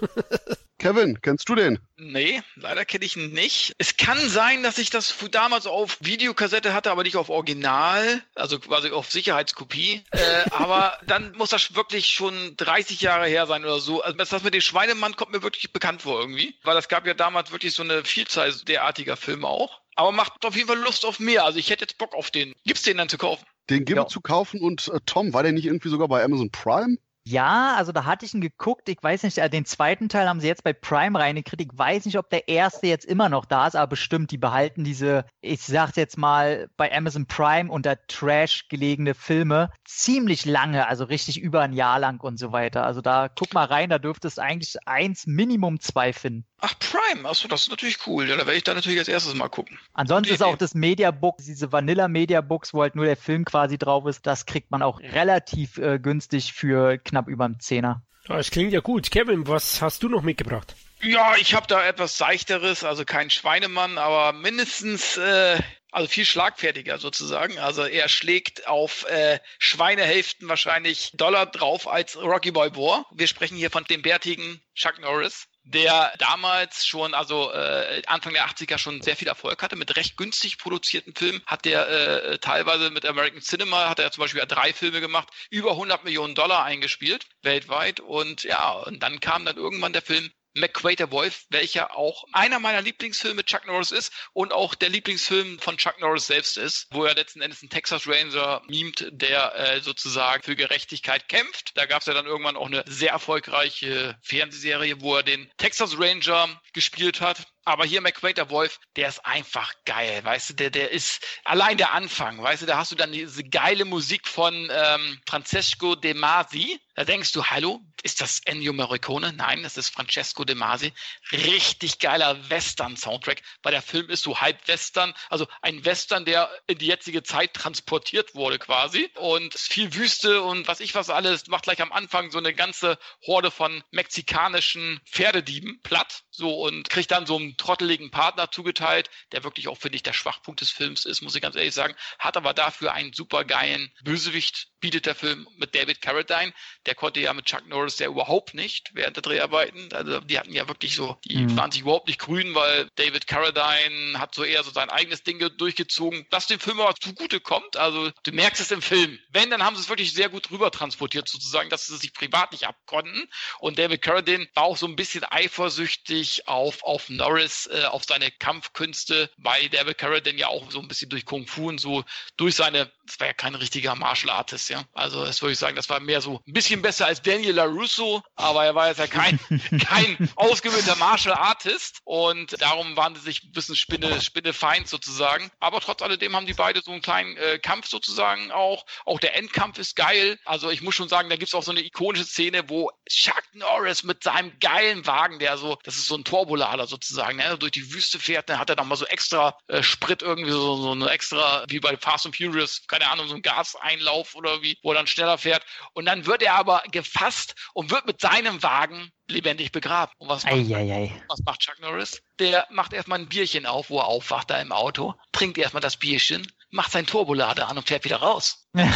Kevin, kennst du den? Nee, leider kenne ich ihn nicht. Es kann sein, dass ich das damals auf Videokassette hatte, aber nicht auf Original, also quasi auf Sicherheitskopie. Äh, aber dann muss das wirklich schon 30 Jahre her sein oder so. Also das mit dem Schweinemann kommt mir wirklich bekannt vor irgendwie, weil es gab ja damals wirklich so eine Vielzahl derartiger Filme auch. Aber macht auf jeden Fall Lust auf mehr. Also ich hätte jetzt Bock auf den. Gibt's den dann zu kaufen? Den gibt Ja. es zu kaufen und äh, Tom, war der nicht irgendwie sogar bei Amazon Prime? Ja, also da hatte ich ihn geguckt. Ich weiß nicht, äh, den zweiten Teil haben sie jetzt bei Prime reingekriegt. Ich weiß nicht, ob der erste jetzt immer noch da ist, aber bestimmt, die behalten diese, ich sag's jetzt mal, bei Amazon Prime unter Trash gelegene Filme ziemlich lange, also richtig über ein Jahr lang und so weiter. Also da guck mal rein, da dürftest eigentlich eins, Minimum zwei finden. Ach, Prime. Achso, das ist natürlich cool. Ja, da werde ich dann natürlich als erstes mal gucken. Ansonsten Gute ist auch das Mediabook, diese Vanilla Mediabooks, wo halt nur der Film quasi drauf ist, das kriegt man auch relativ äh, günstig für knapp über einen Zehner. Ja, es klingt ja gut. Kevin, was hast du noch mitgebracht? Ja, ich habe da etwas seichteres, also kein Schweinemann, aber mindestens, äh, also viel schlagfertiger sozusagen. Also er schlägt auf äh, Schweinehälften wahrscheinlich Dollar drauf als Rocky Boy Boar. Wir sprechen hier von dem bärtigen Chuck Norris der damals schon, also äh, Anfang der 80er schon sehr viel Erfolg hatte mit recht günstig produzierten Filmen, hat der äh, teilweise mit American Cinema, hat er zum Beispiel drei Filme gemacht, über 100 Millionen Dollar eingespielt, weltweit. Und ja, und dann kam dann irgendwann der Film McQuaid Wolf, welcher auch einer meiner Lieblingsfilme Chuck Norris ist und auch der Lieblingsfilm von Chuck Norris selbst ist, wo er letzten Endes einen Texas Ranger mimt, der äh, sozusagen für Gerechtigkeit kämpft. Da gab es ja dann irgendwann auch eine sehr erfolgreiche Fernsehserie, wo er den Texas Ranger gespielt hat. Aber hier McQuaid, der Wolf, der ist einfach geil, weißt du, der, der ist allein der Anfang, weißt du, da hast du dann diese geile Musik von ähm, Francesco De Masi. Da denkst du, hallo, ist das Ennio Morricone? Nein, das ist Francesco De Masi. Richtig geiler Western-Soundtrack, weil der Film ist so halb Western, also ein Western, der in die jetzige Zeit transportiert wurde quasi. Und viel Wüste und was ich was alles, macht gleich am Anfang so eine ganze Horde von mexikanischen Pferdedieben platt. So und kriegt dann so einen trotteligen Partner zugeteilt, der wirklich auch, finde ich, der Schwachpunkt des Films ist, muss ich ganz ehrlich sagen. Hat aber dafür einen super geilen Bösewicht, bietet der Film mit David Carradine. Der konnte ja mit Chuck Norris ja überhaupt nicht während der Dreharbeiten. Also die hatten ja wirklich so, die Mhm. waren sich überhaupt nicht grün, weil David Carradine hat so eher so sein eigenes Ding durchgezogen, was dem Film aber zugute kommt. Also du merkst es im Film. Wenn, dann haben sie es wirklich sehr gut rüber transportiert sozusagen, dass sie sich privat nicht abkonnten. Und David Carradine war auch so ein bisschen eifersüchtig auf, auf Norris, äh, auf seine Kampfkünste, weil David Carradine ja auch so ein bisschen durch Kung Fu und so, durch seine, das war ja kein richtiger Martial Artist, ja. Also das würde ich sagen, das war mehr so ein bisschen besser als Daniel LaRusso, aber er war jetzt ja kein, kein ausgebildeter Martial Artist und darum waren sie sich ein bisschen Spinne, Spinnefeind sozusagen. Aber trotz alledem haben die beide so einen kleinen äh, Kampf sozusagen auch. Auch der Endkampf ist geil. Also ich muss schon sagen, da gibt's auch so eine ikonische Szene, wo Chuck Norris mit seinem geilen Wagen, der so, das ist so ein Turbolader sozusagen, ne, durch die Wüste fährt, dann hat er noch mal so extra äh, Sprit irgendwie, so, so eine extra, wie bei Fast and Furious, keine Ahnung, so ein Gaseinlauf oder wie, wo er dann schneller fährt. Und dann wird er aber gefasst und wird mit seinem Wagen lebendig begraben. Und was macht, Eieiei. was macht Chuck Norris? Der macht erstmal ein Bierchen auf, wo er aufwacht da im Auto, trinkt erstmal das Bierchen, macht sein Turbolader an und fährt wieder raus. ne?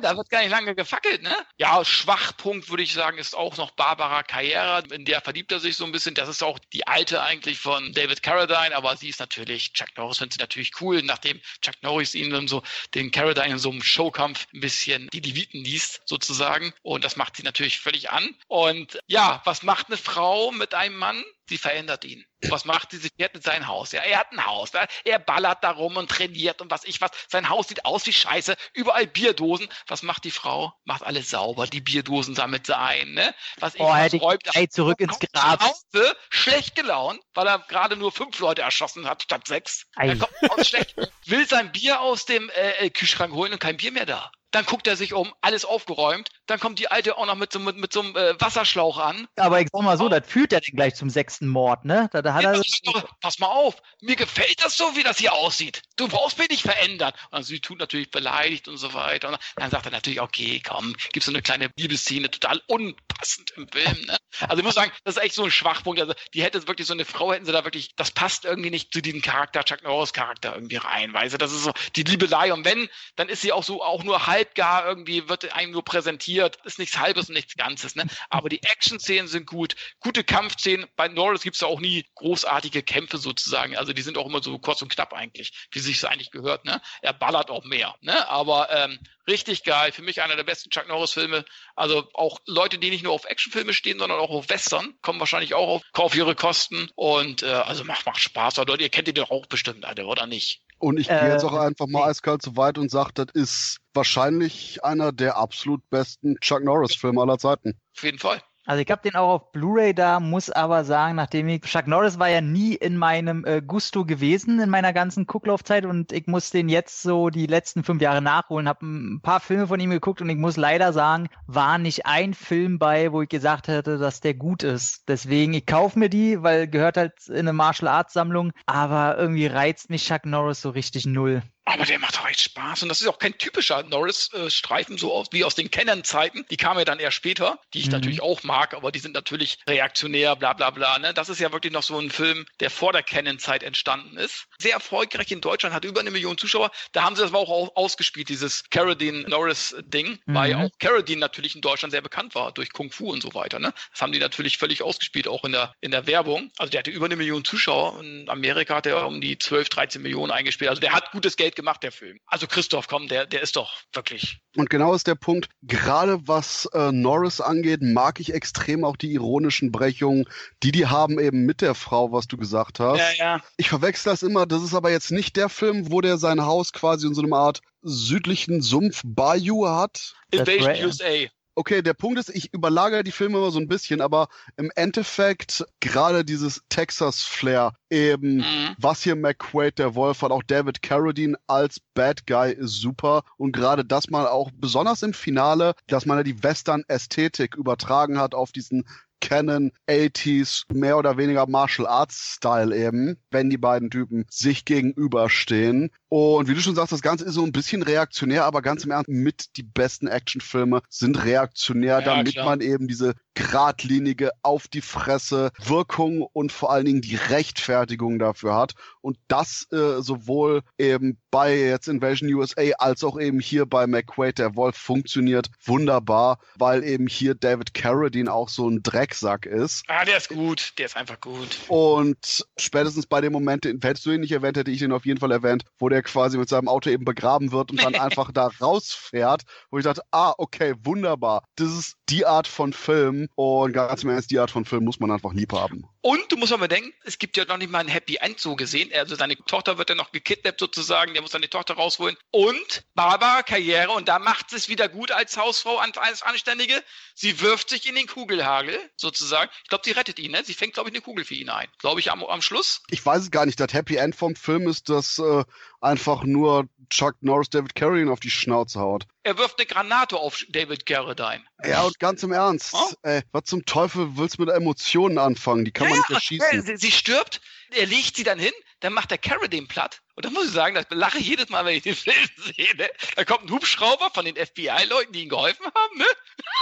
Da wird gar nicht lange gefackelt, ne? Ja, Schwachpunkt würde ich sagen, ist auch noch Barbara Carrera. In der verliebt er sich so ein bisschen. Das ist auch die alte eigentlich von David Carradine, aber sie ist natürlich, Chuck Norris findet sie natürlich cool, nachdem Chuck Norris ihn dann so, den Carradine in so einem Showkampf ein bisschen die Leviten liest, sozusagen. Und das macht sie natürlich völlig an. Und ja, was macht eine Frau mit einem Mann? Sie verändert ihn. Was macht sie? Sie fährt in sein Haus. Ja, er hat ein Haus. Ja? Er ballert da rum und trainiert und was ich was. Sein Haus sieht aus wie Scheiße. Überall Bierdosen. Was macht die Frau? Macht alles sauber. Die Bierdosen sammelt sie ein. Ne? Was ich Oh, was hätte räumt. ich zurück ins Grab. Hause, schlecht gelaunt, weil er gerade nur fünf Leute erschossen hat statt sechs. Ei. Er kommt aus schlecht, will sein Bier aus dem äh, äh, Kühlschrank holen und kein Bier mehr da. Dann guckt er sich um, alles aufgeräumt. Dann kommt die Alte auch noch mit so, mit, mit so einem äh, Wasserschlauch an. Aber ich sag mal so, das führt ja dann gleich zum sechsten Mord, ne? Da, da hat Ja, er. doch- pass mal auf, mir gefällt das so, wie das hier aussieht. Du brauchst mich nicht verändern. Und sie tut natürlich beleidigt und so weiter. Und dann sagt er natürlich, okay, komm, gibt's so eine kleine Bibelszene, total unpassend im Film. Ne? Also ich muss sagen, das ist echt so ein Schwachpunkt. Also die hätte wirklich so eine Frau, hätten sie da wirklich, das passt irgendwie nicht zu diesem Charakter, Chuck Norris Charakter irgendwie rein. Weißt du, das ist so die Liebelei. Und wenn, dann ist sie auch so auch nur halbgar irgendwie, wird einem nur präsentiert. Ist nichts Halbes und nichts Ganzes. Ne? Aber die Action-Szenen sind gut, gute Kampfszenen. Bei Norris gibt's ja auch nie großartige Kämpfe sozusagen. Also die sind auch immer so kurz und knapp eigentlich, wie sich eigentlich gehört. Ne? Er ballert auch mehr. Ne? Aber ähm, richtig geil. Für mich einer der besten Chuck Norris-Filme. Also auch Leute, die nicht nur auf Actionfilme stehen, sondern auch auf Western, kommen wahrscheinlich auch auf, auf ihre Kosten. Und äh, also macht, macht Spaß. Leute, ihr kennt ihn doch auch bestimmt, Alter, oder nicht? Und ich gehe Äh, jetzt auch einfach mal eiskalt so weit und sage, das ist wahrscheinlich einer der absolut besten Chuck Norris-Filme aller Zeiten. Auf jeden Fall. Also ich habe den auch auf Blu-ray da, muss aber sagen, nachdem ich Chuck Norris war ja nie in meinem äh, Gusto gewesen in meiner ganzen Gucklaufzeit und ich muss den jetzt so die letzten fünf Jahre nachholen, habe ein paar Filme von ihm geguckt und ich muss leider sagen, war nicht ein Film bei, wo ich gesagt hätte, dass der gut ist. Deswegen, ich kaufe mir die, weil gehört halt in eine Martial Arts Sammlung, aber irgendwie reizt mich Chuck Norris so richtig null. Aber der macht doch echt Spaß. Und das ist auch kein typischer Norris-Streifen, so aus, wie aus den Canon-Zeiten. Die kamen ja dann eher später, die ich Mhm. natürlich auch mag, aber die sind natürlich reaktionär, bla bla bla. Ne? Das ist ja wirklich noch so ein Film, der vor der Canon-Zeit entstanden ist. Sehr erfolgreich in Deutschland, hat über eine Million Zuschauer. Da haben sie das aber auch au- ausgespielt, dieses Carradine-Norris-Ding, weil Mhm. auch Carradine natürlich in Deutschland sehr bekannt war, durch Kung Fu und so weiter. Ne? Das haben die natürlich völlig ausgespielt, auch in der, in der Werbung. Also der hatte über eine Million Zuschauer. In Amerika hat er um die 12, 13 Millionen eingespielt. Also der hat gutes Geld gemacht, der Film. Also Christoph, komm, der, der ist doch wirklich. Und genau ist der Punkt, gerade was äh, Norris angeht, mag ich extrem auch die ironischen Brechungen, die die haben eben mit der Frau, was du gesagt hast. Ja, ja. Ich verwechsel das immer, das ist aber jetzt nicht der Film, wo der sein Haus quasi in so einer Art südlichen Sumpf Bayou hat. Invasion USA. Okay, der Punkt ist, ich überlagere die Filme immer so ein bisschen, aber im Endeffekt gerade dieses Texas-Flair eben, Mhm. was hier McQuaid, der Wolf hat, auch David Carradine als Bad Guy ist super und gerade das mal auch besonders im Finale, dass man ja die Western-Ästhetik übertragen hat auf diesen Canon 80s, mehr oder weniger Martial Arts Style eben, wenn die beiden Typen sich gegenüberstehen. Und wie du schon sagst, das Ganze ist so ein bisschen reaktionär, aber ganz im Ernst, mit die besten Actionfilme sind reaktionär, Ja, damit klar. man eben diese geradlinige, auf die Fresse Wirkung und vor allen Dingen die Rechtfertigung dafür hat. Und das äh, sowohl eben bei jetzt Invasion USA als auch eben hier bei McQuaid, der Wolf, funktioniert wunderbar, weil eben hier David Carradine auch so ein Drecksack ist. Ah, der ist gut. Der ist einfach gut. Und spätestens bei dem Moment, den hättest du ihn nicht erwähnt, hätte ich den auf jeden Fall erwähnt, wo der quasi mit seinem Auto eben begraben wird und dann einfach da rausfährt, wo ich dachte, ah, okay, wunderbar. Das ist die Art von Film und ganz im Ernst, die Art von Film muss man einfach lieb haben. Und du musst aber bedenken, es gibt ja noch nicht mal ein Happy End so gesehen. Also seine Tochter wird ja noch gekidnappt sozusagen, der muss seine Tochter rausholen. Und Barbara Karriere, und da macht sie es wieder gut als Hausfrau, als Anständige. Sie wirft sich in den Kugelhagel sozusagen. Ich glaube, sie rettet ihn, ne? Sie fängt, glaube ich, eine Kugel für ihn ein. Glaube ich, am, am Schluss. Ich weiß es gar nicht, das Happy End vom Film ist, dass äh, einfach nur Chuck Norris David Carradine auf die Schnauze haut. Er wirft eine Granate auf David Carradine. Ja, und ganz im Ernst, Oh. ey, was zum Teufel willst du mit Emotionen anfangen? Die kann man nicht Ja, erschießen. sie, sie stirbt, er legt sie dann hin, dann macht der Carradine platt. Und da muss ich sagen, das lache ich jedes Mal, wenn ich den Film sehe. Ne? Da kommt ein Hubschrauber von den FBI-Leuten, die ihm geholfen haben. Ne?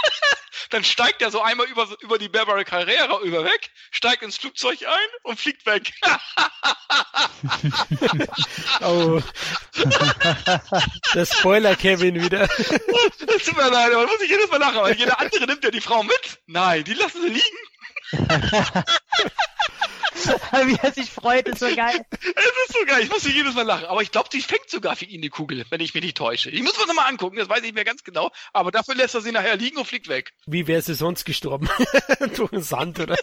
dann steigt er so einmal über, über die Barbara Carrera über weg, steigt ins Flugzeug ein und fliegt weg. Oh. Der Spoiler Kevin wieder. Das tut mir leid, aber muss ich jedes Mal lachen. Weil jeder andere nimmt ja die Frau mit. Nein, die lassen sie liegen. Wie er sich freut, ist so geil. Es ist so geil, ich muss jedes Mal lachen. Aber ich glaube, die fängt sogar für ihn die Kugel, wenn ich mich nicht täusche. Ich muss mir das mal angucken, das weiß ich mehr ganz genau. Aber dafür lässt er sie nachher liegen und fliegt weg. Wie wäre sie sonst gestorben? Durch den Sand, oder?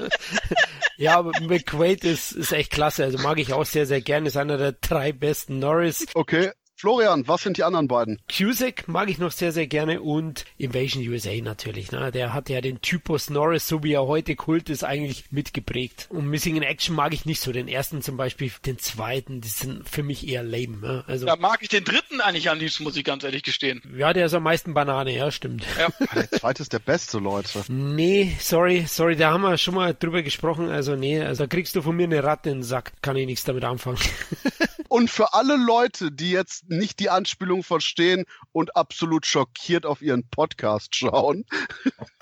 ja, aber McQuaid ist, ist echt klasse. Also mag ich auch sehr, sehr gerne. Ist einer der drei besten Norris. Okay, Florian, was sind die anderen beiden? Cusack mag ich noch sehr, sehr gerne und Invasion USA natürlich. Ne? Der hat ja den Typus Norris, so wie er heute Kult ist, eigentlich mitgeprägt. Und Missing in Action mag ich nicht so. Den ersten zum Beispiel, den zweiten, die sind für mich eher lame. Ne? Also, Da mag ich den dritten eigentlich am liebsten, muss ich ganz ehrlich gestehen. ja, der ist am meisten Banane, ja, stimmt. Ja. Ah, Der zweite ist der beste, Leute. Nee, sorry, sorry, da haben wir schon mal drüber gesprochen. Also nee, also da kriegst du von mir eine Ratte in den Sack. Kann ich nichts damit anfangen. Und für alle Leute, die jetzt nicht die Anspielung verstehen und absolut schockiert auf ihren Podcast schauen.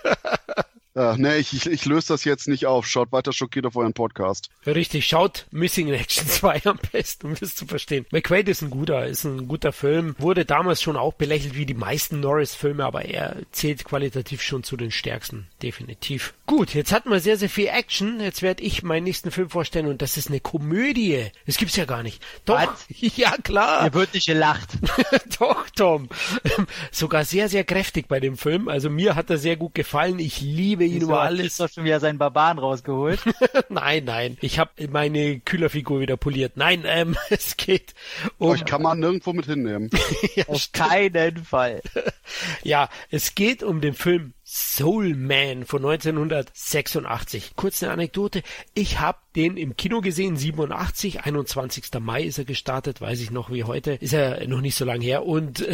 Ja, nee, ich, ich, ich löse das jetzt nicht auf. Schaut weiter schockiert auf euren Podcast. Richtig, schaut Missing in Action 2 am besten, um das zu verstehen. McQuaid ist ein guter, ist ein guter Film. Wurde damals schon auch belächelt wie die meisten Norris-Filme, aber er zählt qualitativ schon zu den stärksten. Definitiv. Gut, jetzt hatten wir sehr, sehr viel Action. Jetzt werde ich meinen nächsten Film vorstellen und das ist eine Komödie. Das gibt's ja gar nicht. Doch, Was? ja klar. Hier wird nicht gelacht. Doch, Tom. Sogar sehr, sehr kräftig bei dem Film. Also mir hat er sehr gut gefallen. Ich liebe ihn über hat alles. Christoph schon wieder seinen Barbaren rausgeholt. nein, nein. Ich habe meine Kühlerfigur wieder poliert. Nein, ähm, es geht um. Euch kann man nirgendwo mit hinnehmen. ja, Auf keinen Fall. ja, es geht um den Film Soul Man von 1986. Kurz eine Anekdote. Ich habe den im Kino gesehen, 87, 21. Mai ist er gestartet, weiß ich noch wie heute. Ist er noch nicht so lange her. Und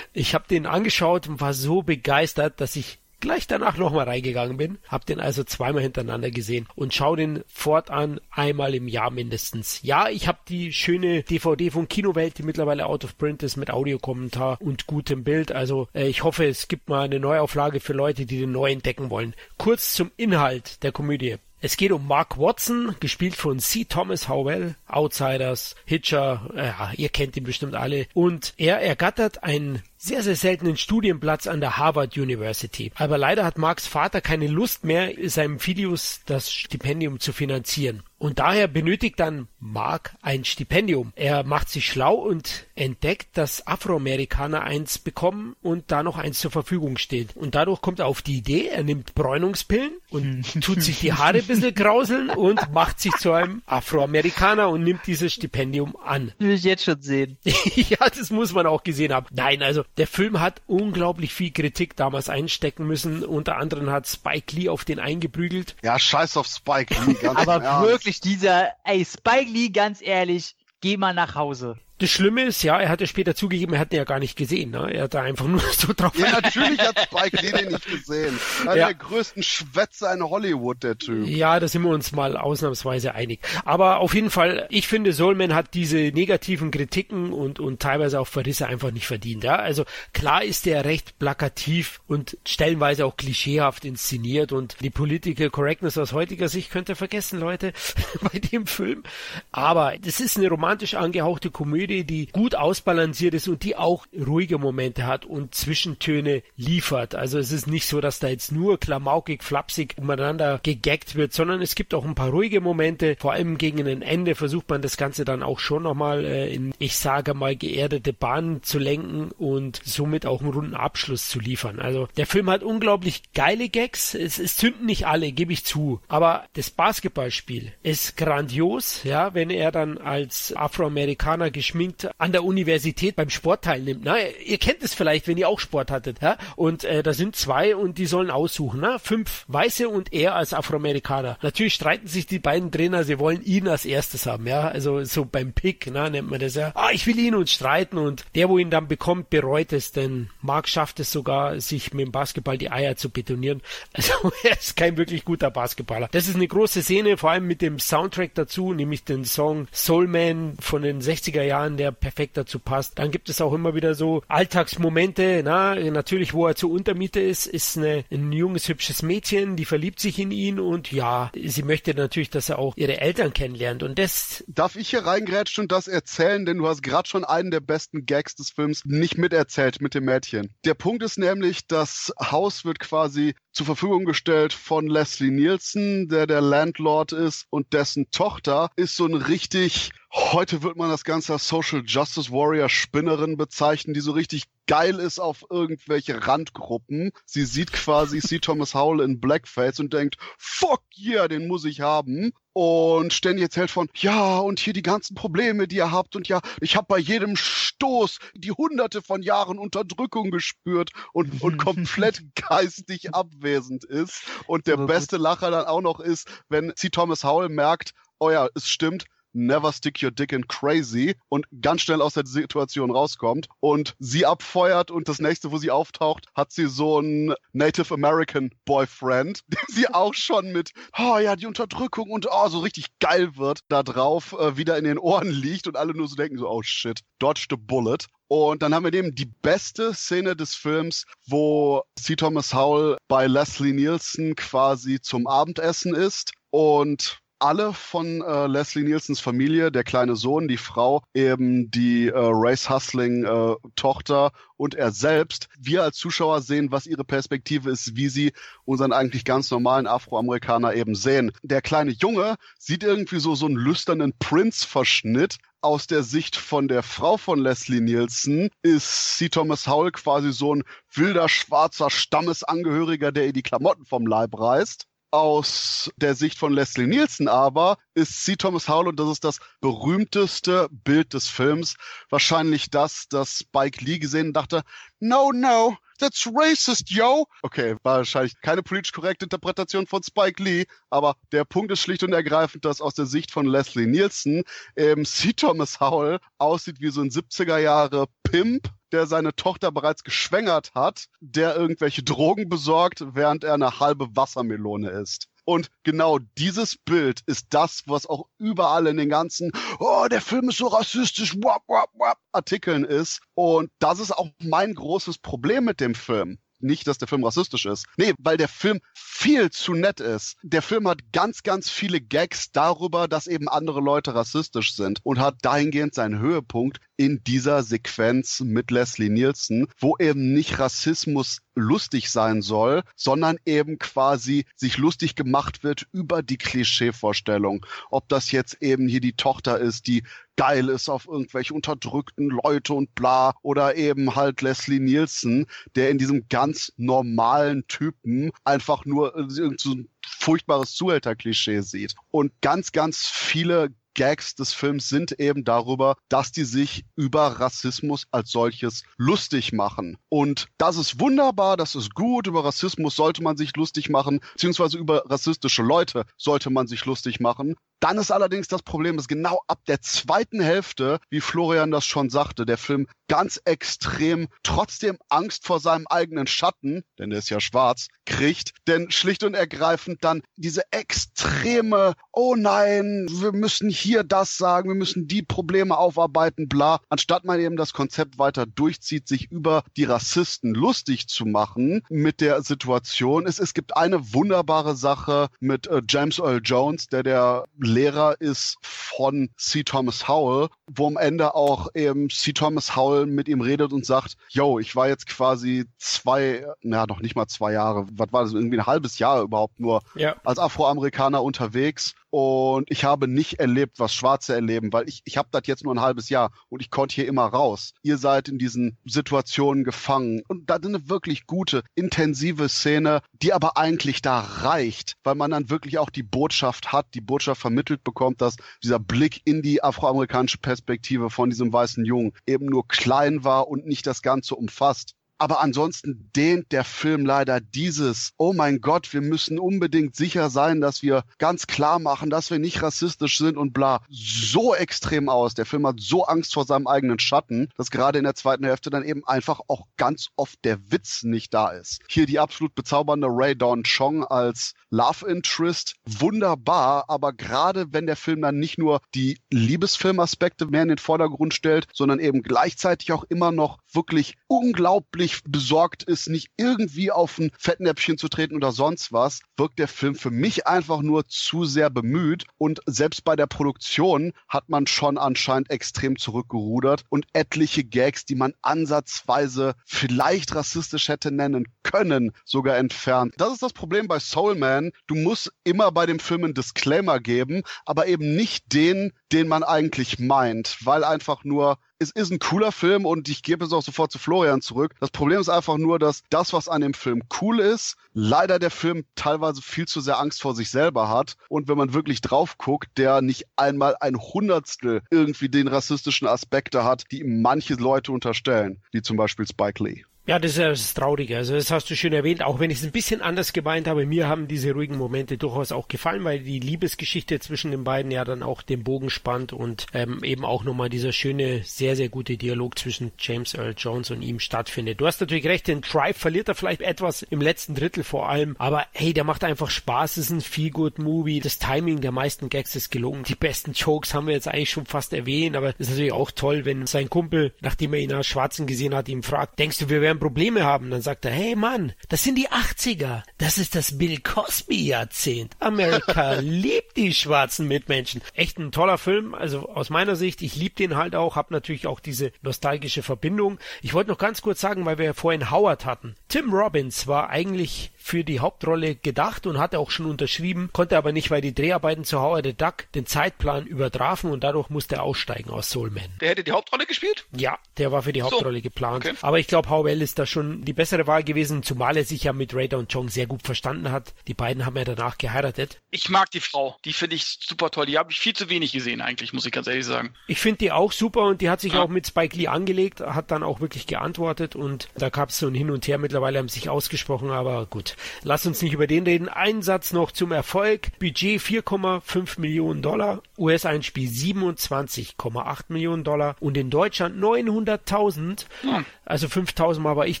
ich habe den angeschaut und war so begeistert, dass ich gleich danach nochmal reingegangen bin, hab den also zweimal hintereinander gesehen und schau den fortan einmal im Jahr mindestens. Ja, ich habe die schöne DVD von Kinowelt, die mittlerweile out of print ist mit Audiokommentar und gutem Bild. Also äh, ich hoffe, es gibt mal eine Neuauflage für Leute, die den neu entdecken wollen. Kurz zum Inhalt der Komödie. Es geht um Mark Watson, gespielt von C. Thomas Howell, Outsiders, Hitcher, ja, ihr kennt ihn bestimmt alle. Und er ergattert einen sehr, sehr seltenen Studienplatz an der Harvard University. Aber leider hat Marks Vater keine Lust mehr, seinem Filius das Stipendium zu finanzieren. Und daher benötigt dann Mark ein Stipendium. Er macht sich schlau und entdeckt, dass Afroamerikaner eins bekommen und da noch eins zur Verfügung steht. Und dadurch kommt er auf die Idee, er nimmt Bräunungspillen und tut sich die Haare ein bisschen grauseln und macht sich zu einem Afroamerikaner und nimmt dieses Stipendium an. Will ich jetzt schon sehen. ja, das muss man auch gesehen haben. Nein, also der Film hat unglaublich viel Kritik damals einstecken müssen. Unter anderem hat Spike Lee auf den eingeprügelt. Ja, scheiß auf Spike Lee, ganz Aber wirklich dieser, ey, Spike Lee, ganz ehrlich, geh mal nach Hause. Das Schlimme ist, ja, er hatte später zugegeben, er hat den ja gar nicht gesehen. Ne? Er hat da einfach nur so drauf. Ja, natürlich hat Spike Lee den nicht gesehen. Einer Ja. der größten Schwätzer in Hollywood, der Typ. Ja, da sind wir uns mal ausnahmsweise einig. Aber auf jeden Fall, ich finde, Soulman hat diese negativen Kritiken und, und teilweise auch Verrisse einfach nicht verdient. Ja? Also klar ist der recht plakativ und stellenweise auch klischeehaft inszeniert und die Political Correctness aus heutiger Sicht könnt ihr vergessen, Leute, bei dem Film. Aber das ist eine romantisch angehauchte Komödie, die gut ausbalanciert ist und die auch ruhige Momente hat und Zwischentöne liefert. Also es ist nicht so, dass da jetzt nur klamaukig, flapsig umeinander gegaggt wird, sondern es gibt auch ein paar ruhige Momente. Vor allem gegen ein Ende versucht man das Ganze dann auch schon nochmal äh, in, ich sage mal, geerdete Bahnen zu lenken und somit auch einen runden Abschluss zu liefern. Also der Film hat unglaublich geile Gags. Es, es zünden nicht alle, gebe ich zu. Aber das Basketballspiel ist grandios, ja, wenn er dann als Afroamerikaner geschminkt an der Universität beim Sport teilnimmt. Na, ihr kennt es vielleicht, wenn ihr auch Sport hattet, ja. Und äh, da sind zwei und die sollen aussuchen, ne? Fünf Weiße und er als Afroamerikaner. Natürlich streiten sich die beiden Trainer, sie wollen ihn als erstes haben, ja. Also so beim Pick, ne, nennt man das ja. Ah, ich will ihn und streiten und der, wo ihn dann bekommt, bereut es, denn Mark schafft es sogar, sich mit dem Basketball die Eier zu betonieren. Also er ist kein wirklich guter Basketballer. Das ist eine große Szene, vor allem mit dem Soundtrack dazu, nämlich den Song Soul Man von den 60er Jahren, der perfekt dazu passt. Dann gibt es auch immer wieder so Alltagsmomente, na, natürlich, wo er zur Untermiete ist, ist eine, ein junges, hübsches Mädchen, die verliebt sich in ihn und ja, sie möchte natürlich, dass er auch ihre Eltern kennenlernt und das Darf ich hier reingrätschen und das erzählen, denn du hast gerade schon einen der besten Gags des Films nicht miterzählt mit dem Mädchen. Der Punkt ist nämlich, das Haus wird quasi zur Verfügung gestellt von Leslie Nielsen, der der Landlord ist und dessen Tochter ist so ein richtig Heute wird man das Ganze als Social Justice Warrior Spinnerin bezeichnen, die so richtig geil ist auf irgendwelche Randgruppen. Sie sieht quasi C. Thomas Howell in Blackface und denkt, fuck yeah, den muss ich haben. Und ständig erzählt von, ja, und hier die ganzen Probleme, die ihr habt. Und ja, ich habe bei jedem Stoß die hunderte von Jahren Unterdrückung gespürt und, und komplett geistig abwesend ist. Und der beste Lacher dann auch noch ist, wenn C. Thomas Howell merkt, oh ja, es stimmt, never stick your dick in crazy und ganz schnell aus der Situation rauskommt und sie abfeuert und das nächste, wo sie auftaucht, hat sie so einen Native American Boyfriend, der sie auch schon mit, oh ja, die Unterdrückung und oh, so richtig geil wird, da drauf äh, wieder in den Ohren liegt und alle nur so denken so, oh shit, dodged a bullet. Und dann haben wir eben die beste Szene des Films, wo C. Thomas Howell bei Leslie Nielsen quasi zum Abendessen ist und alle von äh, Leslie Nielsens Familie, der kleine Sohn, die Frau, eben die äh, Race Hustling äh, Tochter und er selbst. Wir als Zuschauer sehen, was ihre Perspektive ist, wie sie unseren eigentlich ganz normalen Afroamerikaner eben sehen. Der kleine Junge sieht irgendwie so so einen lüsternen Prince-Verschnitt, aus der Sicht von der Frau von Leslie Nielsen ist C. Thomas Howell quasi so ein wilder, schwarzer Stammesangehöriger, der ihr die Klamotten vom Leib reißt aus der Sicht von Leslie Nielsen aber ist C. Thomas Howell, und das ist das berühmteste Bild des Films, wahrscheinlich das, das Spike Lee gesehen und dachte, no, no, that's racist, yo. Okay, wahrscheinlich keine politisch korrekte Interpretation von Spike Lee, aber der Punkt ist schlicht und ergreifend, dass aus der Sicht von Leslie Nielsen eben C. Thomas Howell aussieht wie so ein 70er Jahre Pimp, der seine Tochter bereits geschwängert hat, der irgendwelche Drogen besorgt, während er eine halbe Wassermelone isst. Und genau dieses Bild ist das, was auch überall in den ganzen, oh, der Film ist so rassistisch, wap, wap, wap, Artikeln ist. Und das ist auch mein großes Problem mit dem Film nicht, dass der Film rassistisch ist. Nee, weil der Film viel zu nett ist. Der Film hat ganz, ganz viele Gags darüber, dass eben andere Leute rassistisch sind und hat dahingehend seinen Höhepunkt in dieser Sequenz mit Leslie Nielsen, wo eben nicht Rassismus lustig sein soll, sondern eben quasi sich lustig gemacht wird über die Klischeevorstellung. Ob das jetzt eben hier die Tochter ist, die geil ist auf irgendwelche unterdrückten Leute und bla oder eben halt Leslie Nielsen, der in diesem ganz normalen Typen einfach nur irgend so ein furchtbares Zuhälterklischee sieht. Und ganz, ganz viele Gags des Films sind eben darüber, dass die sich über Rassismus als solches lustig machen. Und das ist wunderbar, das ist gut. Über Rassismus sollte man sich lustig machen, beziehungsweise über rassistische Leute sollte man sich lustig machen. Dann ist allerdings das Problem, dass genau ab der zweiten Hälfte, wie Florian das schon sagte, der Film ganz extrem trotzdem Angst vor seinem eigenen Schatten, denn der ist ja schwarz, kriegt. Denn schlicht und ergreifend dann diese extreme, oh nein, wir müssen hier das sagen, wir müssen die Probleme aufarbeiten, bla, anstatt man eben das Konzept weiter durchzieht, sich über die Rassisten lustig zu machen mit der Situation. Es, es gibt eine wunderbare Sache mit äh, James Earl Jones, der der Lehrer ist von C. Thomas Howell, wo am Ende auch eben C. Thomas Howell mit ihm redet und sagt, yo, ich war jetzt quasi zwei, na noch nicht mal zwei Jahre, was war das, irgendwie ein halbes Jahr überhaupt nur ja. als Afroamerikaner unterwegs und ich habe nicht erlebt, was Schwarze erleben, weil ich, ich habe das jetzt nur ein halbes Jahr und ich konnte hier immer raus. Ihr seid in diesen Situationen gefangen. Und da ist eine wirklich gute, intensive Szene, die aber eigentlich da reicht, weil man dann wirklich auch die Botschaft hat, die Botschaft vermittelt bekommt, dass dieser Blick in die afroamerikanische Perspektive von diesem weißen Jungen eben nur klein war und nicht das Ganze umfasst. Aber ansonsten dehnt der Film leider dieses, oh mein Gott, wir müssen unbedingt sicher sein, dass wir ganz klar machen, dass wir nicht rassistisch sind und bla, so extrem aus. Der Film hat so Angst vor seinem eigenen Schatten, dass gerade in der zweiten Hälfte dann eben einfach auch ganz oft der Witz nicht da ist. Hier die absolut bezaubernde Ray Dawn Chong als Love Interest, wunderbar, aber gerade wenn der Film dann nicht nur die Liebesfilmaspekte mehr in den Vordergrund stellt, sondern eben gleichzeitig auch immer noch wirklich unglaublich nicht besorgt ist, nicht irgendwie auf ein Fettnäpfchen zu treten oder sonst was, wirkt der Film für mich einfach nur zu sehr bemüht. Und selbst bei der Produktion hat man schon anscheinend extrem zurückgerudert und etliche Gags, die man ansatzweise vielleicht rassistisch hätte nennen können, sogar entfernt. Das ist das Problem bei Soul Man. Du musst immer bei dem Film einen Disclaimer geben, aber eben nicht den, den man eigentlich meint, weil einfach nur es ist ein cooler Film und ich gebe es auch sofort zu Florian zurück. Das Problem ist einfach nur, dass das, was an dem Film cool ist, leider der Film teilweise viel zu sehr Angst vor sich selber hat. Und wenn man wirklich drauf guckt, der nicht einmal ein Hundertstel irgendwie den rassistischen Aspekte hat, die ihm manche Leute unterstellen, wie zum Beispiel Spike Lee. Ja, das ist das Traurige. Also das hast du schön erwähnt, auch wenn ich es ein bisschen anders gemeint habe. Mir haben diese ruhigen Momente durchaus auch gefallen, weil die Liebesgeschichte zwischen den beiden ja dann auch den Bogen spannt und ähm, eben auch nochmal dieser schöne, sehr, sehr gute Dialog zwischen James Earl Jones und ihm stattfindet. Du hast natürlich recht, den Drive verliert er vielleicht etwas im letzten Drittel vor allem, aber hey, der macht einfach Spaß. Es ist ein Feel-Good-Movie. Das Timing der meisten Gags ist gelungen. Die besten Jokes haben wir jetzt eigentlich schon fast erwähnt, aber es ist natürlich auch toll, wenn sein Kumpel, nachdem er ihn als Schwarzen gesehen hat, ihm fragt, denkst du, wir werden Probleme haben. Dann sagt er, hey Mann, das sind die 80er. Das ist das Bill Cosby-Jahrzehnt. Amerika liebt die schwarzen Mitmenschen. Echt ein toller Film. Also aus meiner Sicht, ich liebe den halt auch, habe natürlich auch diese nostalgische Verbindung. Ich wollte noch ganz kurz sagen, weil wir ja vorhin Howard hatten. Tim Robbins war eigentlich für die Hauptrolle gedacht und hatte auch schon unterschrieben, konnte aber nicht, weil die Dreharbeiten zu Howard the Duck den Zeitplan übertrafen und dadurch musste er aussteigen aus Soul Man. Der hätte die Hauptrolle gespielt? Ja, der war für die Hauptrolle so, geplant. Okay. Aber ich glaube, Howell ist da schon die bessere Wahl gewesen, zumal er sich ja mit Raider und Chong sehr gut verstanden hat. Die beiden haben ja danach geheiratet. Ich mag die Frau. Die finde ich super toll. Die habe ich viel zu wenig gesehen eigentlich, muss ich ganz ehrlich sagen. Ich finde die auch super und die hat sich ja. auch mit Spike Lee angelegt, hat dann auch wirklich geantwortet und da gab es so ein Hin und Her. Mittlerweile haben sich ausgesprochen, aber gut. Lass uns nicht über den reden. Ein Satz noch zum Erfolg. Budget 4,5 Millionen Dollar. US-Einspiel 27,8 Millionen Dollar. Und in Deutschland 900.000. Hm. Also 5.000 Mal war ich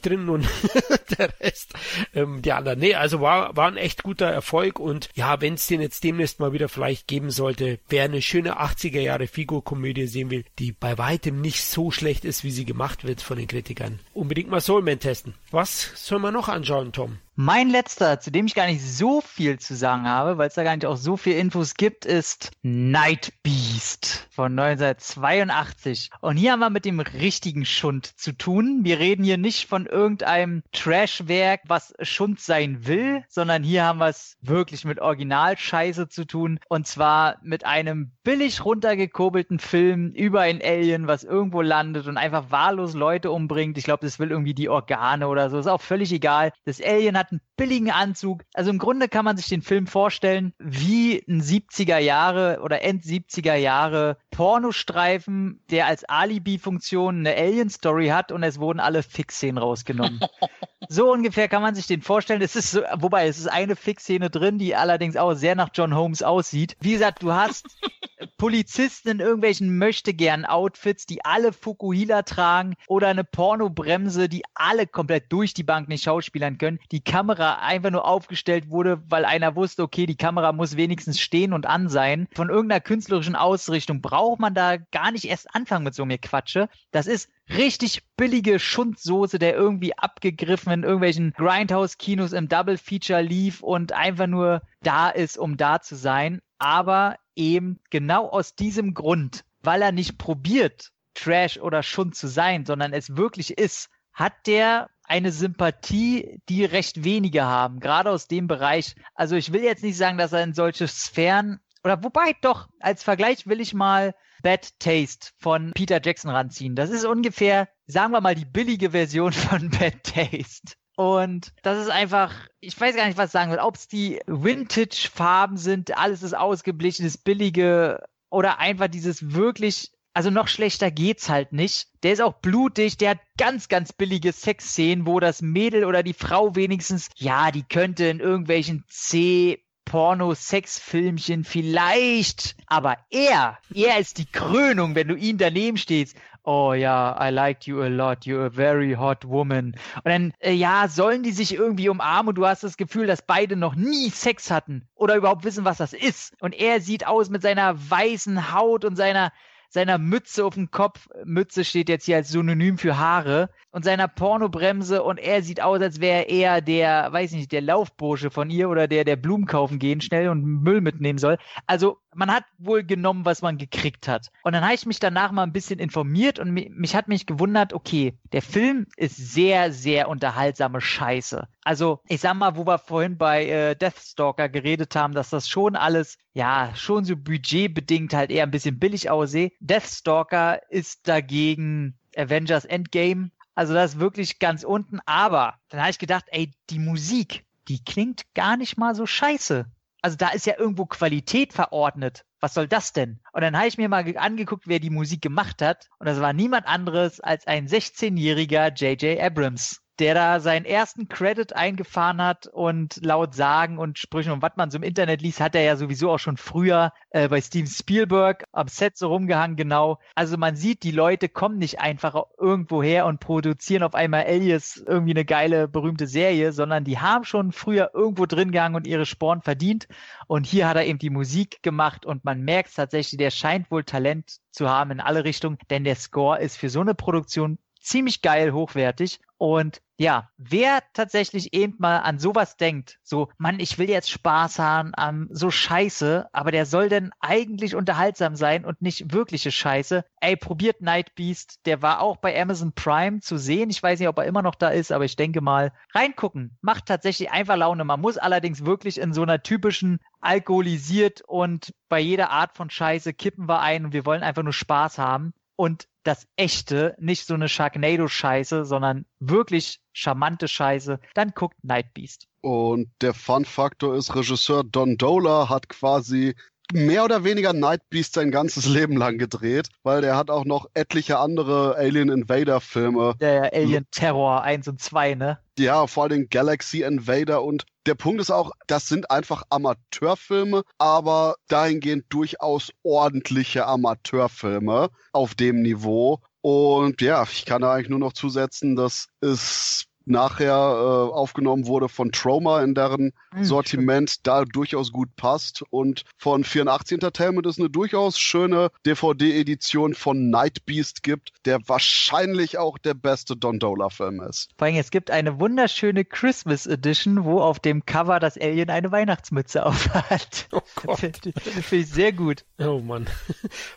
drin und der Rest, ähm, die anderen. Nee, also war, war ein echt guter Erfolg. Und ja, wenn es den jetzt demnächst mal wieder vielleicht geben sollte, wer eine schöne 80er Jahre Figur-Komödie sehen will, die bei weitem nicht so schlecht ist, wie sie gemacht wird von den Kritikern. Unbedingt mal Soulman testen. Was soll man noch anschauen, Tom? Mein letzter, zu dem ich gar nicht so viel zu sagen habe, weil es da gar nicht auch so viel Infos gibt, ist Night Beast von 1982. Und hier haben wir mit dem richtigen Schund zu tun. Wir reden hier nicht von irgendeinem Trashwerk, was Schund sein will, sondern hier haben wir es wirklich mit Originalscheiße zu tun. Und zwar mit einem billig runtergekurbelten Film über ein Alien, was irgendwo landet und einfach wahllos Leute umbringt. Ich glaube, das will irgendwie die Organe oder so. Ist auch völlig egal. Das Alien hat hat einen billigen Anzug. Also im Grunde kann man sich den Film vorstellen wie ein 70er Jahre oder End 70er Jahre Pornostreifen, der als Alibi-Funktion eine Alien-Story hat und es wurden alle Fix-Szenen rausgenommen. so ungefähr kann man sich den vorstellen. Es ist so, wobei es ist eine Fix-Szene drin, die allerdings auch sehr nach John Holmes aussieht. Wie gesagt, du hast Polizisten in irgendwelchen Möchtegern-Outfits, die alle Fukuhila tragen oder eine Pornobremse, die alle komplett durch die Bank nicht schauspielern können. Die Kamera einfach nur aufgestellt wurde, weil einer wusste, okay, die Kamera muss wenigstens stehen und an sein. Von irgendeiner künstlerischen Ausrichtung braucht man da gar nicht erst anfangen mit so mir Quatsche. Das ist richtig billige Schundsoße, der irgendwie abgegriffen in irgendwelchen Grindhouse-Kinos im Double-Feature lief und einfach nur da ist, um da zu sein. Aber eben genau aus diesem Grund, weil er nicht probiert, Trash oder Schund zu sein, sondern es wirklich ist, hat der eine Sympathie, die recht wenige haben, gerade aus dem Bereich. Also ich will jetzt nicht sagen, dass er in solche Sphären oder wobei doch, als Vergleich will ich mal Bad Taste von Peter Jackson ranziehen. Das ist ungefähr, sagen wir mal, die billige Version von Bad Taste. Und das ist einfach, ich weiß gar nicht, was ich sagen will, ob es die Vintage-Farben sind, alles ist ausgeblichen, das billige oder einfach dieses wirklich also noch schlechter geht's halt nicht. Der ist auch blutig, der hat ganz, ganz billige Sexszenen, wo das Mädel oder die Frau wenigstens, ja, die könnte in irgendwelchen C Porno-Sex-Filmchen vielleicht, aber er, er ist die Krönung, wenn du ihn daneben stehst. Oh ja, I liked you a lot, you're a very hot woman. Und dann, äh, ja, sollen die sich irgendwie umarmen und du hast das Gefühl, dass beide noch nie Sex hatten oder überhaupt wissen, was das ist. Und er sieht aus mit seiner weißen Haut und seiner seiner Mütze auf dem Kopf. Mütze steht jetzt hier als Synonym für Haare und seiner Pornobremse und er sieht aus, als wäre er eher der, weiß nicht, der Laufbursche von ihr oder der, der Blumen kaufen gehen schnell und Müll mitnehmen soll. Also man hat wohl genommen, was man gekriegt hat. Und dann habe ich mich danach mal ein bisschen informiert und mich, mich hat mich gewundert, okay, der Film ist sehr, sehr unterhaltsame Scheiße. Also ich sag mal, wo wir vorhin bei äh, Deathstalker geredet haben, dass das schon alles, ja, schon so budgetbedingt halt eher ein bisschen billig aussehe. Deathstalker ist dagegen Avengers Endgame also das ist wirklich ganz unten. Aber dann habe ich gedacht, ey, die Musik, die klingt gar nicht mal so scheiße. Also da ist ja irgendwo Qualität verordnet. Was soll das denn? Und dann habe ich mir mal angeguckt, wer die Musik gemacht hat. Und das war niemand anderes als ein 16-jähriger J.J. Abrams der da seinen ersten Credit eingefahren hat und laut Sagen und Sprüchen und was man so im Internet liest, hat er ja sowieso auch schon früher äh, bei Steven Spielberg am Set so rumgehangen, genau. Also man sieht, die Leute kommen nicht einfach irgendwo her und produzieren auf einmal Alias irgendwie eine geile, berühmte Serie, sondern die haben schon früher irgendwo drin gehangen und ihre Sporen verdient. Und hier hat er eben die Musik gemacht und man merkt tatsächlich, der scheint wohl Talent zu haben in alle Richtungen, denn der Score ist für so eine Produktion ziemlich geil, hochwertig. Und ja, wer tatsächlich eben mal an sowas denkt, so, Mann, ich will jetzt Spaß haben, ähm, so scheiße, aber der soll denn eigentlich unterhaltsam sein und nicht wirkliche Scheiße. Ey, probiert Night Beast, der war auch bei Amazon Prime zu sehen. Ich weiß nicht, ob er immer noch da ist, aber ich denke mal, reingucken, macht tatsächlich einfach Laune. Man muss allerdings wirklich in so einer typischen alkoholisiert und bei jeder Art von Scheiße kippen wir ein und wir wollen einfach nur Spaß haben. Und das echte, nicht so eine Sharknado-Scheiße, sondern wirklich charmante Scheiße, dann guckt Night Beast. Und der Fun-Faktor ist, Regisseur Don Dola hat quasi mehr oder weniger Night Beast sein ganzes Leben lang gedreht, weil der hat auch noch etliche andere Alien Invader Filme. Der Alien Terror 1 und 2, ne? Ja, vor allem Galaxy Invader und der Punkt ist auch, das sind einfach Amateurfilme, aber dahingehend durchaus ordentliche Amateurfilme auf dem Niveau. Und ja, ich kann da eigentlich nur noch zusetzen, dass es nachher äh, aufgenommen wurde von Trauma in deren mhm, Sortiment, schön. da durchaus gut passt. Und von 84 Entertainment es eine durchaus schöne DVD-Edition von Night Beast gibt, der wahrscheinlich auch der beste Don Dola-Film ist. Vor allem, es gibt eine wunderschöne Christmas Edition, wo auf dem Cover das Alien eine Weihnachtsmütze aufhat. Oh Gott. Finde ich sehr gut. Oh Mann.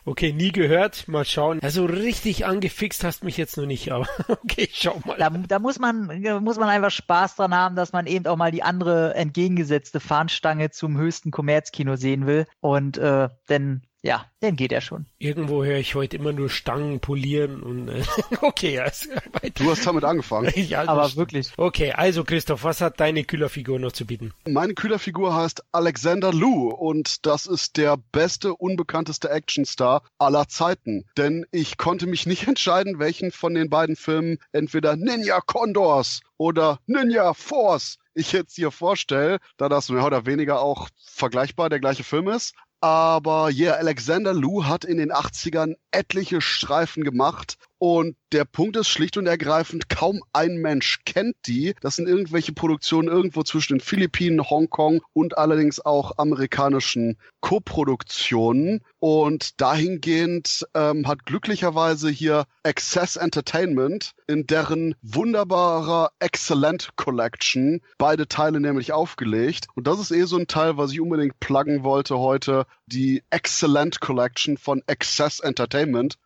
Okay, nie gehört. Mal schauen. Also richtig angefixt hast mich jetzt noch nicht, aber okay, schau mal. Da, da muss man muss man einfach Spaß dran haben, dass man eben auch mal die andere entgegengesetzte Fahnenstange zum höchsten Kommerzkino sehen will. Und äh, denn ja, dann geht er schon. Irgendwo höre ich heute immer nur Stangen polieren und äh, okay, also, du hast damit angefangen. ja, aber wirklich. Okay, also Christoph, was hat deine Kühlerfigur noch zu bieten? Meine Kühlerfigur heißt Alexander Lou und das ist der beste, unbekannteste Actionstar aller Zeiten. Denn ich konnte mich nicht entscheiden, welchen von den beiden Filmen entweder Ninja Condors oder Ninja Force ich jetzt hier vorstelle, da das mehr oder weniger auch vergleichbar der gleiche Film ist. Aber yeah, Alexander Lou hat in den 80ern etliche Streifen gemacht und der Punkt ist schlicht und ergreifend, kaum ein Mensch kennt die. Das sind irgendwelche Produktionen irgendwo zwischen den Philippinen, Hongkong und allerdings auch amerikanischen Koproduktionen. Und dahingehend ähm, hat glücklicherweise hier Access Entertainment in deren wunderbarer Excellent Collection beide Teile nämlich aufgelegt. Und das ist eh so ein Teil, was ich unbedingt pluggen wollte heute. Die Excellent Collection von Access Entertainment.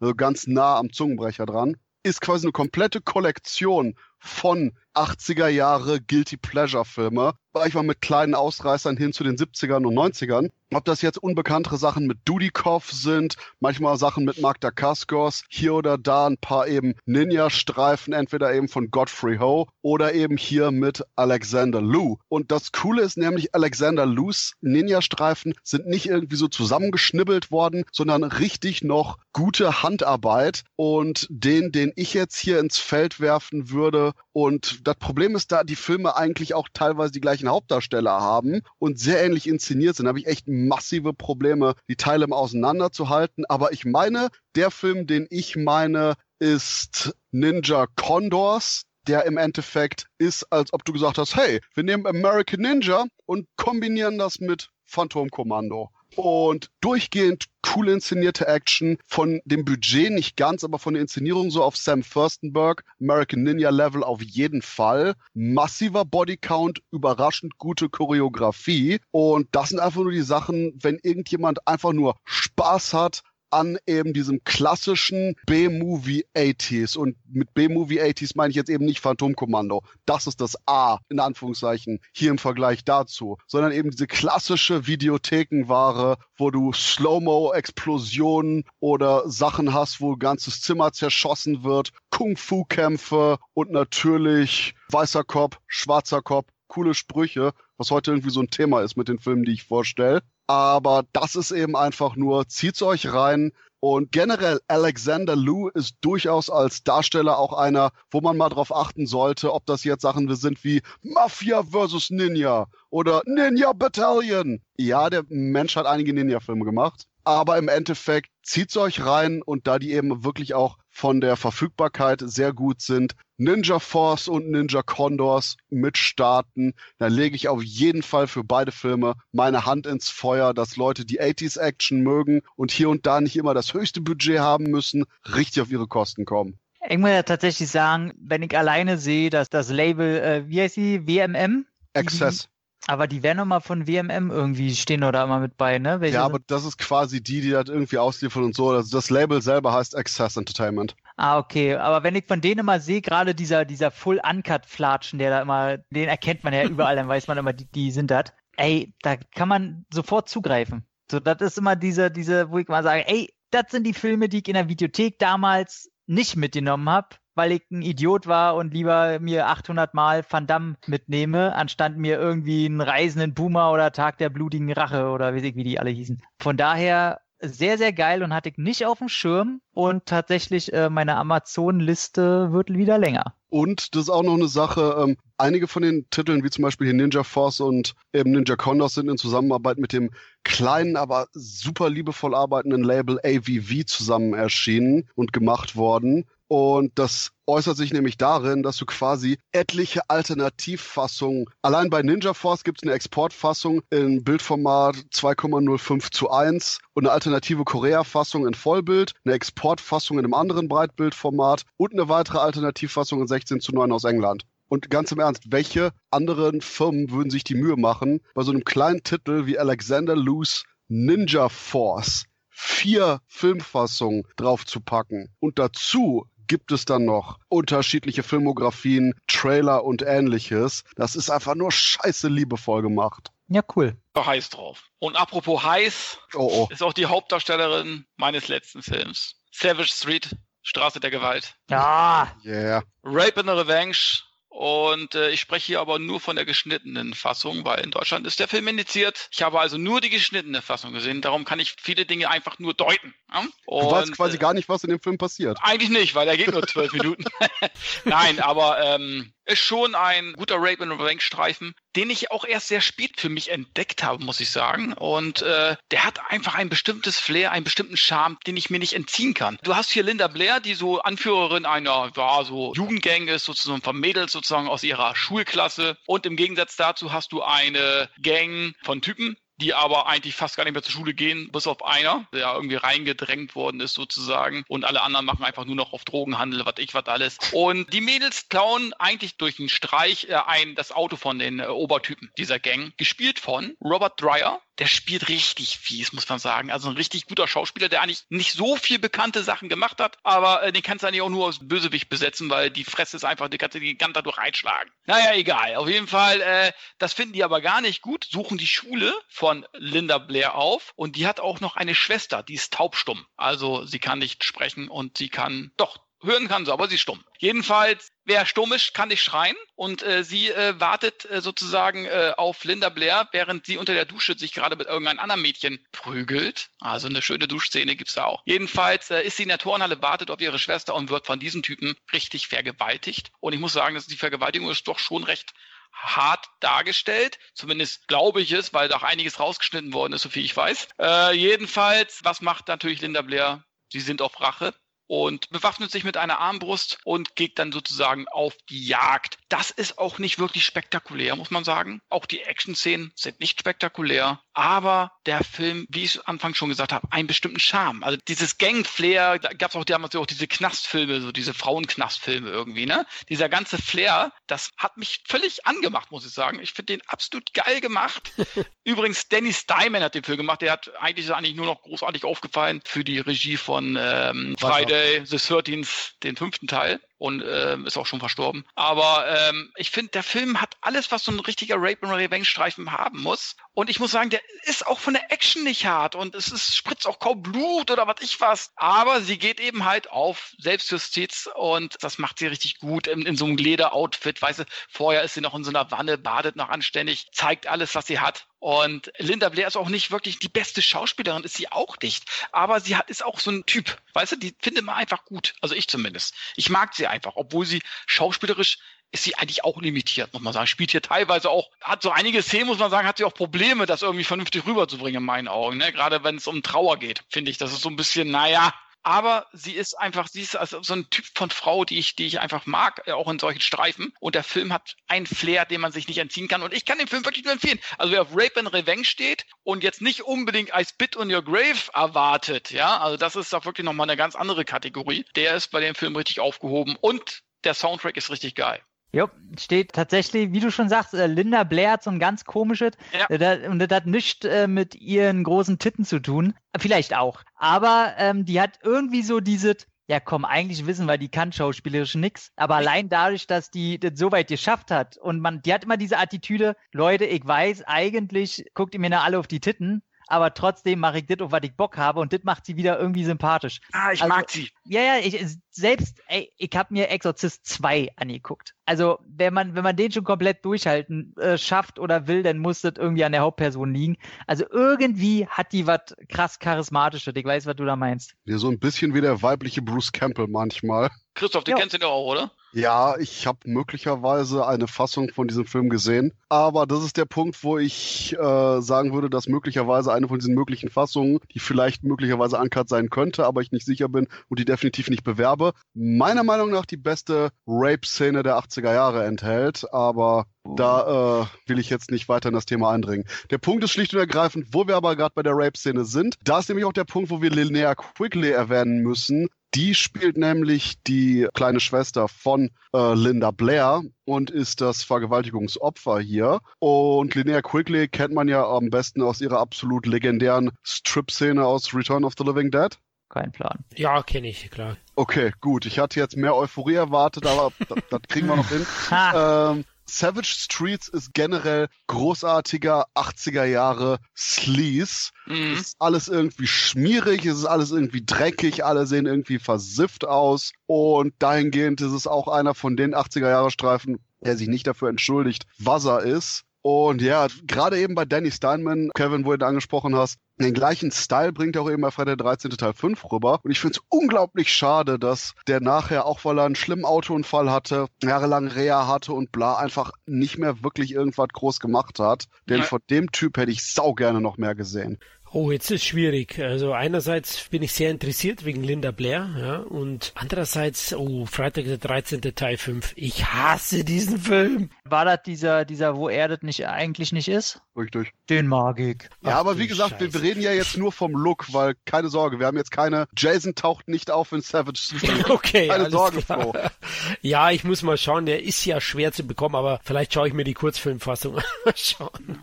Also ganz nah am Zungenbrecher dran. Ist quasi eine komplette Kollektion von 80er Jahre Guilty Pleasure Filme, war ich mal mit kleinen Ausreißern hin zu den 70ern und 90ern. Ob das jetzt unbekanntere Sachen mit Dudikoff sind, manchmal Sachen mit Mark Dacascos, hier oder da ein paar eben Ninja-Streifen, entweder eben von Godfrey Ho oder eben hier mit Alexander Lou. Und das Coole ist nämlich, Alexander Lous Ninja-Streifen sind nicht irgendwie so zusammengeschnibbelt worden, sondern richtig noch gute Handarbeit. Und den, den ich jetzt hier ins Feld werfen würde, und das Problem ist da, die Filme eigentlich auch teilweise die gleichen Hauptdarsteller haben und sehr ähnlich inszeniert sind. Da habe ich echt massive Probleme, die Teile auseinanderzuhalten. Aber ich meine, der Film, den ich meine, ist Ninja Condors der im Endeffekt ist, als ob du gesagt hast, hey, wir nehmen American Ninja und kombinieren das mit Phantom Commando. Und durchgehend cool inszenierte Action, von dem Budget nicht ganz, aber von der Inszenierung so auf Sam Furstenberg, American Ninja Level auf jeden Fall. Massiver Bodycount, überraschend gute Choreografie und das sind einfach nur die Sachen, wenn irgendjemand einfach nur Spaß hat, an eben diesem klassischen B-Movie 80s. Und mit B-Movie 80s meine ich jetzt eben nicht Phantomkommando. Das ist das A, in Anführungszeichen, hier im Vergleich dazu. Sondern eben diese klassische Videothekenware, wo du Slow-Mo-Explosionen oder Sachen hast, wo ganzes Zimmer zerschossen wird, Kung-Fu-Kämpfe und natürlich weißer Kopf, schwarzer Kopf, coole Sprüche, was heute irgendwie so ein Thema ist mit den Filmen, die ich vorstelle. Aber das ist eben einfach nur, zieht's euch rein. Und generell, Alexander Liu ist durchaus als Darsteller auch einer, wo man mal drauf achten sollte, ob das jetzt Sachen sind wie Mafia vs. Ninja oder Ninja Battalion. Ja, der Mensch hat einige Ninja-Filme gemacht. Aber im Endeffekt zieht's euch rein und da die eben wirklich auch von der Verfügbarkeit sehr gut sind, Ninja Force und Ninja Condors mitstarten, dann lege ich auf jeden Fall für beide Filme meine Hand ins Feuer, dass Leute, die 80s Action mögen und hier und da nicht immer das höchste Budget haben müssen, richtig auf ihre Kosten kommen. Ich muss ja tatsächlich sagen, wenn ich alleine sehe, dass das Label, äh, wie heißt die, WMM? Access. Aber die werden nochmal von WMM irgendwie stehen oder immer mit bei, ne? Welche ja, aber das ist quasi die, die das irgendwie ausliefern und so. Also das Label selber heißt Access Entertainment. Ah, okay. Aber wenn ich von denen immer sehe, gerade dieser, dieser Full-Uncut-Flatschen, der da immer, den erkennt man ja überall, dann weiß man immer, die, die sind das. Ey, da kann man sofort zugreifen. So, das ist immer diese, diese, wo ich mal sage, ey, das sind die Filme, die ich in der Videothek damals nicht mitgenommen habe, weil ich ein Idiot war und lieber mir 800 Mal Van Damme mitnehme, anstatt mir irgendwie einen reisenden Boomer oder Tag der blutigen Rache oder weiß ich, wie die alle hießen. Von daher sehr, sehr geil und hatte ich nicht auf dem Schirm und tatsächlich äh, meine Amazon-Liste wird wieder länger. Und das ist auch noch eine Sache, ähm, einige von den Titeln, wie zum Beispiel hier Ninja Force und eben Ninja Condors, sind in Zusammenarbeit mit dem kleinen, aber super liebevoll arbeitenden Label AVV zusammen erschienen und gemacht worden. Und das äußert sich nämlich darin, dass du quasi etliche Alternativfassungen, allein bei Ninja Force gibt es eine Exportfassung in Bildformat 2,05 zu 1 und eine alternative Korea-Fassung in Vollbild, eine Exportfassung in einem anderen Breitbildformat und eine weitere Alternativfassung in 16 zu 9 aus England. Und ganz im Ernst, welche anderen Firmen würden sich die Mühe machen, bei so einem kleinen Titel wie Alexander Luce Ninja Force vier Filmfassungen draufzupacken und dazu gibt es dann noch unterschiedliche Filmografien, Trailer und ähnliches. Das ist einfach nur scheiße liebevoll gemacht. Ja, cool. Heiß drauf. Und apropos heiß, oh, oh. ist auch die Hauptdarstellerin meines letzten Films. Savage Street, Straße der Gewalt. Ja. Yeah. Rape and Revenge und äh, ich spreche hier aber nur von der geschnittenen Fassung, weil in Deutschland ist der Film indiziert. Ich habe also nur die geschnittene Fassung gesehen. Darum kann ich viele Dinge einfach nur deuten. Ja? Und, du weißt quasi äh, gar nicht, was in dem Film passiert. Eigentlich nicht, weil er geht nur zwölf Minuten. Nein, aber ähm, ist schon ein guter Rape and Revenge Streifen, den ich auch erst sehr spät für mich entdeckt habe, muss ich sagen. Und äh, der hat einfach ein bestimmtes Flair, einen bestimmten Charme, den ich mir nicht entziehen kann. Du hast hier Linda Blair, die so Anführerin einer, ja, so Jugendgang ist, sozusagen von Mädels sozusagen aus ihrer Schulklasse. Und im Gegensatz dazu hast du eine Gang von Typen, die aber eigentlich fast gar nicht mehr zur Schule gehen, bis auf einer, der irgendwie reingedrängt worden ist sozusagen. Und alle anderen machen einfach nur noch auf Drogenhandel, was ich, was alles. Und die Mädels klauen eigentlich durch einen Streich äh, ein das Auto von den äh, Obertypen dieser Gang, gespielt von Robert Dreyer, der spielt richtig fies, muss man sagen. Also ein richtig guter Schauspieler, der eigentlich nicht so viel bekannte Sachen gemacht hat, aber äh, den kannst du eigentlich auch nur aus Bösewicht besetzen, weil die Fresse ist einfach, die kannst du die ganze dadurch reinschlagen. Naja, egal. Auf jeden Fall, äh, das finden die aber gar nicht gut, suchen die Schule von Linda Blair auf und die hat auch noch eine Schwester, die ist taubstumm. Also sie kann nicht sprechen und sie kann, doch, hören kann sie, aber sie ist stumm. Jedenfalls, wer stumm ist, kann nicht schreien. Und äh, sie äh, wartet äh, sozusagen äh, auf Linda Blair, während sie unter der Dusche sich gerade mit irgendeinem anderen Mädchen prügelt. Also eine schöne Duschszene gibt's da auch. Jedenfalls äh, ist sie in der Turnhalle, wartet auf ihre Schwester und wird von diesem Typen richtig vergewaltigt. Und ich muss sagen, dass die Vergewaltigung ist doch schon recht hart dargestellt. Zumindest glaube ich es, weil da auch einiges rausgeschnitten worden ist, so viel ich weiß. Äh, jedenfalls, was macht natürlich Linda Blair? Sie sind auf Rache und bewaffnet sich mit einer Armbrust und geht dann sozusagen auf die Jagd. Das ist auch nicht wirklich spektakulär, muss man sagen. Auch die Action-Szenen sind nicht spektakulär, aber der Film, wie ich Anfang schon gesagt habe, einen bestimmten Charme. Also dieses Gang-Flair, da gab es auch damals auch diese Knastfilme, so diese Frauenknastfilme irgendwie, ne? Dieser ganze Flair, das hat mich völlig angemacht, muss ich sagen. Ich finde den absolut geil gemacht. Übrigens, Danny Steinman hat den Film gemacht. Der hat eigentlich, ist eigentlich nur noch großartig aufgefallen für die Regie von ähm, Friday the 13th, den fünften Teil und äh, ist auch schon verstorben. Aber ähm, ich finde, der Film hat alles, was so ein richtiger Rape and Revenge Streifen haben muss. Und ich muss sagen, der ist auch von der Action nicht hart und es ist, spritzt auch kaum Blut oder was ich was. Aber sie geht eben halt auf Selbstjustiz und das macht sie richtig gut in, in so einem Lederoutfit. Weißt du, vorher ist sie noch in so einer Wanne, badet noch anständig, zeigt alles, was sie hat. Und Linda Blair ist auch nicht wirklich die beste Schauspielerin, ist sie auch nicht. Aber sie hat, ist auch so ein Typ. Weißt du, die findet man einfach gut. Also ich zumindest. Ich mag sie einfach, obwohl sie schauspielerisch ist sie eigentlich auch limitiert, muss man sagen. Spielt hier teilweise auch, hat so einige Szenen, muss man sagen, hat sie auch Probleme, das irgendwie vernünftig rüberzubringen in meinen Augen. Ne? Gerade wenn es um Trauer geht, finde ich, das ist so ein bisschen, naja, aber sie ist einfach, sie ist also so ein Typ von Frau, die ich, die ich einfach mag, äh, auch in solchen Streifen. Und der Film hat einen Flair, den man sich nicht entziehen kann. Und ich kann den Film wirklich nur empfehlen. Also wer auf Rape and Revenge steht und jetzt nicht unbedingt I Spit on Your Grave erwartet, ja, also das ist doch wirklich nochmal eine ganz andere Kategorie. Der ist bei dem Film richtig aufgehoben und der Soundtrack ist richtig geil. Jo, steht tatsächlich, wie du schon sagst, äh, Linda Blair hat so ein ganz komisches, Ja. äh, da- und das hat nichts äh, mit ihren großen Titten zu tun. Vielleicht auch. Aber ähm, die hat irgendwie so dieses, ja komm, eigentlich wissen wir, die kann schauspielerisch nix. Aber allein dadurch, dass die das so weit geschafft hat und man, die hat immer diese Attitüde, Leute, ich weiß, eigentlich guckt ihr mir nach alle auf die Titten, aber trotzdem mache ich das, auf was ich Bock habe und das macht sie wieder irgendwie sympathisch. Ah, ich Also- mag sie. Ja, ja, ich, selbst, ey, ich habe mir Exorzist 2 angeguckt. Also, wenn man, wenn man den schon komplett durchhalten äh, schafft oder will, dann muss das irgendwie an der Hauptperson liegen. Also irgendwie hat die was krass charismatisches. Ich weiß, was du da meinst. Ja, so ein bisschen wie der weibliche Bruce Campbell manchmal. Christoph, den Jo. kennst du ja auch, oder? Ja, ich habe möglicherweise eine Fassung von diesem Film gesehen. Aber das ist der Punkt, wo ich äh, sagen würde, dass möglicherweise eine von diesen möglichen Fassungen, die vielleicht möglicherweise uncut sein könnte, aber ich nicht sicher bin und die definitiv nicht bewerbe, meiner Meinung nach die beste Rape-Szene der 80er Jahre enthält. Aber da äh, will ich jetzt nicht weiter in das Thema eindringen. Der Punkt ist schlicht und ergreifend, wo wir aber gerade bei der Rape-Szene sind. Da ist nämlich auch der Punkt, wo wir Linnea Quigley erwähnen müssen. Die spielt nämlich die kleine Schwester von äh, Linda Blair und ist das Vergewaltigungsopfer hier. Und Linnea Quigley kennt man ja am besten aus ihrer absolut legendären Strip-Szene aus Return of the Living Dead. Kein Plan. Ja, kenne ich, klar. Okay, gut. Ich hatte jetzt mehr Euphorie erwartet, aber das, kriegen wir noch hin. Ha! Ähm, Savage Streets ist generell großartiger 80er Jahre Sleaze. Mhm. Es ist alles irgendwie schmierig, es ist alles irgendwie dreckig, alle sehen irgendwie versifft aus. Und dahingehend ist es auch einer von den 80er Jahre Streifen, der sich nicht dafür entschuldigt, was er ist. Und ja, gerade eben bei Danny Steinman, Kevin, wo du ihn angesprochen hast, den gleichen Style bringt er auch eben bei Freitag der 13. Teil 5 rüber. Und ich finde es unglaublich schade, dass der nachher, auch weil er einen schlimmen Autounfall hatte, jahrelang Reha hatte und bla, einfach nicht mehr wirklich irgendwas groß gemacht hat. Denn Ja. von dem Typ hätte ich sau gerne noch mehr gesehen. Oh, jetzt ist schwierig. Also einerseits bin ich sehr interessiert wegen Linda Blair, ja, und andererseits, oh, Freitag der 13. Teil 5. Ich hasse diesen Film. War das dieser, dieser, wo er das nicht eigentlich nicht ist? Richtig. Den mag ich. Ja, Ach aber du wie gesagt, wir, wir reden ja jetzt nur vom Look, weil keine Sorge, wir haben jetzt keine Jason taucht nicht auf in Savage Street. Okay, Keine alles Sorge, klar. Flo. Ja, ich muss mal schauen. Der ist ja schwer zu bekommen, aber vielleicht schaue ich mir die Kurzfilmfassung an. Mal schauen.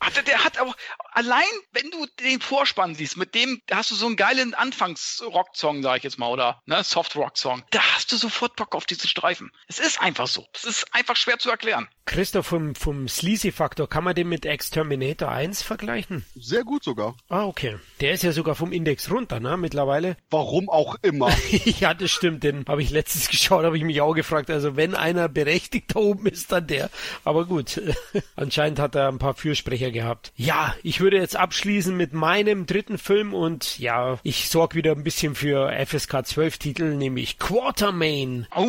Hatte, der hat auch, allein wenn du den Vorspann siehst, mit dem da hast du so einen geilen Anfangs-Rock-Song, sag ich jetzt mal, oder ne, Soft-Rock-Song. Da hast du sofort Bock auf diese Streifen. Es ist einfach so. Es ist einfach schwer zu erklären. Christoph, vom, vom Sleazy-Faktor, kann man den mit Exterminator 1 vergleichen? Sehr gut sogar. Ah, okay. Der ist ja sogar vom Index runter, ne, mittlerweile. Warum auch immer. ja, das stimmt, den habe ich letztens geschaut, habe ich mich auch gefragt. Also wenn einer berechtigt da oben ist, dann der. Aber gut, anscheinend hat er ein paar Fürsprecher gehabt. Ja, ich würde jetzt abschließen mit meinem dritten Film und ja, ich sorge wieder ein bisschen für FSK 12 Titel, nämlich Quartermain Oh.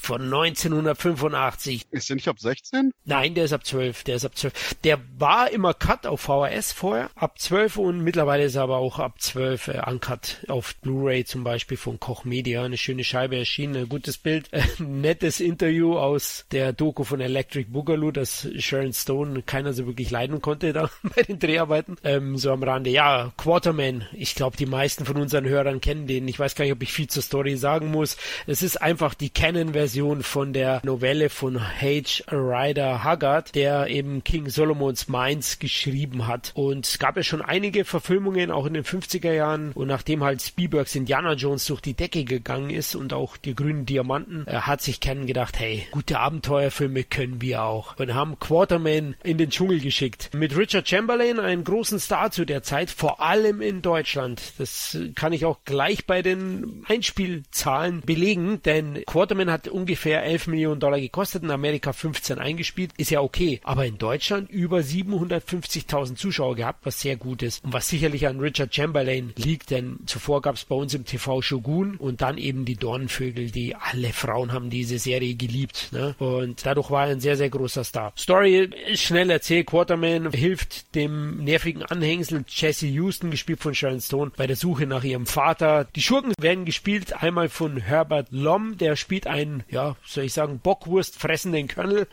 von 1985. Ist der nicht ab 16? Nein, der ist ab 12, der ist ab 12. Der war immer Cut auf VHS vorher, ab 12 und mittlerweile ist er aber auch ab 12 äh, Uncut auf Blu-ray zum Beispiel von Koch Media. Eine schöne Scheibe erschienen, ein gutes Bild, äh, nettes Interview aus der Doku von Electric Boogaloo, das Sharon Stone keiner so wirklich leiden konnte da bei den Dreharbeiten. Ähm, so am Rande. Ja, Quarterman. Ich glaube, die meisten von unseren Hörern kennen den. Ich weiß gar nicht, ob ich viel zur Story sagen muss. Es ist einfach die Canon-Version von der Novelle von H. Ryder Haggard, der eben King Solomons Mines geschrieben hat. Und es gab ja schon einige Verfilmungen, auch in den 50er Jahren. Und nachdem halt Spielbergs Indiana Jones durch die Decke gegangen ist und auch die grünen Diamanten, äh, hat sich Canon gedacht, hey, gute Abenteuerfilme können wir auch. Und haben Quarterman in den Dschungel geschickt. Mit Richard Chamberlain, einen großen Star zu der Zeit, vor allem in Deutschland. Das kann ich auch gleich bei den Einspielzahlen belegen, denn Quarterman hat ungefähr 11 Millionen Dollar gekostet, in Amerika 15 eingespielt, ist ja okay. Aber in Deutschland über 750.000 Zuschauer gehabt, was sehr gut ist. Und was sicherlich an Richard Chamberlain liegt, denn zuvor gab es bei uns im TV Shogun und dann eben die Dornenvögel, die alle Frauen haben diese Serie geliebt. Ne? Und dadurch war er ein sehr, sehr großer Star. Story ist schnell erzählt. Quarterman hilft dem nervigen Anhängsel Jesse Houston, gespielt von Sharon Stone, bei der Suche nach ihrem Vater. Die Schurken werden gespielt einmal von Herbert Lom, der spielt einen, ja, soll ich sagen, Bockwurst fressenden Colonel.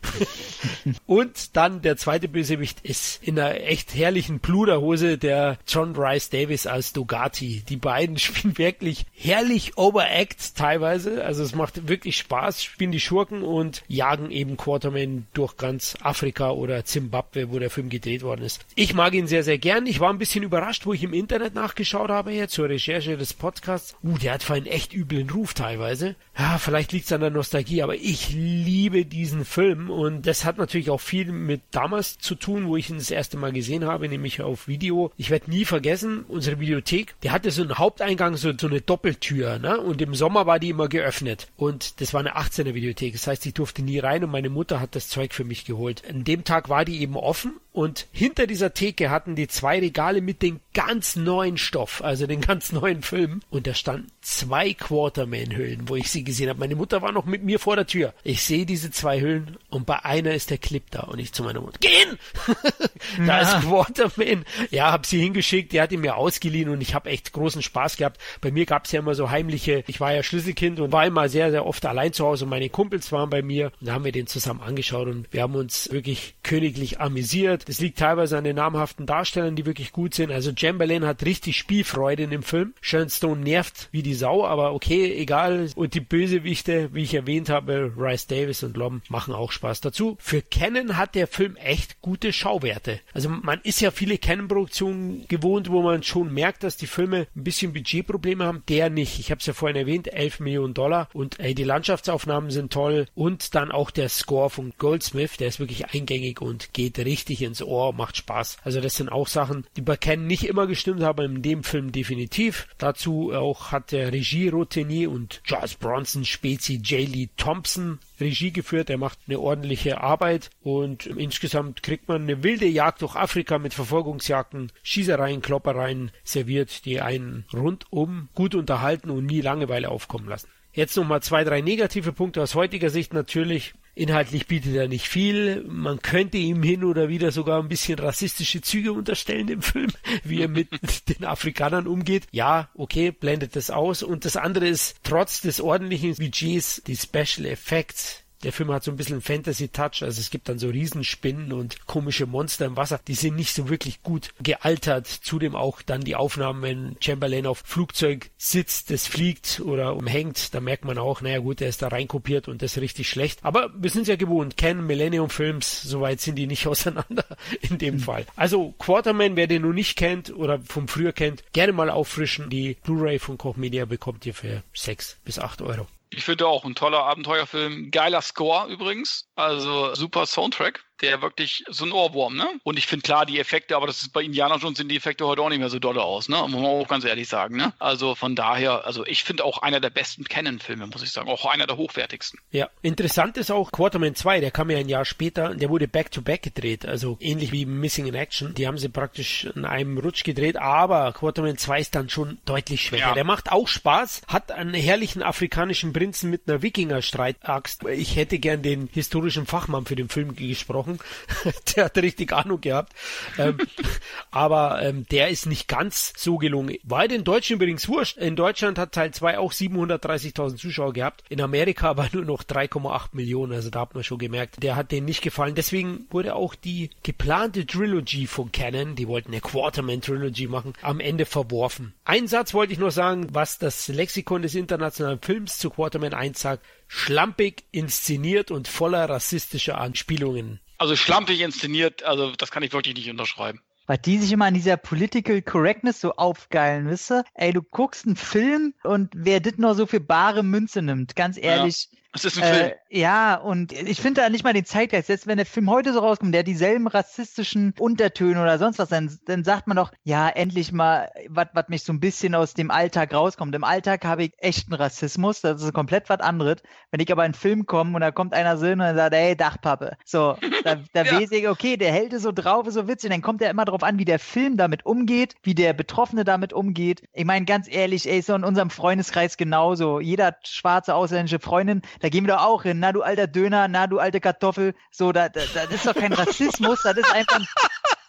und dann der zweite Bösewicht ist in einer echt herrlichen Pluderhose der John Rice Davis als Dogati. Die beiden spielen wirklich herrlich overact teilweise. Also es macht wirklich Spaß, spielen die Schurken und jagen eben Quarterman durch ganz Afrika oder Zimbabwe, wo der Film gedreht worden ist. Ich mag ihn sehr, sehr gern. Ich war ein bisschen überrascht, wo ich im Internet nachgeschaut habe hier zur Recherche des Podcasts. Uh, der hat für einen echt üblen Ruf teilweise. Ja, vielleicht liegt es an der Nostalgie, aber ich liebe diesen Film und das hat natürlich auch viel mit damals zu tun, wo ich ihn das erste Mal gesehen habe, nämlich auf Video. Ich werde nie vergessen, unsere Videothek, die hatte so einen Haupteingang, so, so eine Doppeltür, ne? Und im Sommer war die immer geöffnet. Und das war eine 18er Videothek. Das heißt, ich durfte nie rein und meine Mutter hat das Zeug für mich geholt. An dem Tag war die eben offen und hinter dieser Theke hatten die zwei Regale mit dem ganz neuen Stoff, also den ganz neuen Film. Und da standen zwei Quarterman-Hüllen, wo ich sie gesehen habe. Meine Mutter war noch mit mir vor der Tür. Ich sehe diese zwei Hüllen und bei einer ist der Clip da und ich zu meiner Mutter, gehen! da ist Quarterman. Ja, hab sie hingeschickt, die hat ihn mir ausgeliehen und ich habe echt großen Spaß gehabt. Bei mir gab es ja immer so heimliche, ich war ja Schlüsselkind und war immer sehr, sehr oft allein zu Hause und meine Kumpels waren bei mir und da haben wir den zusammen angeschaut und wir haben uns wirklich königlich amüsiert. Das liegt teilweise an den namhaften Darstellern, die wirklich gut sind. Also Chamberlain hat richtig Spielfreude in dem Film. Sharon Stone nervt wie die Sau, aber okay, egal. Und die Bösewichte, wie ich erwähnt habe, Rice Davis und Lom, machen auch Spaß dazu. Für Canon hat der Film echt gute Schauwerte. Also man ist ja viele Canon-Produktionen gewohnt, wo man schon merkt, dass die Filme ein bisschen Budgetprobleme haben. Der nicht. Ich habe es ja vorhin erwähnt, 11 Millionen Dollar und ey, die Landschaftsaufnahmen sind toll und dann auch der Score von Goldsmith, der ist wirklich eingängig und geht richtig ins Ohr, macht Spaß. Also das sind auch Sachen, die bei Canon nicht immer gestimmt haben, in dem Film definitiv. Dazu auch hat der Regie-Routinier und Charles Bronson Spezi J. Lee Thompson Regie geführt. Er macht eine ordentliche Arbeit und insgesamt kriegt man eine wilde Jagd durch Afrika mit Verfolgungsjagden, Schießereien, Kloppereien serviert, die einen rundum gut unterhalten und nie Langeweile aufkommen lassen. Jetzt nochmal zwei, drei negative Punkte aus heutiger Sicht natürlich. Inhaltlich bietet er nicht viel. Man könnte ihm hin oder wieder sogar ein bisschen rassistische Züge unterstellen im Film, wie er mit den Afrikanern umgeht. Ja, okay, blendet das aus. Und das andere ist, trotz des ordentlichen Budgets, die Special Effects, der Film hat so ein bisschen Fantasy-Touch, also es gibt dann so Riesenspinnen und komische Monster im Wasser, die sind nicht so wirklich gut gealtert. Zudem auch dann die Aufnahmen, wenn Chamberlain auf Flugzeug sitzt, das fliegt oder umhängt, da merkt man auch, naja gut, der ist da reinkopiert und das ist richtig schlecht. Aber wir sind ja gewohnt, Ken, Millennium Films, soweit sind die nicht auseinander in dem mhm. Fall. Also Quarterman, wer den noch nicht kennt oder vom früher kennt, gerne mal auffrischen. Die Blu-ray von Koch Media bekommt ihr für sechs bis acht Euro. Ich finde auch ein toller Abenteuerfilm. Geiler Score übrigens. Also super Soundtrack. Der wirklich so ein Ohrwurm, ne? Und ich finde klar, die Effekte, aber das ist bei Indiana Jones sind die Effekte heute auch nicht mehr so dolle aus, ne? Muss man auch ganz ehrlich sagen, ne? Also von daher, also ich finde auch einer der besten Canon-Filme, muss ich sagen. Auch einer der hochwertigsten. Ja, interessant ist auch Quarterman 2, der kam ja ein Jahr später, der wurde back-to-back -back gedreht, also ähnlich wie Missing in Action. Die haben sie praktisch in einem Rutsch gedreht, aber Quarterman 2 ist dann schon deutlich schwächer. Ja. Der macht auch Spaß, hat einen herrlichen afrikanischen Prinzen mit einer Wikinger-Streitaxt. Ich hätte gern den historischen Fachmann für den Film gesprochen. der hat richtig Ahnung gehabt. ähm, aber ähm, der ist nicht ganz so gelungen. War den Deutschen übrigens wurscht. In Deutschland hat Teil 2 auch 730.000 Zuschauer gehabt. In Amerika aber nur noch 3,8 Millionen. Also da hat man schon gemerkt, der hat denen nicht gefallen. Deswegen wurde auch die geplante Trilogy von Canon, die wollten eine Quarterman Trilogy machen, am Ende verworfen. Ein Satz wollte ich noch sagen, was das Lexikon des internationalen Films zu Quarterman 1 sagt. Schlampig inszeniert und voller rassistischer Anspielungen. Also schlampig inszeniert, also das kann ich wirklich nicht unterschreiben. Weil die sich immer an dieser Political Correctness so aufgeilen, wisst ihr? Ey, du guckst einen Film und wer das nur so für bare Münze nimmt, ganz ehrlich, ja. Es ist ein Film. Äh, ja, und ich finde da nicht mal den Zeitgeist. Selbst wenn der Film heute so rauskommt, der hat dieselben rassistischen Untertöne oder sonst was, dann, dann sagt man doch, ja, endlich mal, was mich so ein bisschen aus dem Alltag rauskommt. Im Alltag habe ich echten Rassismus, das ist komplett was anderes. Wenn ich aber in einen Film komme und da kommt einer so und sagt, ey, Dachpappe. So, da, da ja. weiß ich, okay, der hält es so drauf, ist so witzig. Dann kommt er immer darauf an, wie der Film damit umgeht, wie der Betroffene damit umgeht. Ich meine, ganz ehrlich, ey, so in unserem Freundeskreis genauso. Jeder schwarze ausländische Freundin, da gehen wir doch auch hin. Na, du alter Döner, na, du alte Kartoffel. So, da, da, das ist doch kein Rassismus, das ist einfach,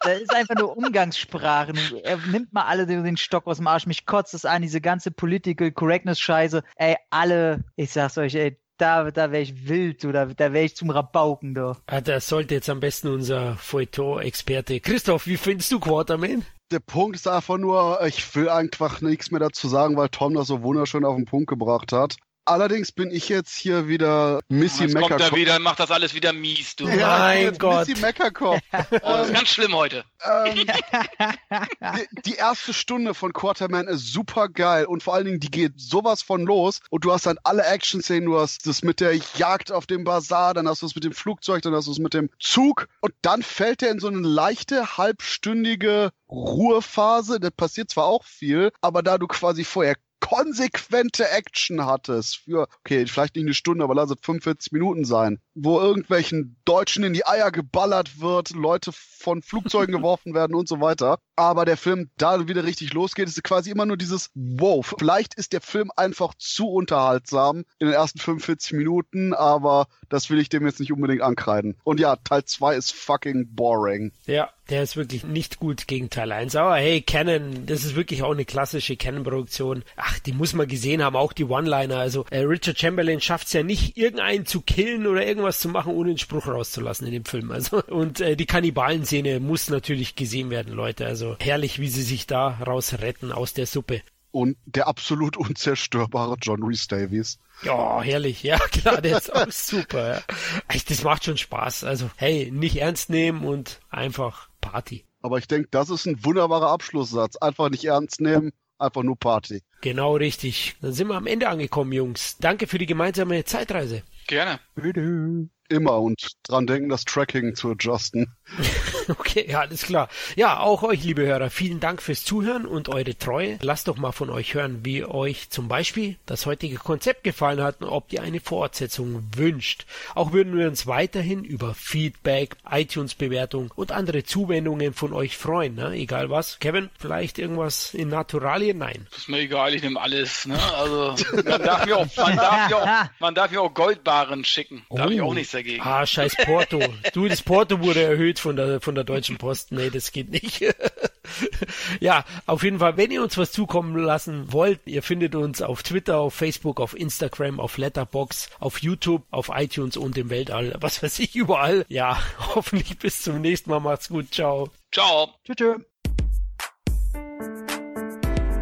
das ist einfach nur Umgangssprache. Er nimmt mal alle den Stock aus dem Arsch. Mich kotzt es an, diese ganze Political Correctness-Scheiße. Ey, alle, ich sag's euch, ey, da, da wäre ich wild oder da wäre ich zum Rabauken da. Ah, das sollte jetzt am besten unser Feuilleton-Experte Christoph, wie findest du Quarterman? Der Punkt ist einfach nur, ich will einfach nichts mehr dazu sagen, weil Tom das so wunderschön auf den Punkt gebracht hat. Allerdings bin ich jetzt hier wieder Missy jetzt Meckerkopf. kommt er wieder, macht das alles wieder mies, du. Ja, mein Gott. Missy Meckerkopf. oh, das ist ganz schlimm heute. Ähm, die, die, erste Stunde von Quarterman ist super geil und vor allen Dingen, die geht sowas von los und du hast dann alle Action-Szenen, du hast das mit der Jagd auf dem Bazar, dann hast du es mit dem Flugzeug, dann hast du es mit dem Zug und dann fällt er in so eine leichte, halbstündige Ruhephase. Das passiert zwar auch viel, aber da du quasi vorher konsequente Action hattest für, okay, vielleicht nicht eine Stunde, aber lass es 45 Minuten sein, wo irgendwelchen Deutschen in die Eier geballert wird, Leute von Flugzeugen geworfen werden und so weiter. Aber der Film da wieder richtig losgeht, ist quasi immer nur dieses Wow. Vielleicht ist der Film einfach zu unterhaltsam in den ersten 45 Minuten, aber das will ich dem jetzt nicht unbedingt ankreiden. Und ja, Teil 2 ist fucking boring. Ja, der ist wirklich nicht gut gegen Teil 1. Aber hey, Canon, das ist wirklich auch eine klassische Canon-Produktion. Ach, die muss man gesehen haben, auch die One-Liner. Also äh, Richard Chamberlain schafft es ja nicht, irgendeinen zu killen oder irgendwas zu machen, ohne einen Spruch rauszulassen in dem Film. Also und äh, die Kannibalen-Szene muss natürlich gesehen werden, Leute. Also herrlich, wie sie sich da rausretten aus der Suppe. Und der absolut unzerstörbare John Rhys Davies. Ja, herrlich. Ja, klar, der ist auch super. Ja. Echt, das macht schon Spaß. Also, hey, nicht ernst nehmen und einfach Party. Aber ich denke, das ist ein wunderbarer Abschlusssatz. Einfach nicht ernst nehmen, einfach nur Party. Genau richtig. Dann sind wir am Ende angekommen, Jungs. Danke für die gemeinsame Zeitreise. Gerne. Bitte. Immer und dran denken, das Tracking zu adjusten. okay, ja, alles klar. Ja, auch euch, liebe Hörer, vielen Dank fürs Zuhören und eure Treue. Lasst doch mal von euch hören, wie euch zum Beispiel das heutige Konzept gefallen hat und ob ihr eine Fortsetzung wünscht. Auch würden wir uns weiterhin über Feedback, iTunes-Bewertung und andere Zuwendungen von euch freuen, ne? egal was. Kevin, vielleicht irgendwas in Naturalien? Nein. Das ist mir egal, ich nehme alles. Ne? Also man darf mir auch, man darf mir auch, man darf mir auch Goldbaren schicken. Da oh. habe ich auch nichts dagegen. Ah, scheiß Porto. du, das Porto wurde erhöht von der, von der Deutschen Post. Nee, das geht nicht. ja, auf jeden Fall, wenn ihr uns was zukommen lassen wollt, ihr findet uns auf Twitter, auf Facebook, auf Instagram, auf Letterbox, auf YouTube, auf iTunes und im Weltall. Was weiß ich, überall. Ja, hoffentlich bis zum nächsten Mal. Macht's gut. Ciao. Ciao. Tschüss. tschüss.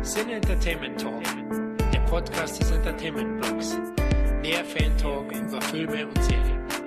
Sin Entertainment Talk, der Podcast des Entertainment Blogs. Mehr Fan Talk über Filme und Serien.